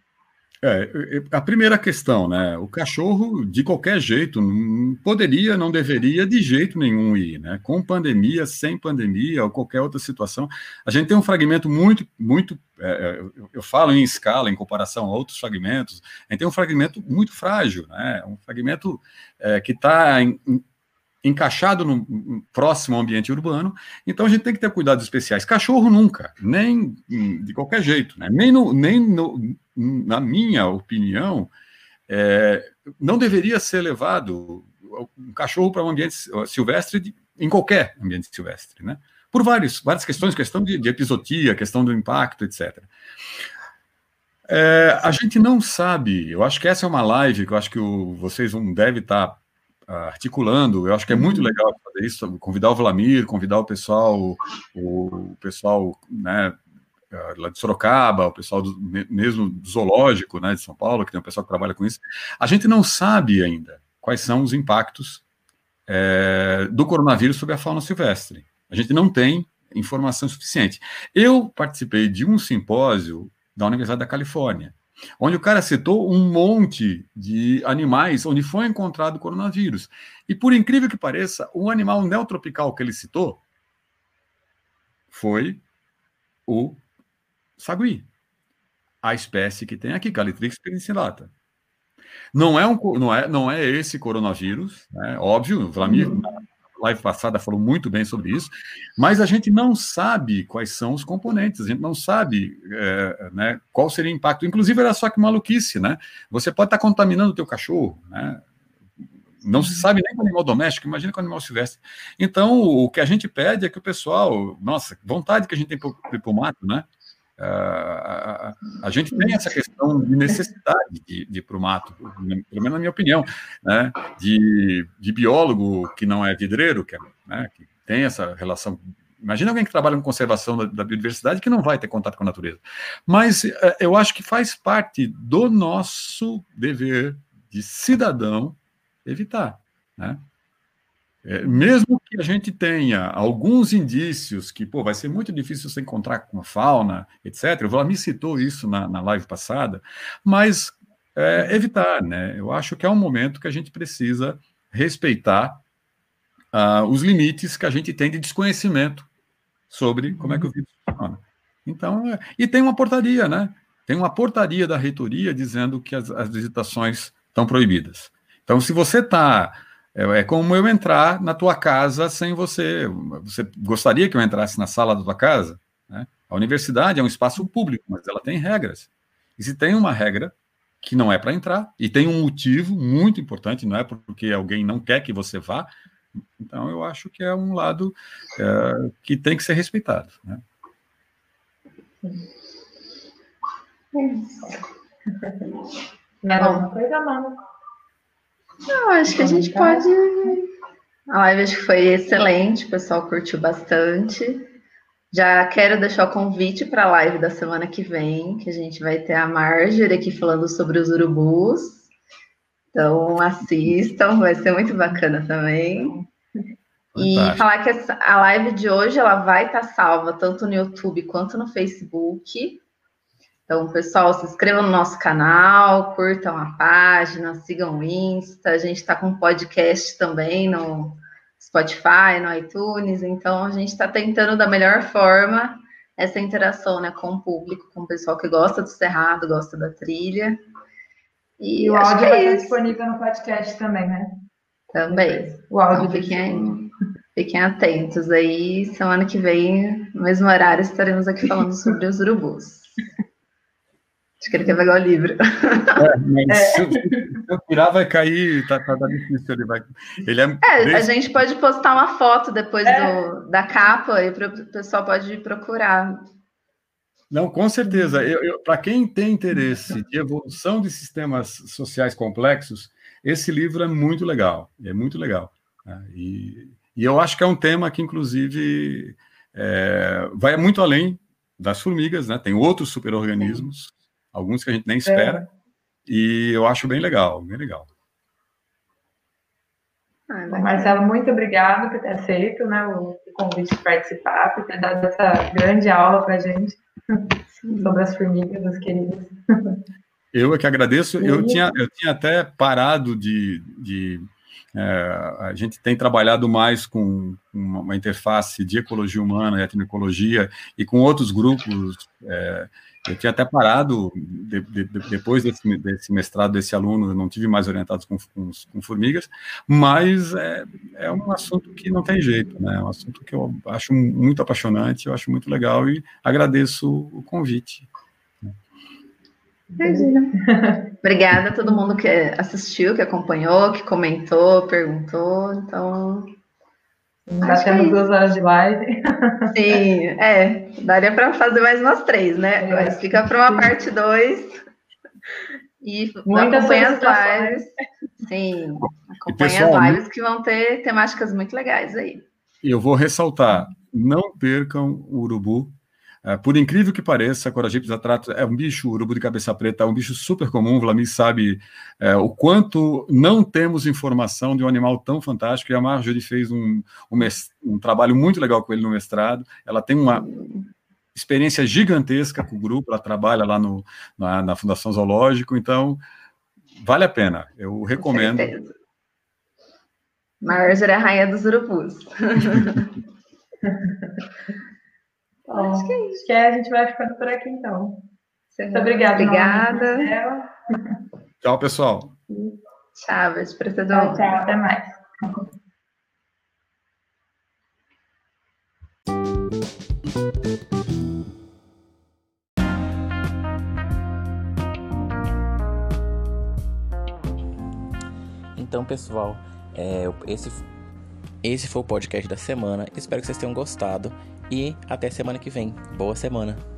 É, a primeira questão, né? O cachorro, de qualquer jeito, não poderia, não deveria de jeito nenhum ir, né? Com pandemia, sem pandemia, ou qualquer outra situação. A gente tem um fragmento muito, muito. É, é eu falo em escala, em comparação a outros fragmentos, a gente tem um fragmento muito frágil, né? Um fragmento é, que está encaixado no próximo ambiente urbano, então a gente tem que ter cuidados especiais. Cachorro nunca, nem de qualquer jeito, né? nem, no, nem no, na minha opinião, é, não deveria ser levado um cachorro para um ambiente silvestre de, em qualquer ambiente silvestre, né? Por vários, várias questões, questão de, de episotia, questão do impacto, etc. É, a gente não sabe, eu acho que essa é uma live que eu acho que o, vocês vão, devem estar tá articulando. Eu acho que é muito uhum. legal fazer isso, convidar o Vlamir, convidar o pessoal, o, o pessoal, né, lá de Sorocaba, o pessoal do, mesmo do zoológico, né, de São Paulo, que tem um pessoal que trabalha com isso. A gente não sabe ainda quais são os impactos é, do coronavírus sobre a fauna silvestre. A gente não tem informação suficiente. Eu participei de um simpósio da Universidade da Califórnia, onde o cara citou um monte de animais onde foi encontrado coronavírus. E por incrível que pareça, o animal neotropical que ele citou foi o sagui, a espécie que tem aqui, Calitrix penicillata. Não é, um, não é, não é esse coronavírus, né? óbvio, Vlamir, uhum. live passada falou muito bem sobre isso, mas a gente não sabe quais são os componentes, a gente não sabe é, né, qual seria o impacto. Inclusive, era só que maluquice, né? Você pode estar contaminando o teu cachorro, né? Não se sabe nem com animal doméstico, imagina com animal silvestre. Então, o que a gente pede é que o pessoal, nossa, vontade que a gente tem para o mato, né? Uh, a gente tem essa questão de necessidade de, de ir para o mato, pelo menos na minha opinião, né? de, de biólogo que não é vidreiro, que, é, né? que tem essa relação. Imagina alguém que trabalha com conservação da, da, biodiversidade que não vai ter contato com a natureza. Mas uh, eu acho que faz parte do nosso dever de cidadão evitar. Né? É, mesmo que a gente tenha alguns indícios que, pô, vai ser muito difícil você encontrar com a fauna, etc. O Vlamir citou isso na, na live passada, mas é, evitar, né? Eu acho que é um momento que a gente precisa respeitar uh, os limites que a gente tem de desconhecimento sobre como é que o vírus funciona. Então, é, e tem uma portaria, né? Tem uma portaria da reitoria dizendo que as, as visitações estão proibidas. Então, se você está é, é como eu entrar na tua casa sem você. Você gostaria que eu entrasse na sala da tua casa? Né? A universidade é um espaço público, mas ela tem regras. E se tem uma regra que não é para entrar, e tem um motivo muito importante, não é porque alguém não quer que você vá, então eu acho que é um lado é, que tem que ser respeitado. Né? Alguma coisa, Amanda? Não, acho que a gente pode. A live acho que foi excelente, o pessoal curtiu bastante. Já quero deixar o convite para a live da semana que vem, que a gente vai ter a Marjorie aqui falando sobre os urubus. Então assistam, vai ser muito bacana também. E falar que a live de hoje ela vai estar salva tanto no YouTube quanto no Facebook. Então, pessoal, se inscrevam no nosso canal, curtam a página, sigam o Insta. A gente está com podcast também no Spotify, no iTunes. Então, a gente está tentando da melhor forma essa interação né, com o público, com o pessoal que gosta do Cerrado, gosta da trilha. E, e o áudio é vai estar disponível no podcast também, né? Também. O áudio então, fiquem, fiquem atentos aí. Semana que vem, no mesmo horário, estaremos aqui falando sobre os urubus. Acho que ele quer pegar o livro. É, mas é. Se, eu tirar, vai cair, tá, tá, tá, difícil. Ele, vai, ele é, é desde... a gente pode postar uma foto depois é. do, da capa e o pessoal pode procurar. Não, com certeza. Para quem tem interesse de evolução de sistemas sociais complexos, esse livro é muito legal. É muito legal. Né? E, e eu acho que é um tema que, inclusive, é, vai muito além das formigas, né? Tem outros superorganismos alguns que a gente nem espera. É. E eu acho bem legal, bem legal. Ah, Marcelo, muito obrigado por ter aceito né, o convite de participar, por ter dado essa grande aula para a gente sobre as formigas, as queridas. Eu é que agradeço. Eu tinha, eu tinha até parado de. de é, a gente tem trabalhado mais com uma, uma, interface de ecologia humana, etnoecologia, e com outros grupos. É, eu tinha até parado, de, de, depois desse, desse, mestrado desse aluno, eu não tive mais orientados com, com, com, formigas, mas é, é um assunto que não tem jeito, né? É um assunto que eu acho muito apaixonante, eu acho muito legal e agradeço o convite. Imagina. Obrigada a todo mundo que assistiu, que acompanhou, que comentou, perguntou. Então, já temos duas horas de live. Sim, é. Daria para fazer mais umas três, né? É, Mas fica para uma sim. parte dois. E Muitas acompanha as lives. Sim, acompanha pessoal, as lives que vão ter temáticas muito legais aí. Eu vou ressaltar: não percam o Urubu é, por incrível que pareça, a Coragipes atrato é um bicho, urubu de cabeça preta, é um bicho super comum. O Vlamir sabe é, o quanto não temos informação de um animal tão fantástico. E a Marjorie fez um, um, um trabalho muito legal com ele no mestrado. Ela tem uma experiência gigantesca com o grupo, ela trabalha lá no, na, na Fundação Zoológico, então vale a pena, eu recomendo. Marjorie é a rainha dos urubus. Então, acho que é isso. Acho que é, a gente vai ficando por aqui, então. Muito tá obrigada. Obrigada. Tchau, pessoal. Tchau, beijo para todo mundo. Tchau, até mais. Então, pessoal, é, esse, esse foi o podcast da semana. Espero que vocês tenham gostado. E até semana que vem. Boa semana!